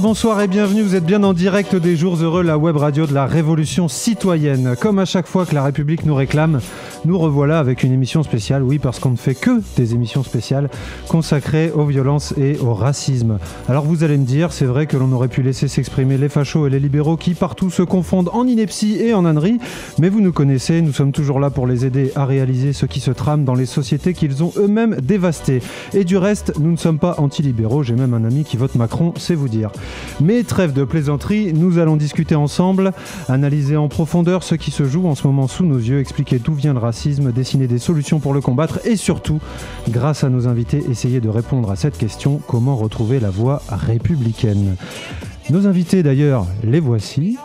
bonsoir et bienvenue. Vous êtes bien en direct des Jours Heureux, la web radio de la Révolution citoyenne. Comme à chaque fois que la République nous réclame, nous revoilà avec une émission spéciale. Oui, parce qu'on ne fait que des émissions spéciales consacrées aux violences et au racisme. Alors vous allez me dire, c'est vrai que l'on aurait pu laisser s'exprimer les fachos et les libéraux qui partout se confondent en ineptie et en ânerie, mais vous nous connaissez, nous sommes toujours là pour les aider à réaliser ce qui se trame dans les sociétés qu'ils ont eux-mêmes dévastées. Et du reste, nous ne sommes pas anti-libéraux, j'ai même un ami qui vote Macron, c'est vous dire. Mais trêve de plaisanterie, nous allons discuter ensemble, analyser en profondeur ce qui se joue en ce moment sous nos yeux, expliquer d'où vient le racisme, dessiner des solutions pour le combattre et surtout, grâce à nos invités, essayer de répondre à cette question, comment retrouver la voie républicaine. Nos invités d'ailleurs, les voici.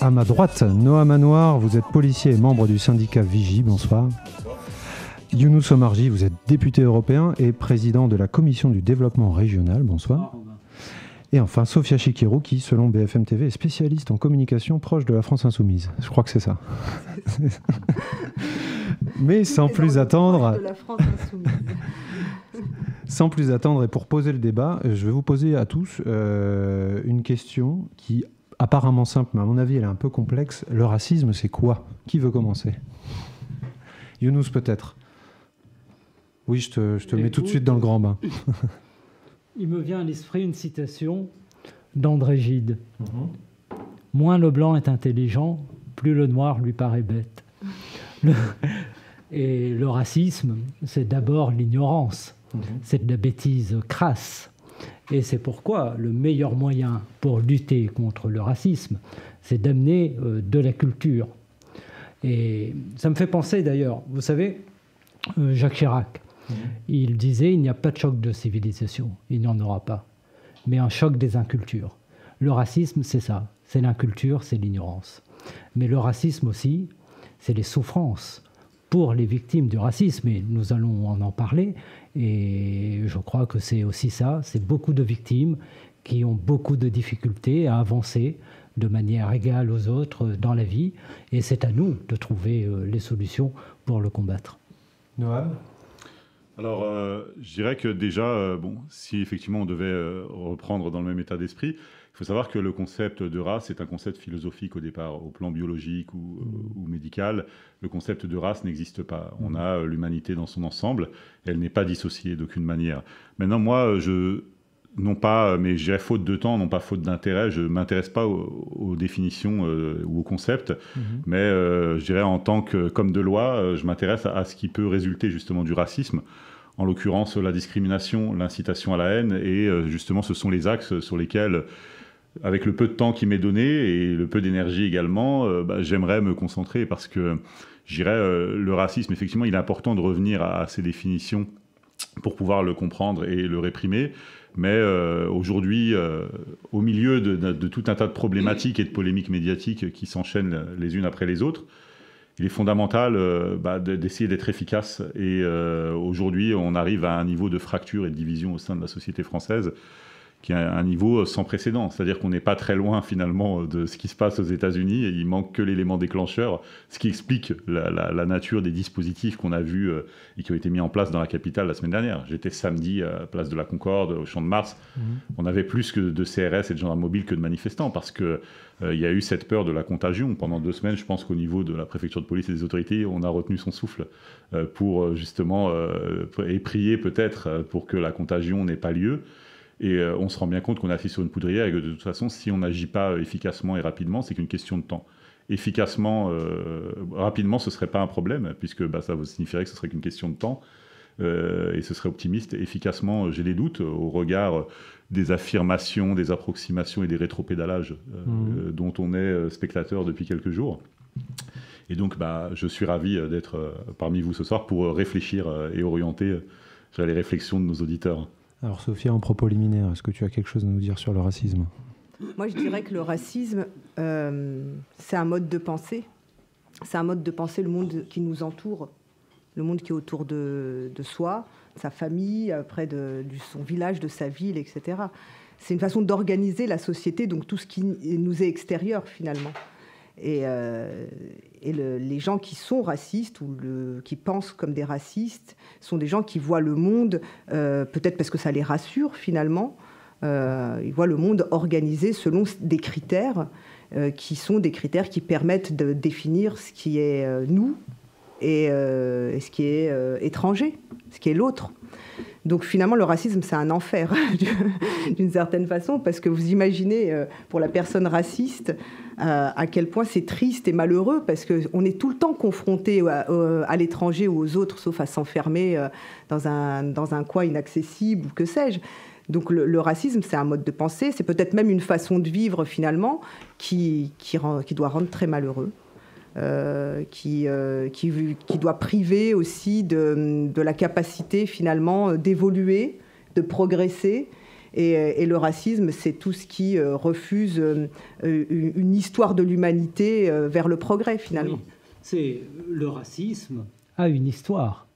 À ma droite, Noah Manoir, vous êtes policier et membre du syndicat Vigie, bonsoir. Younous Omarji, vous êtes député européen et président de la commission du développement régional, bonsoir. Et enfin, Sophia Chikirou, qui, selon BFM TV, est spécialiste en communication proche de la France Insoumise. Je crois que c'est ça. Mais sans plus attendre. Sans plus attendre et pour poser le débat, je vais vous poser à tous euh, une question qui apparemment simple, mais à mon avis elle est un peu complexe. Le racisme, c'est quoi? Qui veut commencer? Younous peut-être? Oui, je te, je te mets tout de suite dans le grand bain. Il me vient à l'esprit une citation d'André Gide. Moins le blanc est intelligent, plus le noir lui paraît bête. Et le racisme, c'est d'abord l'ignorance, c'est de la bêtise crasse. Et c'est pourquoi le meilleur moyen pour lutter contre le racisme, c'est d'amener euh, de la culture. Et ça me fait penser d'ailleurs, vous savez, euh, Jacques Chirac, il disait il n'y a pas de choc de civilisation, il n'y en aura pas, mais un choc des incultures. Le racisme, c'est ça, c'est l'inculture, c'est l'ignorance. Mais le racisme aussi, c'est les souffrances pour les victimes du racisme, et nous allons en en parler, et je crois que c'est aussi ça, c'est beaucoup de victimes qui ont beaucoup de difficultés à avancer de manière égale aux autres dans la vie, et c'est à nous de trouver euh, les solutions pour le combattre. Noam? Alors, euh, je dirais que déjà, euh, bon, si effectivement on devait euh, reprendre dans le même état d'esprit, il faut savoir que le concept de race est un concept philosophique au départ, au plan biologique ou, ou médical. Le concept de race n'existe pas. On a l'humanité dans son ensemble, elle n'est pas dissociée d'aucune manière. Maintenant, moi, je, non pas, mais je dirais faute de temps, non pas faute d'intérêt, je m'intéresse pas aux, aux définitions ou aux concepts, mais je dirais en tant que comme de loi, je m'intéresse à, à, ce qui peut résulter justement du racisme en l'occurrence la discrimination, l'incitation à la haine, et euh, justement ce sont les axes sur lesquels, avec le peu de temps qui m'est donné et le peu d'énergie également, euh, bah, j'aimerais me concentrer parce que j'irais euh, le racisme, effectivement, il est important de revenir à, ces définitions pour pouvoir le comprendre et le réprimer. Mais aujourd'hui, au milieu de, tout un tas de problématiques et de polémiques médiatiques qui s'enchaînent les unes après les autres, il est fondamental euh, bah, d'essayer d'être efficace. Et euh, aujourd'hui, on arrive à un niveau de fracture et de division au sein de la société française qui est un niveau sans précédent. C'est-à-dire qu'on n'est pas très loin finalement de ce qui se passe aux États-Unis et il manque que l'élément déclencheur, ce qui explique la, la, la nature des dispositifs qu'on a vus euh, et qui ont été mis en place dans la capitale la semaine dernière. J'étais samedi à la place de la Concorde, au Champ de Mars. Mmh. On avait plus que de CRS et de gendarmes mobiles que de manifestants parce que il y a eu cette peur de la contagion. Pendant deux semaines, je pense qu'au niveau de la préfecture de police et des autorités, on a retenu son souffle euh, pour justement euh, et prier peut-être pour que la contagion n'ait pas lieu. Et euh, on se rend bien compte qu'on assis sur une poudrière et que de toute façon, si on n'agit pas efficacement et rapidement, c'est qu'une question de temps. Efficacement, euh, rapidement, ce ne serait pas un problème, puisque bah, ça signifierait que ce serait qu'une question de temps. Euh, et ce serait optimiste. Efficacement, j'ai des doutes au regard des affirmations, des approximations et des rétropédalages mmh. dont on est spectateur depuis quelques jours. Et donc, bah, je suis ravi d'être parmi vous ce soir pour réfléchir et orienter les réflexions de nos auditeurs. Alors Sophia, en propos liminaire, est-ce que tu as quelque chose à nous dire sur le racisme? Moi, je dirais que le racisme, euh, c'est un mode de pensée. C'est un mode de penser le monde qui nous entoure, le monde qui est autour de, de soi, sa famille, près de, son village, de sa ville, etc. C'est une façon d'organiser la société, donc tout ce qui nous est extérieur finalement. Et, euh, les gens qui sont racistes ou qui pensent comme des racistes sont des gens qui voient le monde, euh, peut-être parce que ça les rassure finalement, il voit le monde organisé selon des critères qui sont des critères qui permettent de définir ce qui est nous et ce qui est étranger, ce qui est l'autre. Donc finalement, le racisme, c'est un enfer, d'une certaine façon, parce que vous imaginez, euh, pour la personne raciste, euh, à quel point c'est triste et malheureux, parce qu'on est tout le temps confronté à, l'étranger ou aux autres, sauf à s'enfermer euh, dans, un, coin inaccessible ou que sais-je. Donc le, racisme, c'est un mode de pensée, c'est peut-être même une façon de vivre finalement qui doit rendre très malheureux. Euh, qui, euh, qui, qui, doit priver aussi de, de la capacité finalement d'évoluer, de progresser. Et, et, le racisme, c'est tout ce qui euh, refuse une histoire de l'humanité vers le progrès finalement. C'est le racisme a une histoire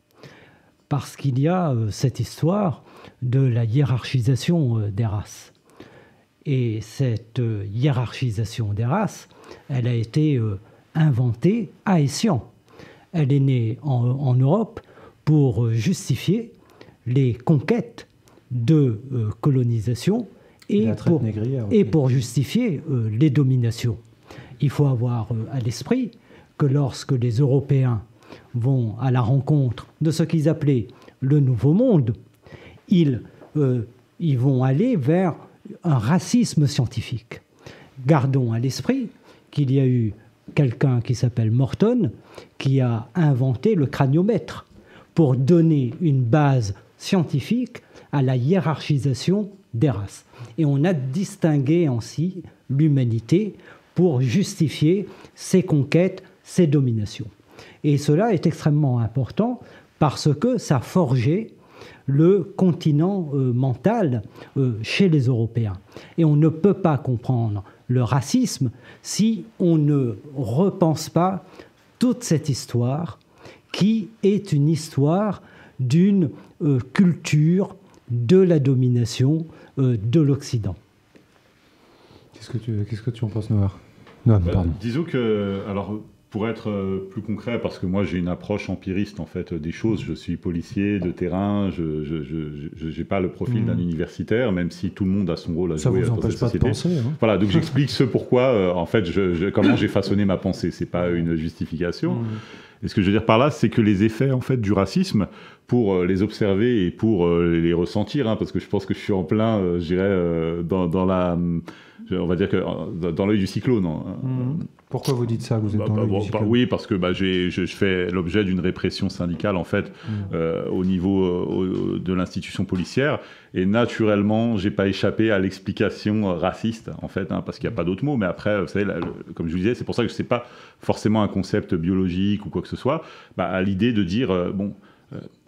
parce qu'il y a cette histoire de la hiérarchisation des races. Et cette hiérarchisation des races, elle a été inventée à Essian. Elle est née en, Europe pour justifier les conquêtes de euh, colonisation et pour, et pour, justifier euh, les dominations. Il faut avoir euh, à l'esprit que lorsque les Européens vont à la rencontre de ce qu'ils appelaient le Nouveau Monde, ils, ils vont aller vers un racisme scientifique. Gardons à l'esprit qu'il y a eu quelqu'un qui s'appelle Morton, qui a inventé le craniomètre pour donner une base scientifique à la hiérarchisation des races. Et on a distingué ainsi l'humanité pour justifier ses conquêtes, ses dominations. Et cela est extrêmement important parce que ça forgeait le continent euh, mental euh, chez les Européens. Et on ne peut pas comprendre le racisme si on ne repense pas toute cette histoire qui est une histoire d'une euh, culture de la domination euh, de l'Occident. Qu'est-ce que, tu, qu'est-ce que tu en penses, Noir non, bah, Disons que, alors, pour être euh, plus concret, parce que moi j'ai une approche empiriste en fait des choses. Je suis policier de terrain, je n'ai pas le profil d'un mmh. universitaire, même si tout le monde a son rôle à jouer dans cette société. Pas de penser, hein. Voilà, donc j'explique ce pourquoi, euh, en fait, je, comment j'ai façonné ma pensée. C'est pas une justification. Mmh. Et ce que je veux dire par là, c'est que les effets en fait du racisme, pour euh, les observer et pour les ressentir, hein, parce que je pense que je suis en plein, je dirais, dans, dans la on va dire que dans l'œil du cyclone. Hein. Mmh. Pourquoi vous dites ça Vous êtes bah, dans bah, bah, Oui, parce que bah, je, je, fais l'objet d'une répression syndicale en fait mmh. euh, au niveau euh, de l'institution policière et naturellement, j'ai pas échappé à l'explication raciste en fait, hein, parce qu'il n'y a pas d'autre mot. Mais après, vous savez, comme je vous disais, c'est pour ça que ce n'est pas forcément un concept biologique ou quoi que ce soit. à l'idée de dire euh, bon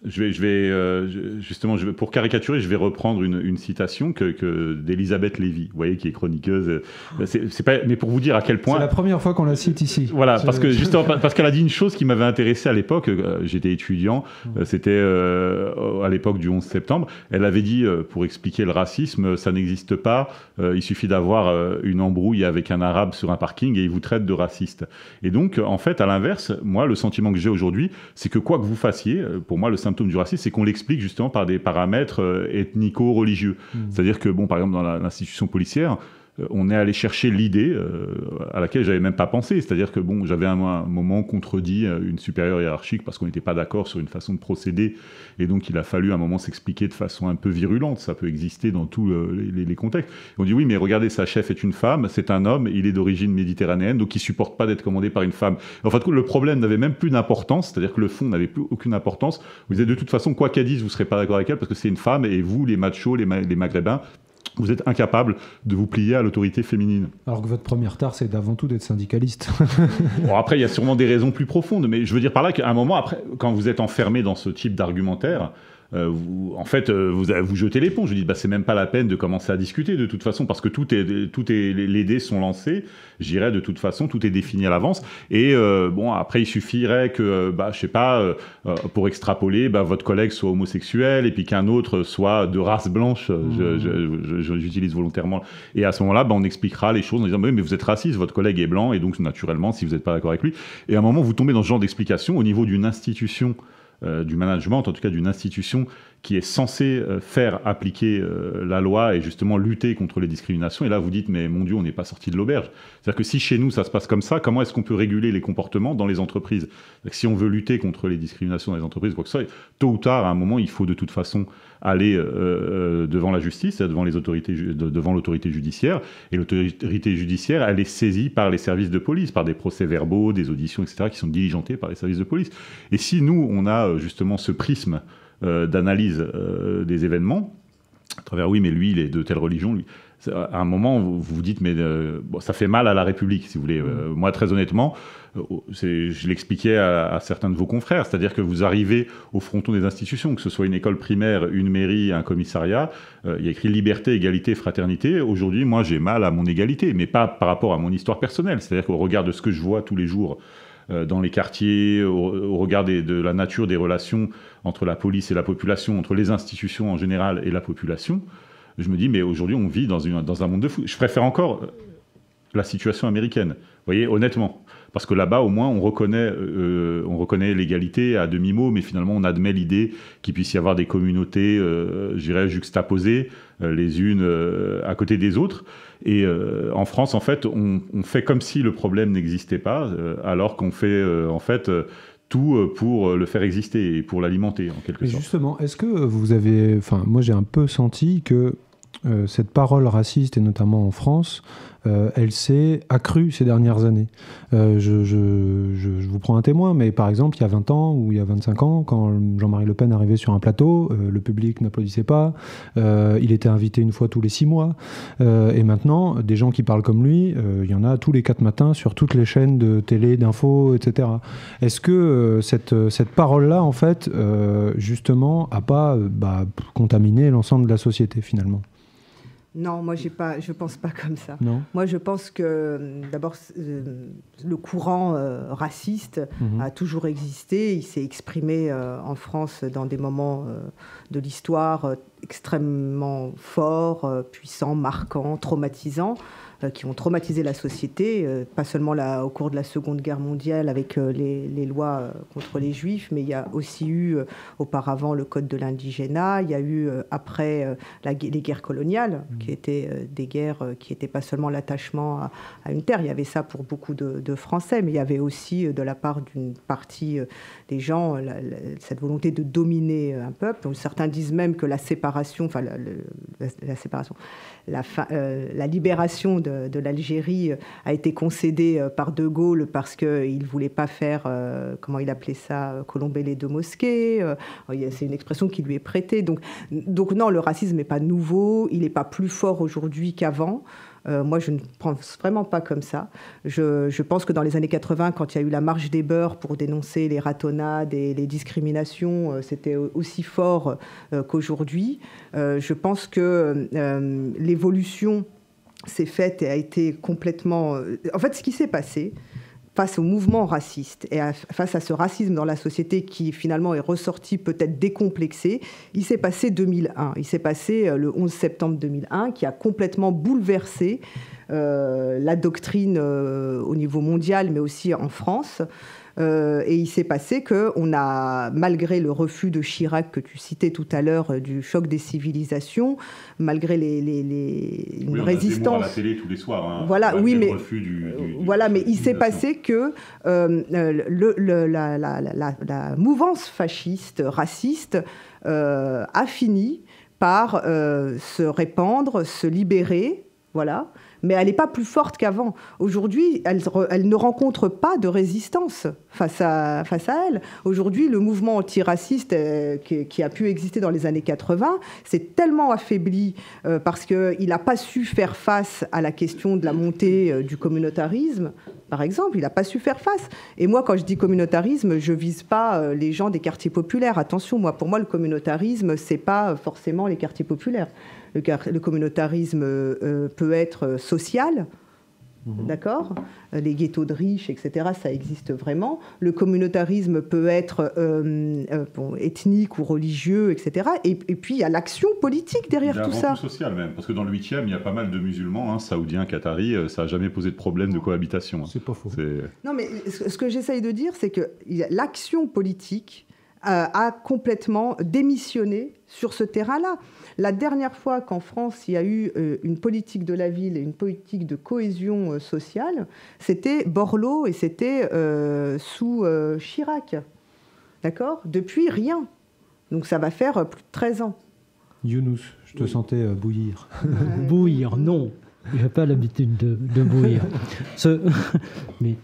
je vais, je vais euh, justement, je vais, pour caricaturer, je vais reprendre une, une citation que, que d'Elisabeth Lévy, vous voyez, qui est chroniqueuse. Euh, c'est, pas, mais pour vous dire à quel point. C'est la première fois qu'on la cite ici. Voilà, parce que justement, parce qu'elle a dit une chose qui m'avait intéressé à l'époque. Euh, j'étais étudiant, mmh. c'était à l'époque du 11 septembre. Elle avait dit, pour expliquer le racisme, ça n'existe pas. il suffit d'avoir une embrouille avec un arabe sur un parking et il vous traite de raciste. Et donc, en fait, à l'inverse, moi, le sentiment que j'ai aujourd'hui, c'est que quoi que vous fassiez, pour moi, le symptôme du racisme, c'est qu'on l'explique justement par des paramètres euh, ethnico-religieux. Mmh. C'est-à-dire que, bon, par exemple, dans l'institution policière, on est allé chercher l'idée euh, à laquelle j'avais même pas pensé. C'est-à-dire que bon, j'avais un, un, moment contredit euh, une supérieure hiérarchique parce qu'on n'était pas d'accord sur une façon de procéder, et donc il a fallu un moment s'expliquer de façon un peu virulente. Ça peut exister dans tous les, contextes. on dit oui, mais regardez, sa chef est une femme, c'est un homme, il est d'origine méditerranéenne, donc il supporte pas d'être commandé par une femme. En fait, le problème n'avait même plus d'importance, c'est-à-dire que le fond n'avait plus aucune importance. Vous disiez de toute façon, quoi qu'elle dise, vous serez pas d'accord avec elle parce que c'est une femme, et vous, les machos, les maghrébins, vous êtes incapable de vous plier à l'autorité féminine. Alors que votre première tare, c'est d'avant tout d'être syndicaliste. bon, après, il y a sûrement des raisons plus profondes, mais je veux dire par là qu'à un moment, après, quand vous êtes enfermé dans ce type d'argumentaire, euh, vous, en fait, euh, vous, vous jetez l'éponge. Je dis, bah, c'est même pas la peine de commencer à discuter de toute façon, parce que tout est, tout est, les dés sont lancés. J'irai de toute façon, tout est défini à l'avance. Et euh, bon, après, il suffirait que, bah, je sais pas, pour extrapoler, bah, votre collègue soit homosexuel et puis qu'un autre soit de race blanche. Mmh. J'utilise volontairement. Et à ce moment-là, bah, on expliquera les choses en disant, mais vous êtes raciste, votre collègue est blanc, et donc naturellement, si vous n'êtes pas d'accord avec lui. Et à un moment, vous tombez dans ce genre d'explication au niveau d'une institution. Euh, du management, en tout cas d'une institution qui est censé euh, faire appliquer euh, la loi et justement lutter contre les discriminations. Et là, vous dites, mais mon Dieu, on n'est pas sorti de l'auberge. C'est-à-dire que si chez nous, ça se passe comme ça, comment est-ce qu'on peut réguler les comportements dans les entreprises? Si on veut lutter contre les discriminations dans les entreprises, quoi que ce soit, tôt ou tard, à un moment, il faut de toute façon aller euh, devant la justice, devant les autorités, devant l'autorité judiciaire. Et l'autorité judiciaire, elle est saisie par les services de police, par des procès-verbaux, des auditions, etc., qui sont diligentés par les services de police. Et si nous, on a justement ce prisme d'analyse euh, des événements, à travers oui, mais lui, il est de telle religion, lui. À un moment, vous vous dites, mais euh, ça fait mal à la République, si vous voulez. moi, très honnêtement, je l'expliquais à, certains de vos confrères, c'est-à-dire que vous arrivez au fronton des institutions, que ce soit une école primaire, une mairie, un commissariat, il y a écrit liberté, égalité, fraternité. Aujourd'hui, moi, j'ai mal à mon égalité, mais pas par rapport à mon histoire personnelle. C'est-à-dire qu'au regard de ce que je vois tous les jours euh, dans les quartiers, au, regard de la nature des relations entre la police et la population, entre les institutions en général et la population, je me dis, mais aujourd'hui, on vit dans, une, dans un monde de fou. Je préfère encore euh, la situation américaine, vous voyez, honnêtement. Parce que là-bas, au moins, on reconnaît, euh, on reconnaît l'égalité à demi-mot, mais finalement, on admet l'idée qu'il puisse y avoir des communautés, euh, je dirais, juxtaposées, les unes à côté des autres. Et euh, en France, en fait, on, fait comme si le problème n'existait pas, euh, alors qu'on fait euh, en fait tout pour le faire exister et pour l'alimenter en quelque sorte. Justement, est-ce que vous avez, enfin, moi j'ai un peu senti que cette parole raciste et notamment en France euh, elle s'est accrue ces dernières années. Euh, je, vous prends un témoin, mais par exemple, il y a 20 ans ou il y a 25 ans, quand Jean-Marie Le Pen arrivait sur un plateau, euh, le public n'applaudissait pas, il était invité une fois tous les six mois, et maintenant, des gens qui parlent comme lui, il y en a tous les quatre matins sur toutes les chaînes de télé, d'infos, etc. Est-ce que cette, cette parole-là, en fait, justement, a pas bah, contaminé l'ensemble de la société finalement? Non, moi j'ai pas, je pense pas comme ça. Non. Moi je pense que d'abord euh, le courant euh, raciste mhm. a toujours existé. Il s'est exprimé euh, en France dans des moments de l'histoire extrêmement forts, puissants, marquants, traumatisants. Euh, qui ont traumatisé la société, euh, pas seulement là, au cours de la Seconde Guerre mondiale avec euh, les, lois contre les juifs, mais il y a aussi eu auparavant le Code de l'indigénat, il y a eu après la, les guerres coloniales, mmh. qui étaient des guerres qui n'étaient pas seulement l'attachement à, une terre, il y avait ça pour beaucoup de, Français, mais il y avait aussi de la part d'une partie des gens cette volonté de dominer un peuple. certains disent même que la séparation, la séparation, la, euh, libération de, l'Algérie euh, a été concédée euh, par De Gaulle parce qu'il ne voulait pas faire, comment il appelait ça, colomber les deux mosquées. C'est une expression qui lui est prêtée. Donc non, le racisme n'est pas nouveau, il n'est pas plus fort aujourd'hui qu'avant. Euh, moi, je ne pense vraiment pas comme ça. Je, pense que dans les années 80, quand il y a eu la marche des beurs pour dénoncer les ratonnades et les discriminations, euh, c'était aussi fort euh, qu'aujourd'hui. je pense que l'évolution s'est faite et a été complètement... En fait, ce qui s'est passé, face au mouvement raciste et face à ce racisme dans la société qui finalement est ressorti peut-être décomplexé, il s'est passé 2001. Il s'est passé euh, le 11 septembre 2001 qui a complètement bouleversé euh, la doctrine euh, au niveau mondial mais aussi en France. Euh, et il s'est passé que on a, malgré le refus de Chirac que tu citais tout à l'heure euh, du choc des civilisations, malgré les, les, les oui, résistance. à la télé tous les soirs. Hein, voilà, oui, mais du, voilà, mais il s'est passé que euh, le, la, la, la, la, mouvance fasciste, raciste, a fini par se répandre, se libérer, voilà mais elle n'est pas plus forte qu'avant. Aujourd'hui, elle, ne rencontre pas de résistance face à, face à elle. Aujourd'hui, le mouvement antiraciste euh, qui, a pu exister dans les années 80 s'est tellement affaibli euh, parce qu'il n'a pas su faire face à la question de la montée euh, du communautarisme, par exemple. Il n'a pas su faire face. Et moi, quand je dis communautarisme, je vise pas les gens des quartiers populaires. Attention, moi, pour moi, le communautarisme, c'est pas forcément les quartiers populaires le, communautarisme euh, peut être social, mhm. D'accord? Les ghettos de riches, etc., ça existe vraiment. Le communautarisme peut être euh, euh, ethnique ou religieux, etc. Et, puis, il y a l'action politique derrière tout ça. social même, parce que dans le 8e, il y a pas mal de musulmans, hein, saoudiens, qataris, ça n'a jamais posé de problème de cohabitation. Hein. C'est pas faux. Non, mais ce que j'essaye de dire, c'est que l'action politique a complètement démissionné sur ce terrain-là. La dernière fois qu'en France, il y a eu euh, une politique de la ville et une politique de cohésion euh, sociale, c'était Borloo et c'était euh, sous Chirac. D'accord? Depuis, rien. Donc ça va faire plus de 13 ans. Younous, je te sentais bouillir. bouillir, non. Je n'ai pas l'habitude de, bouillir. Mais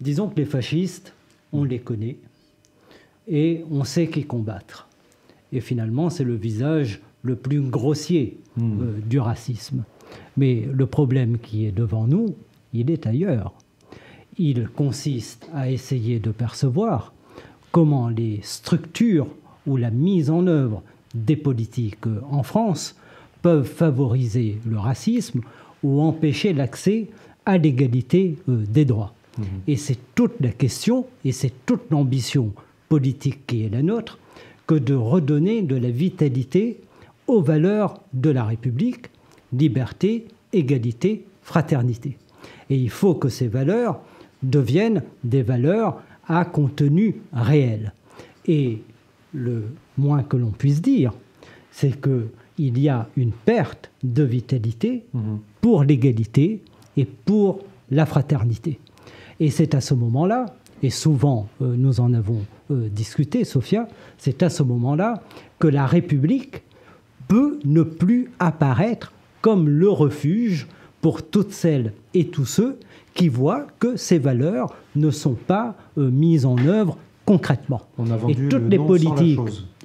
disons que les fascistes, on les connaît et on sait qui combattre. Et finalement, c'est le visage le plus grossier hmm. euh, du racisme. Mais le problème qui est devant nous, il est ailleurs. Il consiste à essayer de percevoir comment les structures ou la mise en œuvre des politiques en France peuvent favoriser le racisme ou empêcher l'accès à l'égalité euh, des droits. Hmm. Et c'est toute la question et c'est toute l'ambition politique qui est la nôtre que de redonner de la vitalité aux valeurs de la République, liberté, égalité, fraternité. Et il faut que ces valeurs deviennent des valeurs à contenu réel. Et le moins que l'on puisse dire, c'est qu'il y a une perte de vitalité mhm. pour l'égalité et pour la fraternité. Et c'est à ce moment-là, et souvent euh, nous en avons euh, discuter, Sophia, c'est à ce moment-là que la République peut ne plus apparaître comme le refuge pour toutes celles et tous ceux qui voient que ces valeurs ne sont pas euh, mises en œuvre concrètement. On a vendu et toutes les politiques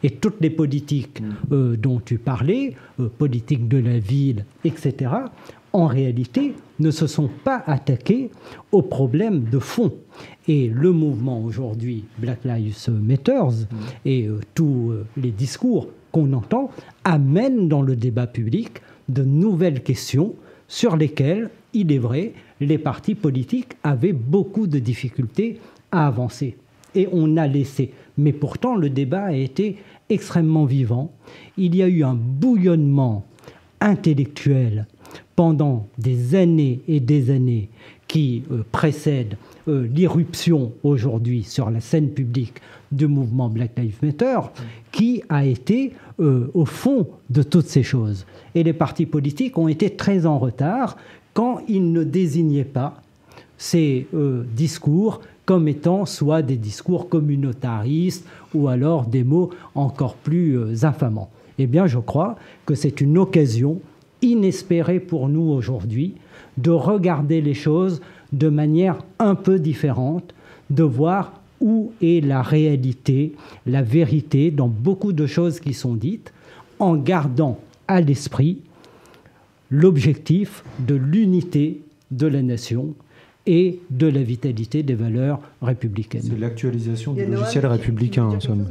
et toutes les politiques mm. euh, dont tu parlais, politique de la ville, etc., en réalité, ne se sont pas attaqués aux problèmes de fond. Et le mouvement aujourd'hui, Black Lives Matter, mm. et euh, tous euh, les discours qu'on entend amènent dans le débat public de nouvelles questions sur lesquelles, il est vrai, les partis politiques avaient beaucoup de difficultés à avancer. Et on a laissé. Mais pourtant, le débat a été extrêmement vivant. Il y a eu un bouillonnement intellectuel pendant des années et des années qui euh, précèdent euh, l'irruption aujourd'hui sur la scène publique du mouvement Black Lives Matter, qui a été euh, au fond de toutes ces choses. Et les partis politiques ont été très en retard quand ils ne désignaient pas ces discours comme étant soit des discours communautaristes ou alors des mots encore plus infamants. Eh bien, je crois que c'est une occasion inespéré pour nous aujourd'hui de regarder les choses de manière un peu différente, de voir où est la réalité, la vérité dans beaucoup de choses qui sont dites, en gardant à l'esprit l'objectif de l'unité de la nation et de la vitalité des valeurs républicaines. C'est l'actualisation du logiciel républicain, en somme.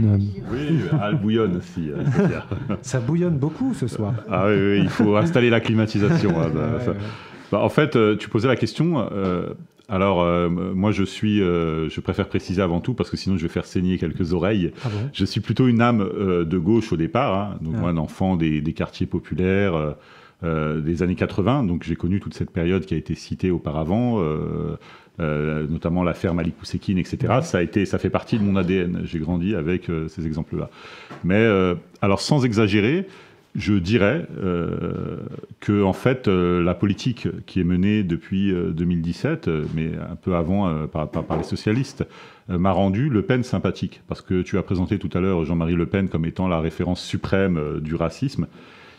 Oui, elle bouillonne aussi. Euh, ça bouillonne beaucoup ce soir. Ah oui, il faut installer la climatisation. Hein, bah, bah, en fait, euh, tu posais la question. Euh, alors, moi, je suis, je préfère préciser avant tout parce que sinon, je vais faire saigner quelques oreilles. Ah je suis plutôt une âme de gauche au départ, hein. donc ah. moi, un enfant des, des quartiers populaires. Euh, des années 80. Donc j'ai connu toute cette période qui a été citée auparavant. Euh, euh, notamment la ferme Ali Koussekine, etc. Ça, a été, ça fait partie de mon ADN. J'ai grandi avec ces exemples-là. Mais alors, sans exagérer, je dirais que en fait, la politique qui est menée depuis 2017, mais un peu avant par, par, les socialistes, m'a rendu Le Pen sympathique. Parce que tu as présenté tout à l'heure Jean-Marie Le Pen comme étant la référence suprême du racisme.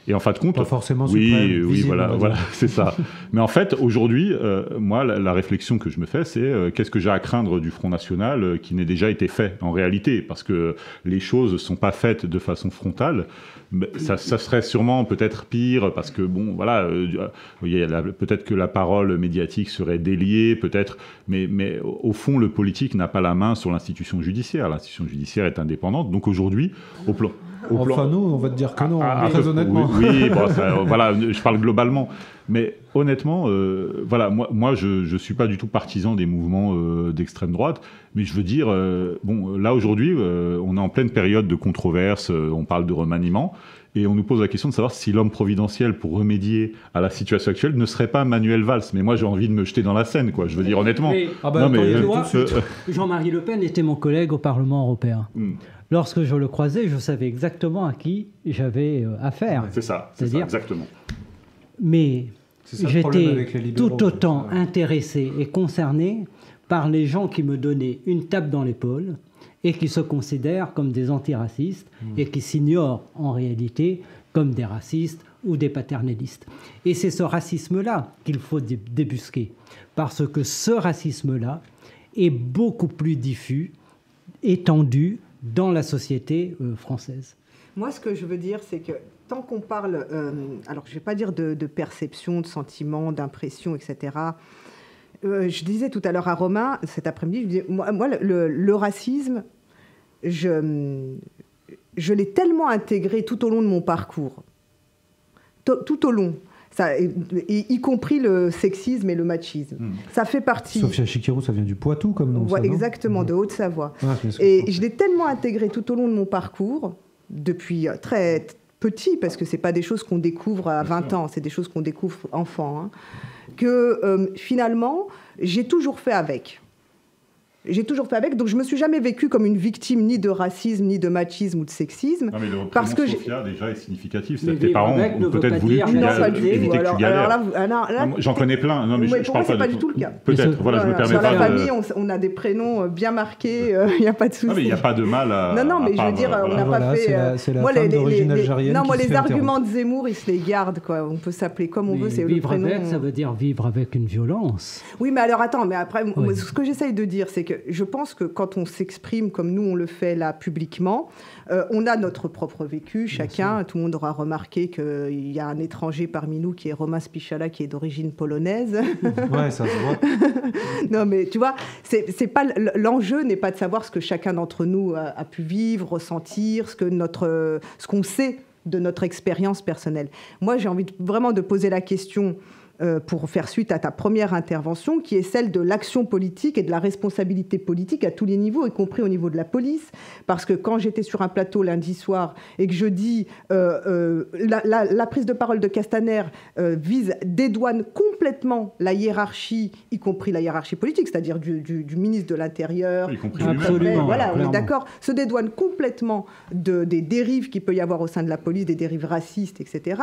Et en fin de compte, pas forcément oui, oui, voilà, voilà, c'est ça. Mais en fait, aujourd'hui, euh, moi, la, réflexion que je me fais, c'est euh, qu'est-ce que j'ai à craindre du Front National euh, qui n'ait déjà été fait en réalité, parce que les choses sont pas faites de façon frontale. Ça, ça serait sûrement peut-être pire, parce que bon, voilà, peut-être que la parole médiatique serait déliée, peut-être, mais, mais au fond, le politique n'a pas la main sur l'institution judiciaire. L'institution judiciaire est indépendante. Donc aujourd'hui, au plan enfin, nous, on va te dire que non, ah, ah, très honnêtement. Oui, voilà, je parle globalement. Mais honnêtement, euh, voilà, moi, moi je ne suis pas du tout partisan des mouvements euh, d'extrême droite, mais je veux dire, euh, bon, là aujourd'hui, on est en pleine période de controverse, on parle de remaniement, Et on nous pose la question de savoir si l'homme providentiel pour remédier à la situation actuelle ne serait pas Manuel Valls. Mais moi, j'ai envie de me jeter dans la scène, quoi. Je veux dire honnêtement. Mais- Ah bah, Non, mais, attendez, euh, tout de vois, suite. Jean-Marie Le Pen était mon collègue au Parlement européen. Hmm, Lorsque je le croisais, je savais exactement à qui j'avais euh, affaire. c'est ça, c'est ça, C'est-à-dire- exactement. Mais j'étais tout autant ça. intéressé et concerné par les gens qui me donnaient une tape dans l'épaule et qui se considèrent comme des antiracistes Hmm. et qui s'ignorent en réalité comme des racistes ou des paternalistes. Et c'est ce racisme-là qu'il faut dé- débusquer, parce que ce racisme-là est beaucoup plus diffus, étendu dans la société euh, française. Moi, ce que je veux dire, c'est que tant qu'on parle, euh, alors je ne vais pas dire de, perception, de sentiment, d'impression, etc. euh, je disais tout à l'heure à Romain, cet après-midi, moi, moi, le, racisme, je, l'ai tellement intégré tout au long de mon parcours. Tout au long. Ça, y compris le sexisme et le machisme. Hmm. Ça fait partie. Sophia Chikirou, ça vient du Poitou comme nom. Ouais, ça, non exactement, de Haute-Savoie. Ah, ce Et je l'ai tellement intégré tout au long de mon parcours, depuis euh, très petit, parce que c'est pas des choses qu'on découvre à Bien 20 sûr. ans, c'est des choses qu'on découvre enfant, hein, que euh, finalement, j'ai toujours fait avec. J'ai toujours fait avec, donc je me suis jamais vécue comme une victime ni de racisme, ni de machisme ou de sexisme. Non, mais le Parce que Sophia, déjà, est significatif. Mais que tes parents ont peut-être voulu que tu non, galères, ah, J'en connais plein. Non, mais je, Ouais, je pour parle moi, c'est pas du tout le cas. Peut-être, Mais voilà, je me permets sur la famille, on, on a des prénoms euh, bien marqués, euh, il n'y a pas de souci. Ah, mais il n'y a pas de mal à. Non, non, mais je veux dire, euh, on n'a pas fait. c'est la- euh, c'est la femme d'origine algérienne Non, moi, les arguments de Zemmour, ils se les gardent, quoi. On peut s'appeler comme on Mais veut, c'est le vivre prénom. avec, ça veut dire vivre avec une violence. Oui, mais alors attends, mais après, ce que j'essaye de dire, c'est que je pense que quand on s'exprime comme nous, on le fait là publiquement, euh, on a notre propre vécu, chacun. Tout le monde aura remarqué qu'il y a un étranger parmi nous qui est Romain Spichala, qui est d'origine polonaise. Ouais, ça se voit. non, mais tu vois, c'est pas l'enjeu n'est pas de savoir ce que chacun d'entre nous a, a pu vivre, ressentir, ce que notre, ce qu'on sait de notre expérience personnelle. Moi, j'ai envie de- vraiment de poser la question. Euh, pour faire suite à ta première intervention, qui est celle de l'action politique et de la responsabilité politique à tous les niveaux, y compris au niveau de la police. Parce que quand j'étais sur un plateau lundi soir et que je dis euh, euh, la, la- la prise de parole de Castaner euh, vise, dédouane complètement la hiérarchie, y compris la hiérarchie politique, c'est-à-dire du, du- du ministre de l'Intérieur, Y compris du préfet, Absolument, voilà, on est d'accord, se dédouane complètement de, des dérives qu'il peut y avoir au sein de la police, des dérives racistes, etc.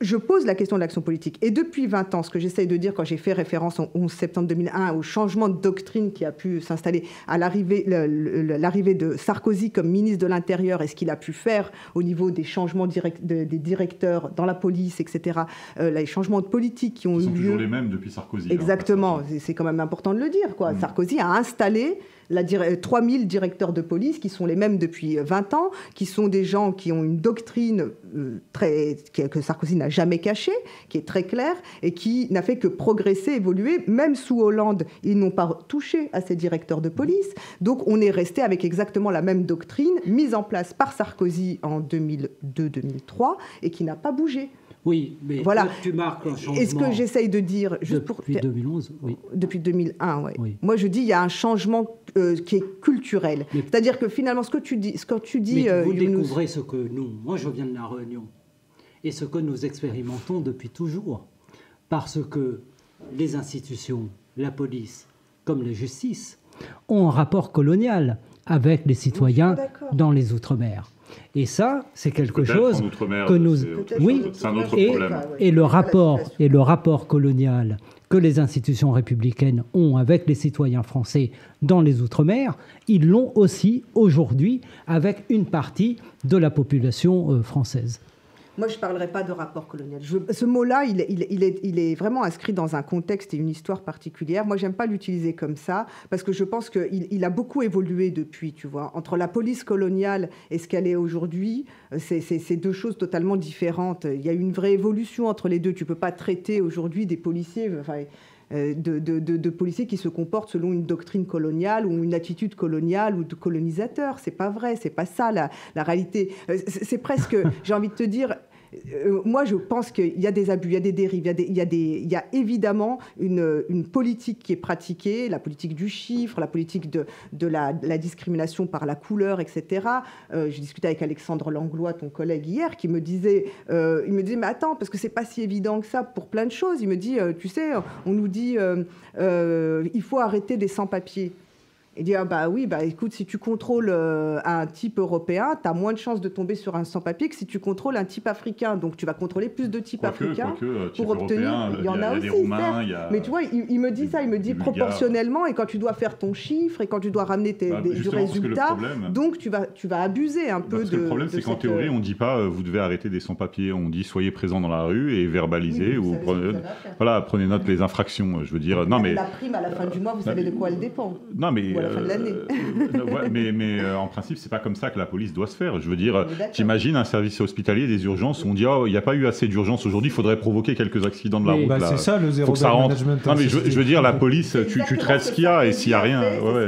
Je pose la question de l'action politique. Et depuis 20 ans, ce que j'essaye de dire quand j'ai fait référence en 11 septembre 2001 au changement de doctrine qui a pu s'installer à l'arrivée de Sarkozy comme ministre de l'Intérieur et ce qu'il a pu faire au niveau des changements direct- des directeurs dans la police, etc., euh, les changements de politique qui ont Ils eu sont toujours lieu. les mêmes depuis Sarkozy. hein, Exactement, c'est- c'est quand même important de le dire. Quoi. Mm. Sarkozy a installé la dir- 3000 directeurs de police qui sont les mêmes depuis 20 ans, qui sont des gens qui ont une doctrine euh, que Sarkozy n'a jamais cachée, qui est très claire et qui n'a fait que progresser, évoluer. Même sous Hollande, ils n'ont pas touché à ces directeurs de police. Donc on est resté avec exactement la même doctrine mise en place par Sarkozy en 2002-2003 et qui n'a pas bougé. Oui, mais Voilà. tu marques un changement. Et ce que j'essaye de dire, juste pour depuis 2011, oui. depuis 2001, ouais. Oui. Moi, je dis il y a un changement euh, qui est culturel. Mais- C'est-à-dire que finalement, ce que tu dis, ce que tu dis, Mais euh, vous découvrez ce que nous, moi je viens de la Réunion, et ce que nous expérimentons depuis toujours. Parce que les institutions, la police, comme la justice, ont un rapport colonial avec les citoyens dans les Outre-mer. Et ça, c'est quelque chose que nous... Oui, un autre et, problème. et le Voilà la rapport situation. et le rapport colonial que les institutions républicaines ont avec les citoyens français dans les Outre-mer, ils l'ont aussi aujourd'hui avec une partie de la population euh, française. Moi, je ne parlerai pas de rapport colonial. Ce mot-là, il, est- vraiment inscrit dans un contexte et une histoire particulière. Moi, j'aime pas l'utiliser comme ça parce que je pense qu'il il a beaucoup évolué depuis, tu vois. Entre la police coloniale et ce qu'elle est aujourd'hui, euh, c'est- deux choses totalement différentes. Il y a une vraie évolution entre les deux. Tu peux pas traiter aujourd'hui des policiers. De, de- policiers qui se comportent selon une doctrine coloniale ou une attitude coloniale ou de colonisateur. C'est pas vrai, c'est pas ça la, la réalité. Euh, c'est presque, j'ai envie de te dire, euh, moi, je pense qu'il y a des abus, il y a des dérives, il y a, évidemment une, politique qui est pratiquée, la politique du chiffre, la politique de, la, discrimination par la couleur, etc. Euh, J'ai discuté avec Alexandre Langlois, ton collègue hier, qui me disait, euh, il me disait, mais attends, parce que c'est pas si évident que ça pour plein de choses. Il me dit, euh, tu sais, on nous dit, euh, il faut arrêter des sans-papiers. Et dire, ah bah oui, bah écoute, si tu contrôles euh, un type européen, tu as moins de chances de tomber sur un sans-papier que si tu contrôles un type africain. Donc tu vas contrôler plus de types africains euh, pour obtenir. Il y, en a, aussi. Mais tu vois, il, me dit ça, il me dit proportionnellement, et quand tu dois faire ton chiffre, et quand tu dois ramener tes, bah, des, du résultat, donc tu vas, tu vas abuser un peu de. Le problème, c'est qu'en théorie, on ne dit pas vous devez arrêter des sans-papiers, on dit soyez présents dans la rue et verbalisez, ou prenez, voilà, prenez note des infractions. Je veux dire, non mais. La prime à la fin du mois, vous savez de quoi elle dépend. Non mais euh, mais, mais euh, en principe, c'est pas comme ça que la police doit se faire. Je veux dire, t'imagines un service hospitalier, des urgences, où on dit oh, il n'y a pas eu assez d'urgences aujourd'hui, il faudrait provoquer quelques accidents de la route. Bah, c'est ça le zéro management. Non, mais je, veux dire, la police, tu, tu, traites ce qu'il y a et s'il n'y a rien.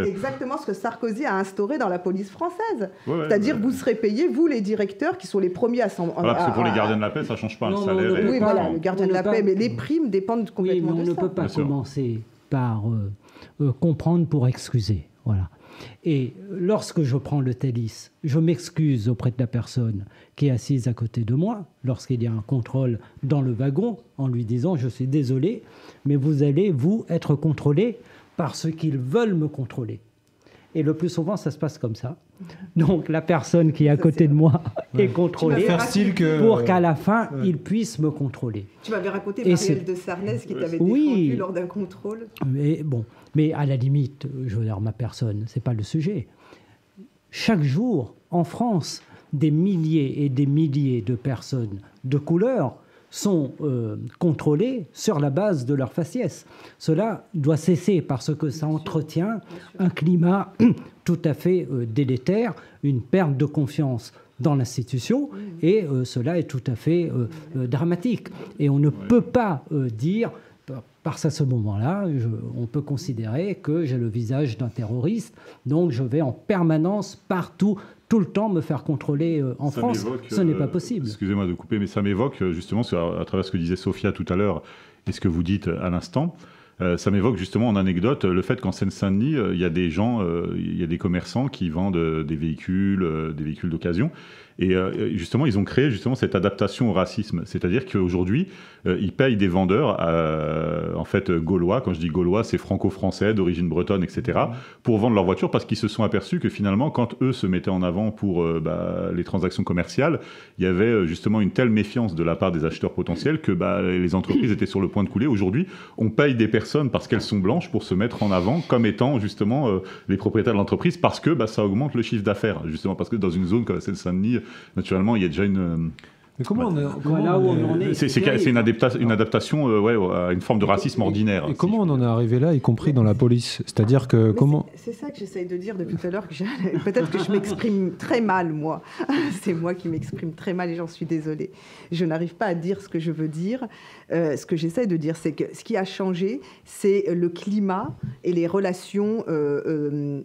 C'est exactement ce que Sarkozy a instauré dans la police française. C'est-à-dire, vous serez payés, vous les directeurs, qui sont les premiers à s'en. Voilà, parce que pour les gardiens de la paix, ça ne change pas. le salaire oui, voilà, le gardien de la paix, mais les primes dépendent complètement oui, mais on ne peut pas commencer par euh, comprendre pour excuser. Voilà. Et lorsque je prends le TELIS, je m'excuse auprès de la personne qui est assise à côté de moi, lorsqu'il y a un contrôle dans le wagon, en lui disant Je suis désolé, mais vous allez, vous, être contrôlé parce qu'ils veulent me contrôler. Et le plus souvent, ça se passe comme ça. Donc la personne qui est à côté de moi est contrôlée pour qu'à la fin, il puisse me contrôler. Tu m'avais raconté Marielle de Sarnez qui t'avait défendu lors d'un contrôle. Mais bon, mais à la limite, je veux dire, ma personne, c'est pas le sujet. Chaque jour, en France, des milliers et des milliers de personnes de couleur sont euh, contrôlées sur la base de leur faciès. Cela doit cesser parce que ça entretient un climat tout à fait euh, délétère, une perte de confiance dans l'institution, et euh, cela est tout à fait dramatique. Et on ne peut pas dire parce qu'à ce moment-là, on peut considérer que j'ai le visage d'un terroriste, donc je vais en permanence, partout, tout le temps me faire contrôler euh, en France. Ce n'est pas euh, possible. Excusez-moi de couper, mais ça m'évoque euh, justement, à, travers ce que disait Sophia tout à l'heure et ce que vous dites à l'instant, ça m'évoque justement en anecdote le fait qu'en Seine-Saint-Denis, il y a des gens, il y a des commerçants qui vendent des véhicules, des véhicules d'occasion. Et justement, ils ont créé justement cette adaptation au racisme. C'est-à-dire qu'aujourd'hui, euh, ils payent des vendeurs, euh, en fait, gaulois. Quand je dis gaulois, c'est franco-français, d'origine bretonne, etc., pour vendre leur voiture parce qu'ils se sont aperçus que finalement, quand eux se mettaient en avant pour euh, bah, les transactions commerciales, il y avait justement une telle méfiance de la part des acheteurs potentiels que bah, les entreprises étaient sur le point de couler. Aujourd'hui, on paye des personnes parce qu'elles sont blanches pour se mettre en avant comme étant justement les propriétaires de l'entreprise parce que bah, ça augmente le chiffre d'affaires. Justement parce que dans une zone comme celle de Saint-Denis, naturellement, il y a déjà une mais comment on, est, C'est une, une, adaptation euh, ouais, à une forme de racisme ordinaire. Et comment on en est arrivé là, y compris dans la police? C'est-à-dire que comment C'est ça que j'essaye de dire depuis tout à l'heure. Peut-être que je m'exprime très mal, moi. c'est moi qui m'exprime très mal et j'en suis désolée. Je n'arrive pas à dire ce que je veux dire. Euh, ce que j'essaie de dire, c'est que ce qui a changé, c'est le climat et les relations, euh,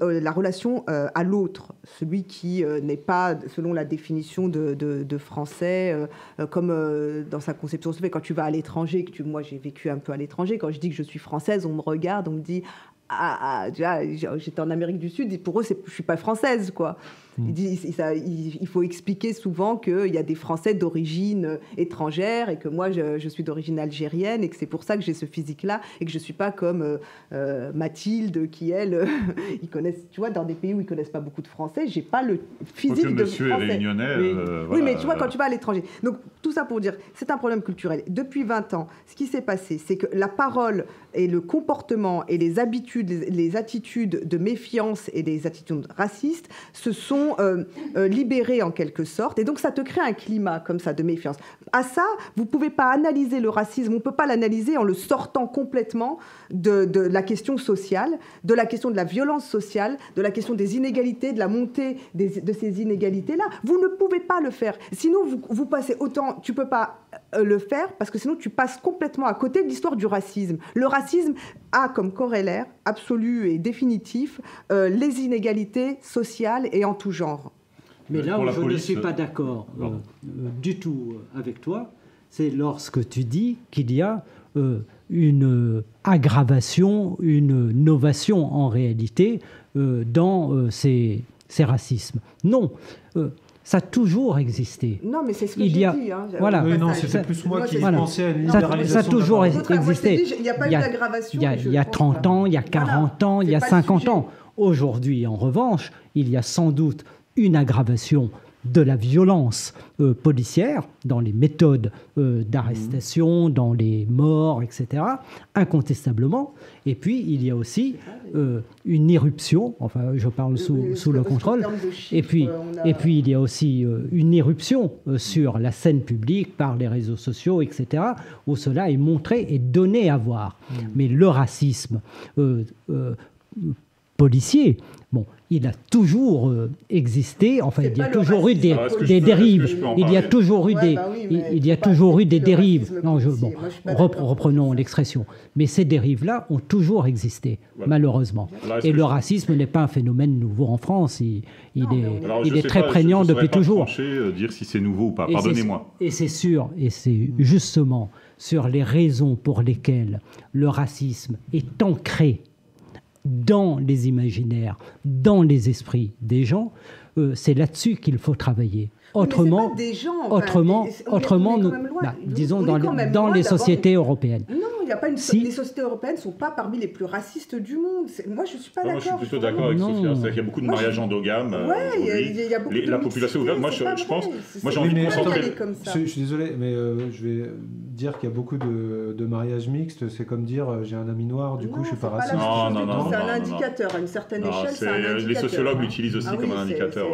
la relation à l'autre, celui qui n'est pas, selon la définition de, de, de France euh, euh, comme euh, dans sa conception quand tu vas à l'étranger, que tu, moi j'ai vécu un peu à l'étranger, quand je dis que je suis française, on me regarde, on me dit ah, ah j'étais en Amérique du Sud, et pour eux, je suis pas française, quoi. Mm. Il, il, faut expliquer souvent qu'il y a des Français d'origine étrangère et que moi, je, suis d'origine algérienne et que c'est pour ça que j'ai ce physique-là et que je ne suis pas comme euh, euh, Mathilde qui, elle, ils connaissent, tu vois, dans des pays où ils connaissent pas beaucoup de Français, j'ai pas le physique de monsieur Français. Est réunionnais, euh, oui, mais tu vois, quand tu vas à l'étranger. Donc, tout ça pour dire, c'est un problème culturel. Depuis 20 ans, ce qui s'est passé, c'est que la parole et le comportement et les habitudes, les attitudes de méfiance et les attitudes racistes se sont euh, euh, libérés en quelque sorte. Et donc ça te crée un climat comme ça de méfiance. À ça, vous ne pouvez pas analyser le racisme, on ne peut pas l'analyser en le sortant complètement de, la question sociale, de la question de la violence sociale, de la question des inégalités, de la montée de ces inégalités-là. Vous ne pouvez pas le faire. Sinon, vous, vous passez autant, tu peux pas le faire parce que sinon tu passes complètement à côté de l'histoire du racisme. Le racisme a comme corollaire absolu et définitif les inégalités sociales et en tout genre. Mais là où je ne suis pas d'accord du tout avec toi, c'est lorsque tu dis qu'il y a une aggravation, une novation en réalité dans ces, ces, racismes. Non ça a toujours existé. Non, mais c'est ce que j'ai dit. Hein. Voilà. non, c'était plus moi qui pensais à une libéralisation. Ça, a toujours existé. Il n'y a pas eu d'aggravation. Il y a, 30 ans, il y a 40 ans, il y a 50 ans. Aujourd'hui, en revanche, il y a sans doute une aggravation de la violence euh, policière dans les méthodes euh, d'arrestation, dans les morts, etc., incontestablement. Et puis, il y a aussi euh, une irruption, enfin, je parle sous, sous le contrôle, et puis, et puis il y a aussi une irruption sur la scène publique par les réseaux sociaux, etc., où cela est montré et donné à voir. Mmh. Mais le racisme policier, il a toujours euh, existé, enfin il y a toujours eu des, dérives, il y a toujours eu des, il y a toujours eu des dérives. Non, je, bon, reprenons l'expression. Mais ces dérives-là ont toujours existé, malheureusement. Et le racisme n'est pas un phénomène nouveau en France. Il, est, il est très prégnant depuis toujours. Euh, dire si c'est nouveau ou pas. Pardonnez-moi. Et c'est sûr, et c'est justement sur les raisons pour lesquelles le racisme est ancré dans les imaginaires, dans les esprits des gens, euh, c'est là-dessus qu'il faut travailler. Autrement, des gens, autrement, autrement, disons dans, dans les sociétés européennes. Non, il y a pas une les sociétés européennes ne sont pas parmi les plus racistes du monde. Moi, je ne suis pas d'accord. Moi, je suis plutôt d'accord avec Sophia. Il y a beaucoup de mariages endogames. Oui, il y, a beaucoup La population ouverte, moi, je, pense. Moi, j'ai envie de concentrer. Je, suis désolé, mais euh, je vais dire qu'il y a beaucoup de, de mariages mixtes. C'est comme dire euh, j'ai un ami noir, du coup, je suis pas raciste. Non, non, non. C'est un indicateur. À une certaine échelle. Les sociologues l'utilisent aussi ah comme un indicateur.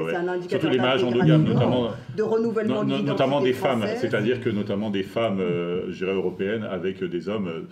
Surtout les mariages endogames, notamment. De renouvellement Notamment des femmes. C'est-à-dire que notamment des femmes, euh, je dirais, européennes avec des hommes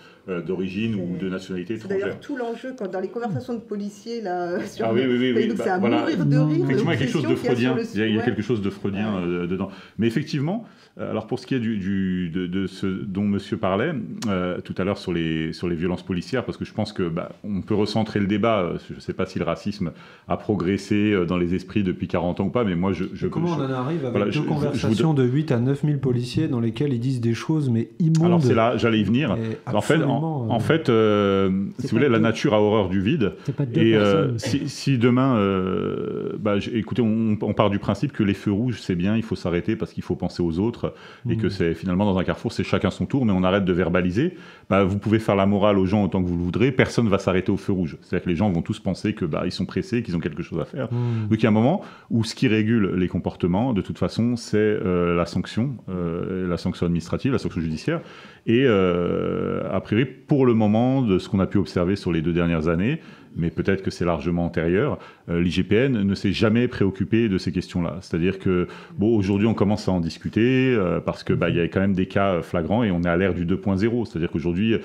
d'origine ou de nationalité étrangère. D'ailleurs, tout l'enjeu, dans les conversations de policiers, là, sur ah, oui, oui, oui, c'est à bah, mourir de rire. Effectivement, il y a quelque chose de freudien. Il y a, quelque chose de freudien euh, dedans. Mais effectivement, euh, alors pour ce qui est du, de, ce dont monsieur parlait euh, tout à l'heure sur les, sur les violences policières, parce que je pense que bah, on peut recentrer le débat, je ne sais pas si le racisme a progressé dans les esprits depuis 40 ans ou pas, mais moi je... je comment on en arrive avec deux conversations de 8 à 9 000 policiers dans lesquelles ils disent des choses mais immondes Alors c'est là, j'allais y venir. En fait, en, fait euh, si vous voulez, la nature a horreur du vide. et euh, si, demain, euh, bah, écoutez, on, part du principe que les feux rouges, c'est bien, il faut s'arrêter parce qu'il faut penser aux autres et que mmh. c'est finalement dans un carrefour, c'est chacun son tour, mais on arrête de verbaliser. Bah, vous pouvez faire la morale aux gens autant que vous le voudrez, personne ne va s'arrêter au feu rouge. C'est-à-dire que les gens vont tous penser que bah, ils sont pressés, qu'ils ont quelque chose à faire. Mmh. Donc il y a un moment où ce qui régule les comportements, de toute façon, c'est la sanction, la sanction administrative, la sanction judiciaire. Et a priori, pour le moment, de ce qu'on a pu observer sur les deux dernières années, mais peut-être que c'est largement antérieur, euh, l'IGPN ne s'est jamais préoccupé de ces questions-là. C'est-à-dire que, bon, aujourd'hui, on commence à en discuter euh, parce qu'il bah, y a quand même des cas flagrants et on est à l'ère du 2.0. C'est-à-dire qu'aujourd'hui,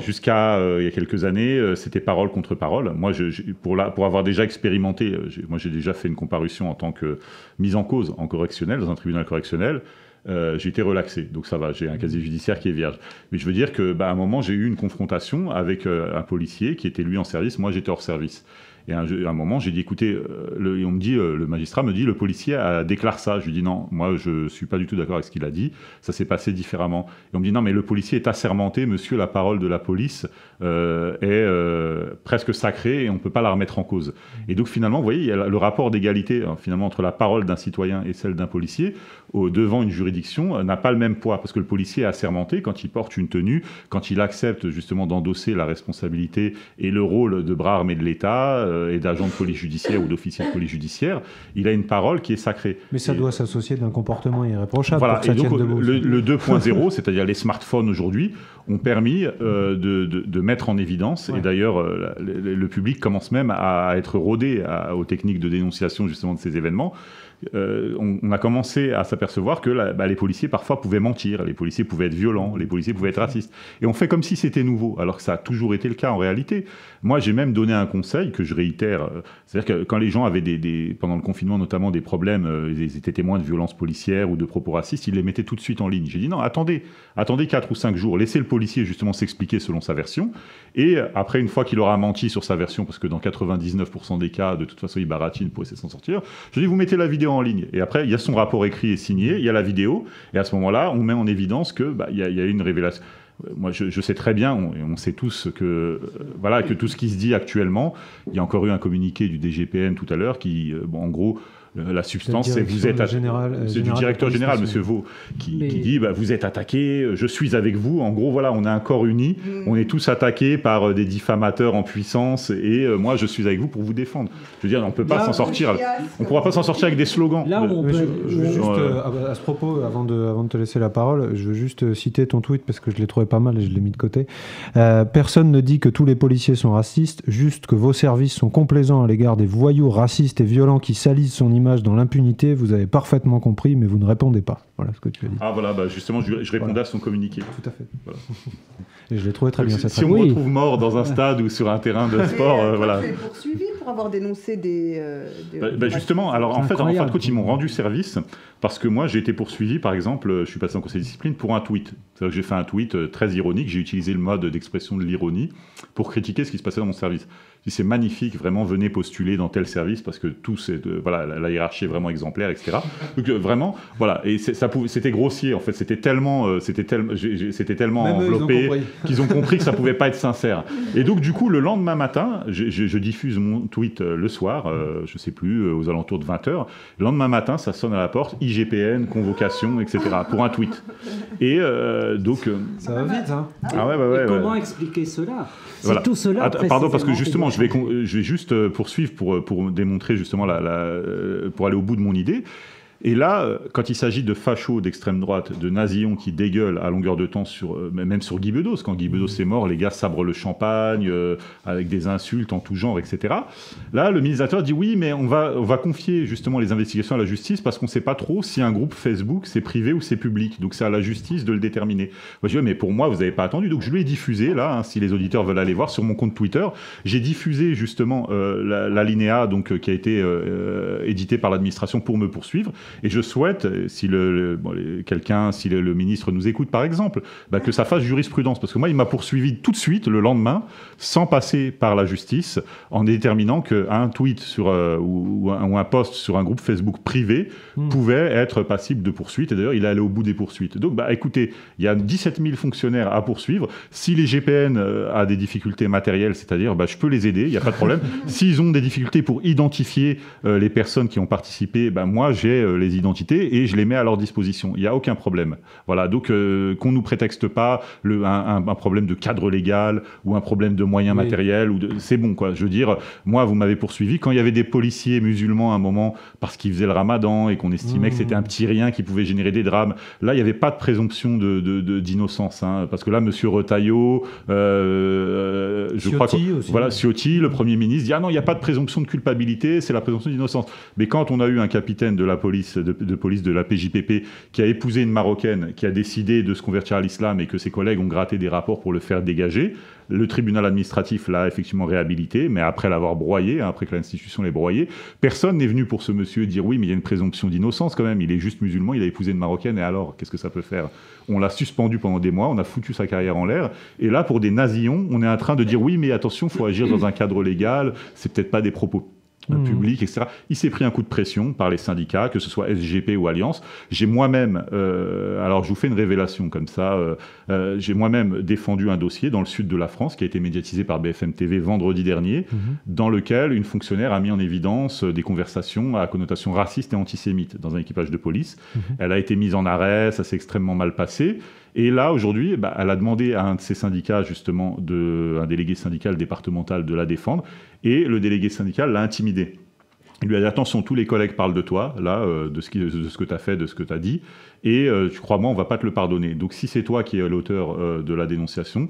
jusqu'à euh, il y a quelques années, c'était parole contre parole. Moi, je, pour, pour avoir déjà expérimenté, moi j'ai déjà fait une comparution en tant que mise en cause en correctionnel, dans un tribunal correctionnel. Euh, j'ai été relaxé. Donc ça va, j'ai un casier judiciaire qui est vierge. Mais je veux dire que, bah, à un moment, j'ai eu une confrontation avec euh, un policier qui était lui en service, moi j'étais hors service. Et à un, moment, j'ai dit, écoutez, euh, le, on me dit, le magistrat me dit, le policier a déclaré ça. Je lui dis, non, moi, je suis pas du tout d'accord avec ce qu'il a dit. Ça s'est passé différemment. Et on me dit, non, mais le policier est assermenté, monsieur, la parole de la police est presque sacrée et on ne peut pas la remettre en cause. Et donc, finalement, vous voyez, le rapport d'égalité, hein, finalement, entre la parole d'un citoyen et celle d'un policier, devant une juridiction euh, n'a pas le même poids parce que le policier est assermenté quand il porte une tenue, quand il accepte justement d'endosser la responsabilité et le rôle de bras armé de l'État euh, et d'agent de police judiciaire ou d'officier de police judiciaire, il a une parole qui est sacrée. Mais ça doit s'associer d'un comportement irréprochable. Voilà, et donc le, 2.0, c'est-à-dire les smartphones aujourd'hui, ont permis euh, de, mettre en évidence, et d'ailleurs le, public commence même à être rodé aux techniques de dénonciation justement de ces événements, euh, on, a commencé à s'apercevoir que bah, les policiers parfois pouvaient mentir, les policiers pouvaient être violents, les policiers pouvaient être racistes. Et on fait comme si c'était nouveau, alors que ça a toujours été le cas en réalité. Moi, j'ai même donné un conseil que je réitère. Euh, c'est-à-dire que quand les gens avaient des, pendant le confinement notamment des problèmes, euh, ils étaient témoins de violences policières ou de propos racistes, ils les mettaient tout de suite en ligne. J'ai dit non, attendez, attendez 4 ou 5 jours, laissez le policier justement s'expliquer selon sa version. Et après, une fois qu'il aura menti sur sa version, parce que dans 99% des cas, de toute façon, il baratine pour essayer de s'en sortir, je dis, vous mettez la vidéo en ligne. Et après, il y a son rapport écrit et signé, il y a la vidéo, et à ce moment-là, on met en évidence qu'il bah, y, a, y a une révélation moi, je, sais très bien, on, on sait tous que, euh, voilà, que tout ce qui se dit actuellement, il y a encore eu un communiqué du DGPN tout à l'heure qui, euh, en gros, la substance, c'est vous êtes c'est du directeur général, Monsieur Vaux, qui, dit bah, vous êtes attaqué, je suis avec vous. En gros, voilà, on a un corps uni, mm. on est tous attaqués par euh, des diffamateurs en puissance, et euh, moi, je suis avec vous pour vous défendre. Je veux dire, on peut pas s'en sortir. On pourra pas s'en sortir avec des slogans. Là, on juste, euh, à ce propos, avant de, avant de te laisser la parole, je veux juste citer ton tweet parce que je l'ai trouvé pas mal et je l'ai mis de côté. personne ne dit que tous les policiers sont racistes, juste que vos services sont complaisants à l'égard des voyous racistes et violents qui salissent son image dans l'impunité, vous avez parfaitement compris, mais vous ne répondez pas. Voilà ce que tu as dit. Ah voilà, bah justement, je, répondais à son communiqué. Tout à fait. Et je l'ai trouvé très bien. Si, si on me retrouve mort dans un stade ou sur un terrain de sport, euh, voilà. poursuivi pour avoir dénoncé des. Euh, bah, bah, justement, alors en fait, en fait, ils m'ont rendu service parce que moi, j'ai été poursuivi, par exemple, je suis passé en conseil de discipline pour un tweet. C'est-à-dire que j'ai fait un tweet euh, très ironique. J'ai utilisé le mode d'expression de l'ironie pour critiquer ce qui se passait dans mon service c'est magnifique, vraiment venez postuler dans tel service parce que tout c'est voilà la, hiérarchie est vraiment exemplaire, etc. Donc euh, vraiment voilà et ça c'était grossier en fait, c'était tellement euh, c'était tellement c'était tellement enveloppé qu'ils ont compris que ça pouvait pas être sincère. Et donc du coup le lendemain matin, je, diffuse mon tweet euh, le soir, je sais plus aux alentours de 20 h Le lendemain matin, ça sonne à la porte, IGPN, convocation, etc. pour un tweet. Et donc ça va vite, hein. Ah ouais, ouais, comment expliquer cela? Voilà. tout cela. pardon, parce que justement, je vais, je vais juste euh, poursuivre pour, euh, pour démontrer justement la, la, euh, pour aller au bout de mon idée. Et là, euh, quand il s'agit de fachos d'extrême droite, de nazillons qui dégueulent à longueur de temps, sur, euh, même sur Guy Bedos, quand Guy Bedos est mort, les gars sabrent le champagne euh, avec des insultes en tout genre, etc. Là, le ministre dit oui, mais on va, on va confier justement les investigations à la justice parce qu'on ne sait pas trop si un groupe Facebook c'est privé ou c'est public. Donc c'est à la justice de le déterminer. Moi, je dis, mais pour moi, vous n'avez pas attendu. Donc je lui ai diffusé, là, hein, si les auditeurs veulent aller voir sur mon compte Twitter, j'ai diffusé justement l'alinéa donc qui a été édité par l'administration pour me poursuivre. Et je souhaite, si le, quelqu'un, si le, ministre nous écoute par exemple, bah, que ça fasse jurisprudence. Parce que moi, il m'a poursuivi tout de suite, le lendemain, sans passer par la justice, en déterminant qu'un tweet sur, euh, ou, un, post sur un groupe Facebook privé hmm. pouvait être passible de poursuite. Et d'ailleurs, il est allé au bout des poursuites. Donc, bah, écoutez, il y a 17 000 fonctionnaires à poursuivre. Si les GPN euh, a des difficultés matérielles, c'est-à-dire, bah, je peux les aider, il n'y a pas de problème. S'ils ont des difficultés pour identifier euh, les personnes qui ont participé, bah, moi, j'ai les identités et je les mets à leur disposition. Il n'y a aucun problème. Voilà, donc euh, qu'on nous prétexte pas le, un, problème de cadre légal ou un problème de moyens matériels ou c'est bon quoi. Je veux dire, moi vous m'avez poursuivi quand il y avait des policiers musulmans à un moment parce qu'ils faisaient le Ramadan et qu'on estimait que c'était un petit rien qui pouvait générer des drames. Là, il n'y avait pas de présomption de, d'innocence, hein, parce que là, Monsieur Retailleau, euh, je crois que voilà, Ciotti, le Premier ministre, dit ah non, il n'y a pas de présomption de culpabilité, c'est la présomption d'innocence. Mais quand on a eu un capitaine de la police de, police de la PJPP qui a épousé une Marocaine, qui a décidé de se convertir à l'islam et que ses collègues ont gratté des rapports pour le faire dégager. Le tribunal administratif l'a effectivement réhabilité, mais après l'avoir broyé, hein, après que l'institution l'ait broyé, personne n'est venu pour ce monsieur dire oui, mais il y a une présomption d'innocence quand même, il est juste musulman, il a épousé une Marocaine, et alors, qu'est-ce que ça peut faire? On l'a suspendu pendant des mois, on a foutu sa carrière en l'air, et là, pour des nazillons, on est en train de dire oui, mais attention, faut agir dans un cadre légal, c'est peut-être pas des propos Mmh. public, etc. Il s'est pris un coup de pression par les syndicats, que ce soit SGP ou Alliance. J'ai moi-même, euh, alors je vous fais une révélation comme ça, euh, euh, j'ai moi-même défendu un dossier dans le sud de la France qui a été médiatisé par BFM TV vendredi dernier, mmh. dans lequel une fonctionnaire a mis en évidence des conversations à connotation raciste et antisémite dans un équipage de police. Mmh. Elle a été mise en arrêt, ça s'est extrêmement mal passé. Et là, aujourd'hui, bah, elle a demandé à un de ses syndicats, justement, de, un délégué syndical départemental, de la défendre. Et le délégué syndical l'a intimidé. Il lui a dit attention, tous les collègues parlent de toi, là, euh, de, ce de ce que tu as fait, de ce que tu as dit, et euh, tu crois moi, on va pas te le pardonner. Donc si c'est toi qui es l'auteur euh, de la dénonciation,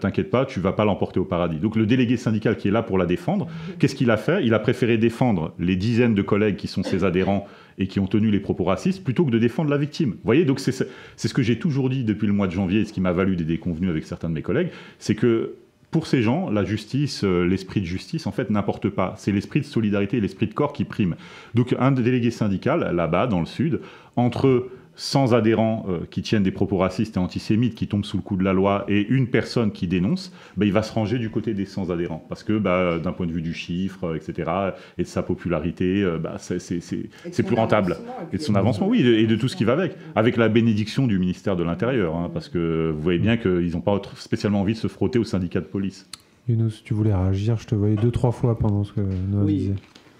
t'inquiète pas, tu vas pas l'emporter au paradis. Donc le délégué syndical qui est là pour la défendre, qu'est-ce qu'il a fait? Il a préféré défendre les dizaines de collègues qui sont ses adhérents et qui ont tenu les propos racistes plutôt que de défendre la victime. Vous voyez, donc c'est ce que j'ai toujours dit depuis le mois de janvier, et ce qui m'a valu des déconvenus avec certains de mes collègues, c'est que pour ces gens, la justice, euh, l'esprit de justice, en fait, n'importe pas. C'est l'esprit de solidarité et l'esprit de corps qui prime. Donc, un délégué syndical, là-bas, dans le Sud, entre 100 adhérents euh, qui tiennent des propos racistes et antisémites, qui tombent sous le coup de la loi, et une personne qui dénonce, bah, il va se ranger du côté des 100 adhérents. Parce que bah, d'un point de vue du chiffre, etc., et de sa popularité, euh, bah, c'est plus rentable. Et de son avancement, oui, et de, tout ce qui va avec. Avec la bénédiction du ministère de l'Intérieur, hein, parce que vous voyez bien qu'ils n'ont pas spécialement envie de se frotter au syndicat de police. Younous, tu voulais réagir, je te voyais deux, trois fois pendant ce que Noah oui. disait.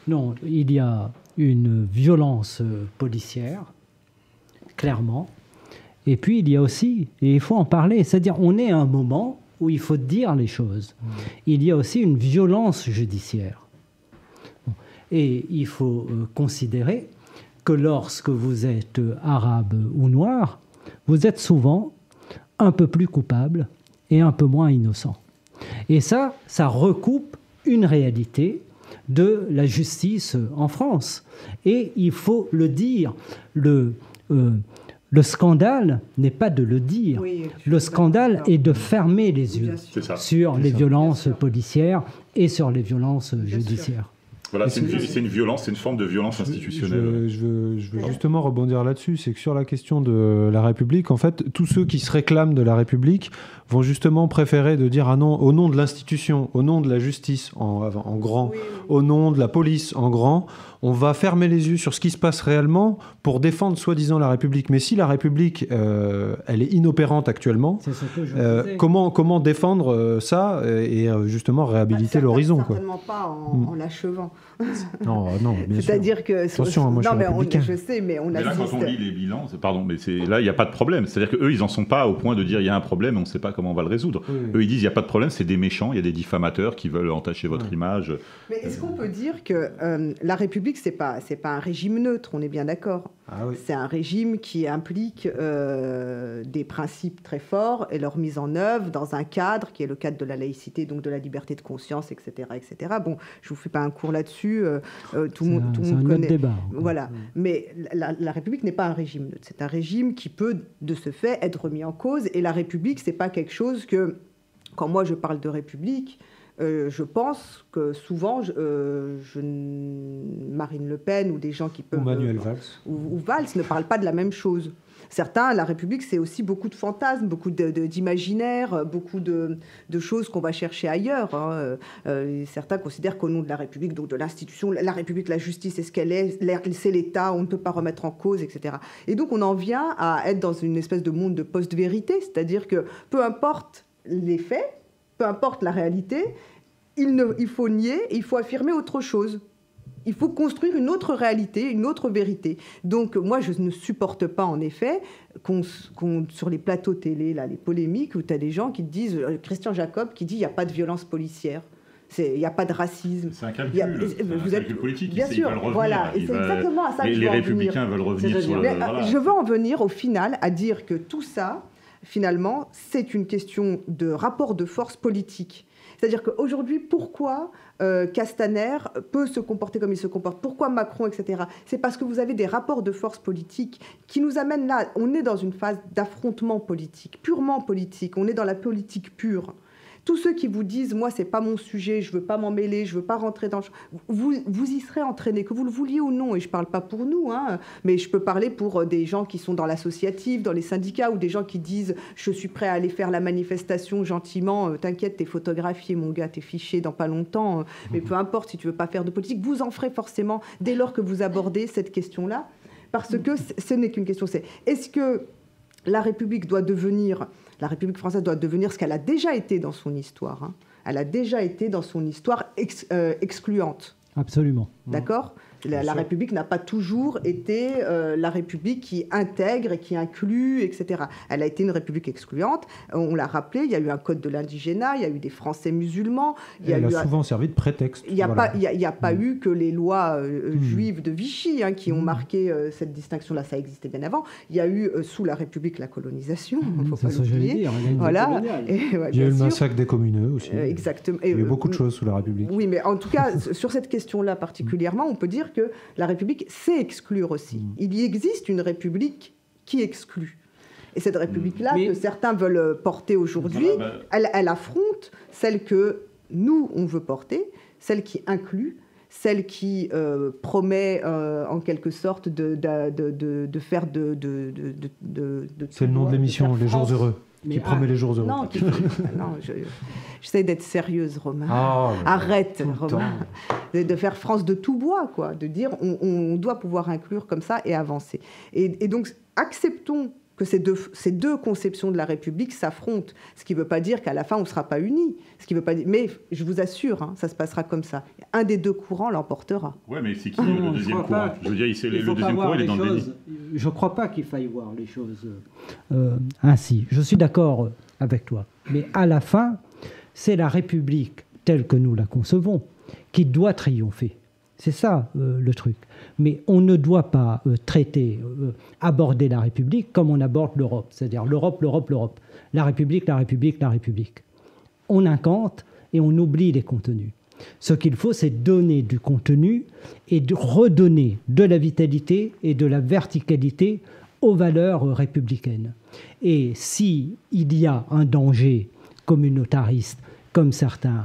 Non, il y a une violence policière clairement. Et puis il y a aussi, et il faut en parler, c'est-à-dire on est à un moment où il faut dire les choses. Mmh. Il y a aussi une violence judiciaire. Et il faut euh, considérer que lorsque vous êtes arabe ou noir, vous êtes souvent un peu plus coupable et un peu moins innocent. Et ça, ça recoupe une réalité de la justice en France. Et il faut le dire, le, euh, le scandale n'est pas de le dire. le scandale est de fermer les yeux sur les violences policières et sur les violences judiciaires. Voilà, c'est une, violence, c'est une forme de violence institutionnelle. Je, veux, justement rebondir là-dessus, c'est que sur la question de la République, en fait, tous ceux qui se réclament de la République vont justement préférer de dire ah non, au nom de l'institution, au nom de la justice en, grand, au nom de la police en grand, on va fermer les yeux sur ce qui se passe réellement pour défendre soi-disant la République. Mais si la République, euh, elle est inopérante actuellement, euh, comment, comment défendre euh, ça et justement réhabiliter bah, l'horizon Certainement pas en, mm. en l'achevant. non, non, C'est-à-dire que. Attention, moi, non, je, mais je sais, mais on mais là, quand on lit les bilans, pardon, mais là, il n'y a pas de problème. C'est-à-dire qu'eux, ils n'en sont pas au point de dire il y a un problème, on ne sait pas comment on va le résoudre. Eux, ils disent il n'y a pas de problème, c'est des méchants, il y a des diffamateurs qui veulent entacher votre image. Mais est-ce qu'on peut dire que la République ce c'est pas, c'est pas un régime neutre, on est bien d'accord. Ah c'est un régime qui implique euh, des principes très forts et leur mise en œuvre dans un cadre qui est le cadre de la laïcité, donc de la liberté de conscience, etc. etc. Bon, je vous fais pas un cours là-dessus, euh, euh, tout le monde, tout monde connaît. Débat, voilà, mais la, la République n'est pas un régime neutre, c'est un régime qui peut, de ce fait, être remis en cause. Et la République, c'est pas quelque chose que, quand moi je parle de République, euh, je pense que souvent, euh, je, Marine Le Pen ou des gens qui peuvent... Ou Manuel euh, Valls. Ou, Valls ne parlent pas de la même chose. Certains, la République, c'est aussi beaucoup de fantasmes, beaucoup d'imaginaires, beaucoup de, choses qu'on va chercher ailleurs. Hein. certains considèrent qu'au nom de la République, donc de l'institution, la République, la justice, est ce qu'elle est, c'est l'État, on ne peut pas remettre en cause, etc. Et donc on en vient à être dans une espèce de monde de post-vérité, c'est-à-dire que peu importe les faits, peu importe la réalité, il, ne, il faut nier et il faut affirmer autre chose. Il faut construire une autre réalité, une autre vérité. Donc moi, je ne supporte pas, en effet, qu'on, sur les plateaux télé, là, les polémiques, où tu as des gens qui disent, euh, Christian Jacob qui dit, il n'y a pas de violence policière. Il n'y a pas de racisme. C'est un calcul, vous êtes, politique. Bien sûr, voilà. Et c'est exactement à ça que je veux Les républicains veulent revenir sur le... Euh, je veux en venir au final à dire que tout ça, finalement, c'est une question de rapport de force politique. C'est-à-dire qu'aujourd'hui, pourquoi euh, Castaner peut se comporter comme il se comporte? Pourquoi Macron, etc. C'est parce que vous avez des rapports de force politique qui nous amènent là. On est dans une phase d'affrontement politique, purement politique. On est dans la politique pure tous ceux qui vous disent moi c'est pas mon sujet, je veux pas m'en mêler, je veux pas rentrer dans vous vous y serez entraîné que vous le vouliez ou non et je parle pas pour nous hein, mais je peux parler pour euh, des gens qui sont dans l'associatif, dans les syndicats ou des gens qui disent je suis prêt à aller faire la manifestation gentiment, euh, t'inquiète, t'es photographié mon gars, t'es fiché dans pas longtemps, euh, mais peu importe si tu veux pas faire de politique, vous en ferez forcément dès lors que vous abordez cette question-là parce que ce n'est qu'une question, c'est est-ce que la République doit devenir la République française doit devenir ce qu'elle a déjà été dans son histoire. Hein. Elle a déjà été dans son histoire euh, excluante. Absolument. D'accord? La, République n'a pas toujours été euh, la République qui intègre et qui inclut, etc. Elle a été une République excluante. On l'a rappelé, il y a eu un code de l'indigénat, il y a eu des Français musulmans. Il elle a, souvent servi de prétexte. Il n'y a, pas, il a pas mm. eu que les lois euh, mm. juives de Vichy hein, qui ont mm. marqué euh, cette distinction-là. Ça existait bien avant. Il y a eu sous la République la colonisation. Il ne faut pas l'oublier. Voilà. il y a eu le massacre des communeux aussi. exactement. il y a eu beaucoup de choses sous la République. Oui, mais en tout cas, sur cette question-là particulièrement, on peut dire que la République sait exclure aussi. Mm. Il y existe une République qui exclut. Et cette République-là, que certains veulent porter aujourd'hui, elle, affronte celle que nous, on veut porter, celle qui inclut, celle qui euh, promet euh, en quelque sorte de, de, de, de faire de... de, C'est le nom de l'émission, Les Jours Heureux. Qui promet les jours heureux. Non, non j'essaie d'être sérieuse, Romain. Ah, Arrête, Romain. De faire France de tout bois, quoi. De dire on, on, doit pouvoir inclure comme ça et avancer. Et, et donc, acceptons que ces deux, ces deux conceptions de la République s'affrontent. Ce qui ne veut pas dire qu'à la fin, on ne sera pas unis. Ce qui veut pas dire... Mais je vous assure, hein, ça se passera comme ça. Un des deux courants l'emportera. Oui, mais c'est qui le deuxième courant? Je veux dire, le deuxième courant, il est dans le déni. Je ne crois pas qu'il faille voir les choses euh, ainsi. Je suis d'accord avec toi. Mais à la fin, c'est la République telle que nous la concevons qui doit triompher. C'est ça euh, le truc. Mais on ne doit pas euh, traiter, euh, aborder la République comme on aborde l'Europe, c'est-à-dire l'Europe, l'Europe, l'Europe. La République, la République, la République. On incante et on oublie les contenus. Ce qu'il faut, c'est donner du contenu et redonner de la vitalité et de la verticalité aux valeurs républicaines. Et s'il y a un danger communautariste, comme certains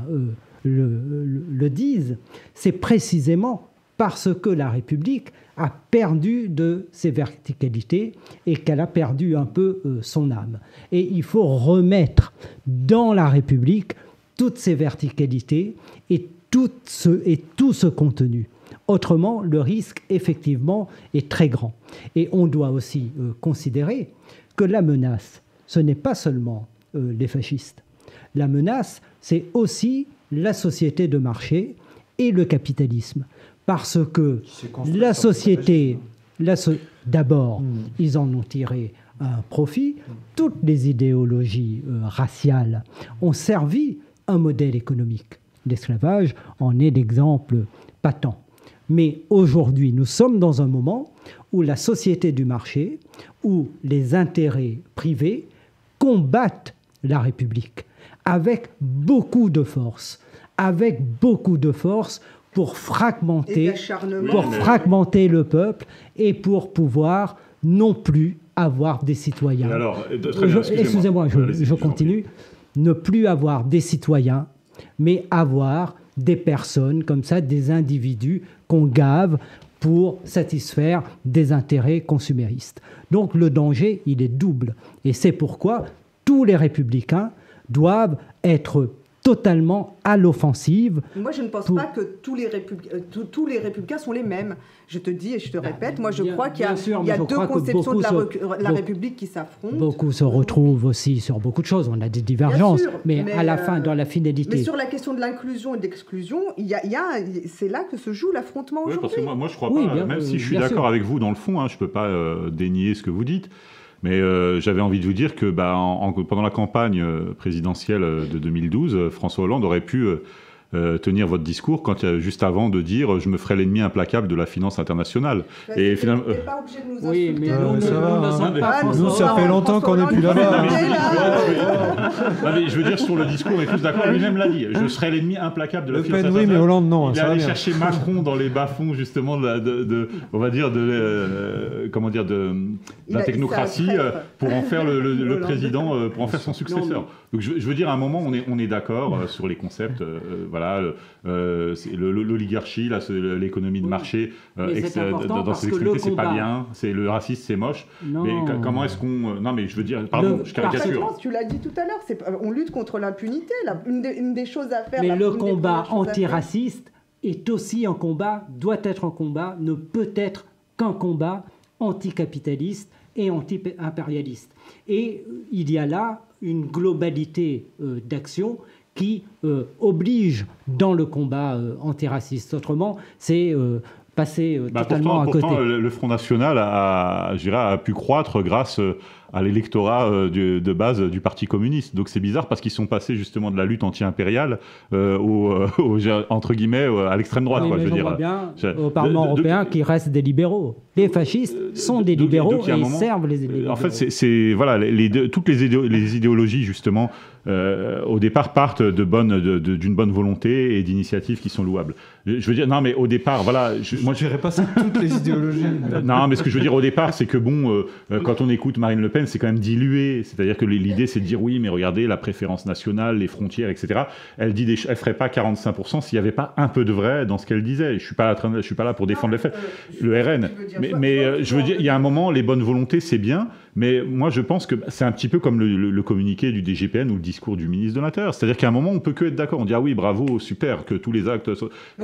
le, disent, c'est précisément parce que la République a perdu de ses verticalités et qu'elle a perdu un peu euh, son âme. Et il faut remettre dans la République toutes ces verticalités et tout ce, et tout ce contenu. Autrement, le risque, effectivement, est très grand. Et on doit aussi euh, considérer que la menace, ce n'est pas seulement euh, les fascistes. La menace, c'est aussi la société de marché et le capitalisme. Parce que la société, d'abord, hmm. ils en ont tiré un profit. Toutes les idéologies euh, raciales ont servi un modèle économique. L'esclavage en est l'exemple patent. Mais aujourd'hui, nous sommes dans un moment où la société du marché, où les intérêts privés combattent la République avec beaucoup de force avec beaucoup de force pour fragmenter, pour fragmenter le peuple et pour pouvoir non plus avoir des citoyens. Alors, excusez-moi, je, continue. Ne plus avoir des citoyens, mais avoir des personnes comme ça, des individus qu'on gave pour satisfaire des intérêts consuméristes. Donc le danger, il est double. Et c'est pourquoi tous les républicains doivent être totalement à l'offensive. Moi, je ne pense pas que tous les, euh, tous les républicains sont les mêmes. Je te dis et je te bah, répète, moi je crois qu'il y a, deux conceptions de la, République qui s'affrontent. Beaucoup se retrouvent aussi sur beaucoup de choses. On a des divergences, mais, à la fin, dans la finalité. Mais sur la question de l'inclusion et de l'exclusion, il y a, c'est là que se joue l'affrontement aujourd'hui. parce que moi, moi, je crois pas, même si je suis d'accord avec vous dans le fond, hein, je ne peux pas euh, dénier ce que vous dites. Mais euh, j'avais envie de vous dire que bah, pendant la campagne euh, présidentielle euh, de 2012, François Hollande aurait pu euh, tenir votre discours quand juste avant de dire je me ferai l'ennemi implacable de la finance internationale. Bah, et finalement, euh, pas obligé de nous oui, mais nous, ça, va, nous, ça fait longtemps qu'on n'est plus là-bas. je veux dire sur le discours, et tous d'accord, lui-même l'a dit. Je serai l'ennemi implacable de la finance internationale. Oui, mais Hollande non. Il allait chercher Macron dans les bas-fonds justement de, de, on va dire de euh, comment dire de, la technocratie pour en faire le, président, pour en faire son successeur. Donc je, veux dire à un moment on est on est d'accord sur les concepts, voilà euh, l'oligarchie, l'économie de marché euh, dans ces extrémités, c'est pas bien. C'est le racisme, c'est moche. Mais comment est-ce qu'on euh, Non, mais je veux dire, pardon, je caricature. Tu l'as dit tout à l'heure, on lutte contre l'impunité. Une, une, des choses à faire. Mais le combat antiraciste est aussi un combat, doit être un combat, ne peut être qu'un combat anticapitaliste et anti-impérialiste. Et il y a là une globalité d'action qui euh, oblige dans le combat euh, antiraciste. Autrement, c'est euh, passer bah, totalement à côté. le Front National a, a pu croître grâce à l'électorat euh, de base du Parti communiste. Donc c'est bizarre parce qu'ils sont passés justement de la lutte anti-impériale euh, au, euh, entre guillemets à l'extrême droite. je veux dire. bien au Parlement européen qui reste des libéraux. Les fascistes sont des libéraux et ils servent les libéraux. En fait, c'est voilà les, toutes les idéologies justement au départ partent de bonne d'une bonne volonté et d'initiatives qui sont louables. Je veux dire non mais au départ voilà. Je, moi je dirais pas ça toutes les idéologies. non mais ce que je veux dire au départ c'est que bon quand on écoute Marine Le Pen c'est quand même dilué. C'est-à-dire que l'idée, c'est de dire oui, mais regardez la préférence nationale, les frontières, etc. Elle dit, des, elle ferait pas 45% s'il n'y avait pas un peu de vrai dans ce qu'elle disait. Je suis pas là, je suis pas là pour défendre les faits. le RN. Mais, mais je veux dire, il y a un moment, les bonnes volontés, c'est bien. Mais moi, je pense que c'est un petit peu comme le, communiqué du DGPN ou le discours du ministre de l'Intérieur. C'est-à-dire qu'à un moment, on peut que être d'accord. On dit ah oui, bravo, super, que tous les actes.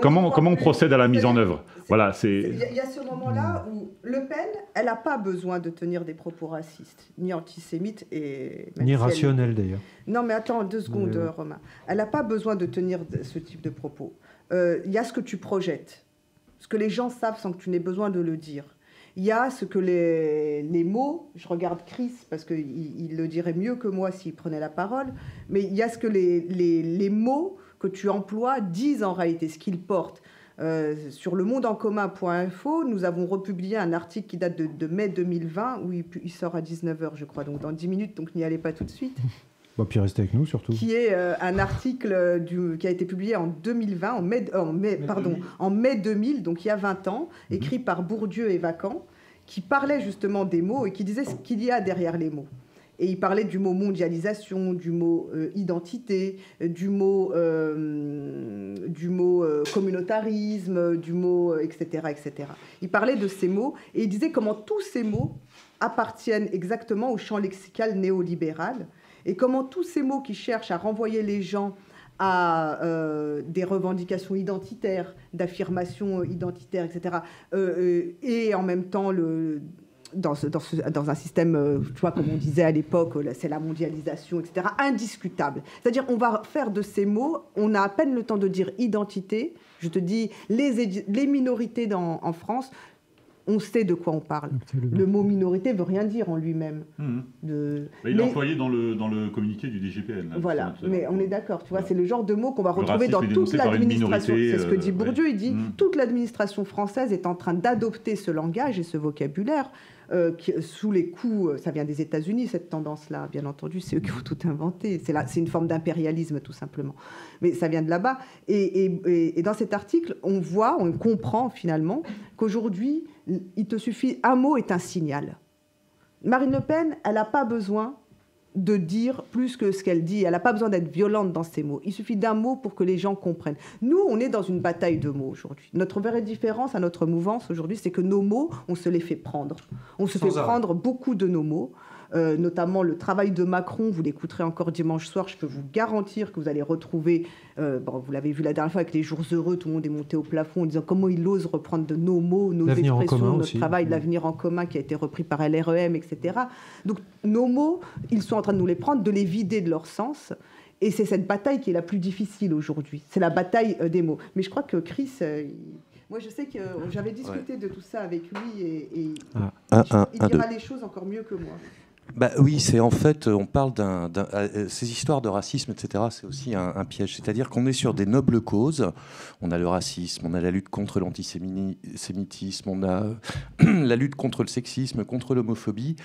Comment, comment on procède à la mise en œuvre Voilà, c'est. Il y a ce moment-là où Le Pen, elle n'a pas besoin de tenir des propos racistes, ni antisémites et. Ni rationnels d'ailleurs. Non, mais attends deux secondes, Romain. Elle n'a pas besoin de tenir ce type de propos. Euh, il y a ce que tu projettes, ce que les gens savent sans que tu n'aies besoin de le dire. Il y a ce que les, les mots, je regarde Chris parce qu'il il le dirait mieux que moi s'il prenait la parole, mais il y a ce que les, les, les mots que tu emploies disent en réalité, ce qu'ils portent. Euh, sur le monde en commun.info, nous avons republié un article qui date de, mai 2020, où il, il, sort à 19h, je crois, donc dans 10 minutes, donc n'y allez pas tout de suite. Bah, puis restez avec nous surtout. Qui est euh, un article du, qui a été publié en 2020, en mai, en mai, pardon, 2000. en mai 2000, donc il y a 20 ans, mhm. écrit par Bourdieu et Vacan, qui parlait justement des mots et qui disait ce qu'il y a derrière les mots. Et il parlait du mot mondialisation, du mot euh, identité, du mot, euh, du mot euh, communautarisme, du mot etc., etc. Il parlait de ces mots et il disait comment tous ces mots appartiennent exactement au champ lexical néolibéral et comment tous ces mots qui cherchent à renvoyer les gens à euh, des revendications identitaires, d'affirmations identitaires, etc., euh, euh, et en même temps dans, un système, euh, tu vois, comme on disait à l'époque, c'est la mondialisation, etc., indiscutable. C'est-à-dire, on va faire de ces mots, on a à peine le temps de dire identité. Je te dis, les, minorités en France on sait de quoi on parle. Absolument. Le mot minorité veut rien dire en lui-même. Mmh. De... il mais... est employé dans le, dans le communiqué du DGPN. Là, voilà, mais on est d'accord, tu vois, c'est le genre de mot qu'on va retrouver dans toute l'administration. C'est ce que dit Bourdieu, ouais. il dit mmh. toute l'administration française est en train d'adopter ce langage et ce vocabulaire. Euh, qui, sous les coups, euh, ça vient des États-Unis, cette tendance-là, bien entendu, c'est eux qui ont tout inventé. C'est une forme d'impérialisme, tout simplement. Mais ça vient de là-bas. Et, et, et, dans cet article, on voit, on comprend finalement qu'aujourd'hui, il te suffit, un mot est un signal. Marine Le Pen, elle n'a pas besoin de dire plus que ce qu'elle dit. Elle n'a pas besoin d'être violente dans ses mots. Il suffit d'un mot pour que les gens comprennent. Nous, on est dans une bataille de mots aujourd'hui. Notre vraie différence à notre mouvance aujourd'hui, c'est que nos mots, on se les fait prendre. On se Sans fait arrêt. prendre beaucoup de nos mots. Euh, notamment le travail de Macron, vous l'écouterez encore dimanche soir, je peux vous garantir que vous allez retrouver, euh, bon, vous l'avez vu la dernière fois avec les jours heureux, tout le monde est monté au plafond en disant comment il ose reprendre de nos mots, nos expressions, notre aussi. travail, mmh. l'avenir en commun qui a été repris par LREM, etc. Donc nos mots, ils sont en train de nous les prendre, de les vider de leur sens. Et c'est cette bataille qui est la plus difficile aujourd'hui. C'est la bataille euh, des mots. Mais je crois que Chris... Euh, moi, je sais que j'avais discuté ouais. de tout ça avec lui et, et ah. il, un, un, il dira un, les choses encore mieux que moi. Bah oui, c'est en fait, on parle d'un, euh, ces histoires de racisme, etc. C'est aussi un, piège. C'est-à-dire qu'on est sur des nobles causes. On a le racisme, on a la lutte contre l'antisémitisme, on a la lutte contre le sexisme, contre l'homophobie.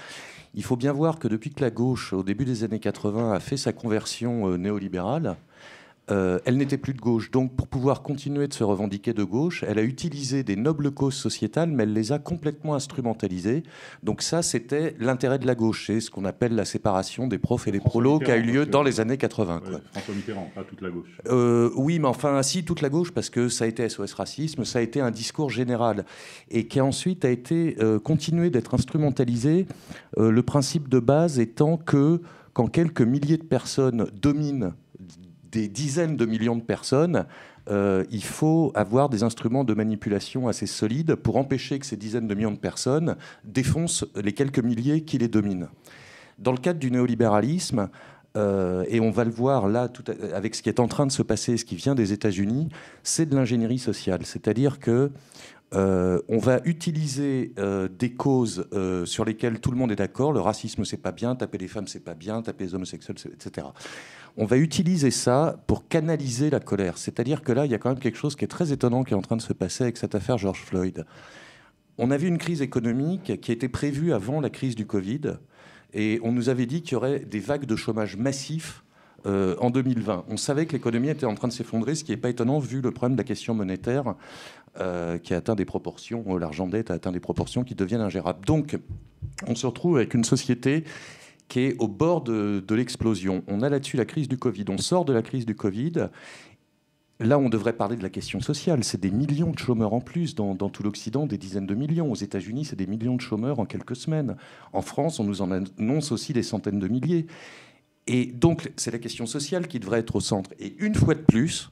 Il faut bien voir que depuis que la gauche, au début des années 80, a fait sa conversion euh, néolibérale, euh, elle n'était plus de gauche. Donc, pour pouvoir continuer de se revendiquer de gauche, elle a utilisé des nobles causes sociétales, mais elle les a complètement instrumentalisées. Donc, ça, c'était l'intérêt de la gauche. C'est ce qu'on appelle la séparation des profs et des prolos qui a eu lieu dans les années 80. Ouais, François Mitterrand, pas toute la gauche. Euh, oui, mais enfin, si, toute la gauche, parce que ça a été SOS Racisme, ça a été un discours général, et qui ensuite a été euh, continué d'être instrumentalisé. Le principe de base étant que quand quelques milliers de personnes dominent des dizaines de millions de personnes, euh, il faut avoir des instruments de manipulation assez solides pour empêcher que ces dizaines de millions de personnes défoncent les quelques milliers qui les dominent. Dans le cadre du néolibéralisme, euh, et on va le voir là avec ce qui est en train de se passer, ce qui vient des États-Unis, c'est de l'ingénierie sociale. C'est-à-dire que euh, on va utiliser des causes sur lesquelles tout le monde est d'accord. Le racisme, c'est pas bien. Taper les femmes, c'est pas bien. Taper les homosexuels, etc. On va utiliser ça pour canaliser la colère. C'est-à-dire que là, il y a quand même quelque chose qui est très étonnant qui est en train de se passer avec cette affaire George Floyd. On a vu une crise économique qui était prévue avant la crise du Covid. Et on nous avait dit qu'il y aurait des vagues de chômage massifs euh, en 2020. On savait que l'économie était en train de s'effondrer, ce qui n'est pas étonnant vu le problème de la question monétaire euh, qui a atteint des proportions, euh, l'argent dette a atteint des proportions qui deviennent ingérables. Donc, on se retrouve avec une société qui est au bord de, l'explosion. On a là-dessus la crise du Covid. On sort de la crise du Covid Là, on devrait parler de la question sociale. C'est des millions de chômeurs en plus dans, tout l'Occident, des dizaines de millions. Aux États-Unis, c'est des millions de chômeurs en quelques semaines. En France, on nous en annonce aussi des centaines de milliers. Et donc, c'est la question sociale qui devrait être au centre. Et une fois de plus,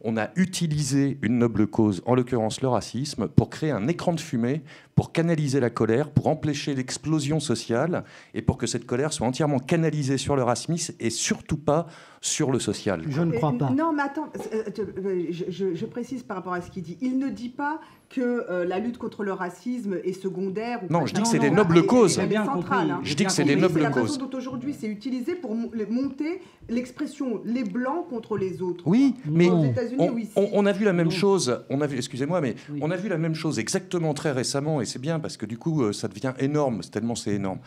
on a utilisé une noble cause, en l'occurrence le racisme, pour créer un écran de fumée, pour canaliser la colère, pour empêcher l'explosion sociale et pour que cette colère soit entièrement canalisée sur le racisme et surtout pas sur le social. Je ne crois pas. Non, mais attends, euh, euh, je, précise par rapport à ce qu'il dit. Il ne dit pas que euh, la lutte contre le racisme est secondaire. non, je dis que c'est des nobles causes. Hein. Je dis que c'est des nobles causes. dont aujourd'hui c'est utilisé pour monter l'expression les blancs contre les autres. Oui, mais on, a vu la même chose. On a vu, excusez-moi, mais on a vu la même chose exactement très récemment, et c'est bien parce que du coup ça devient énorme, tellement c'est énorme.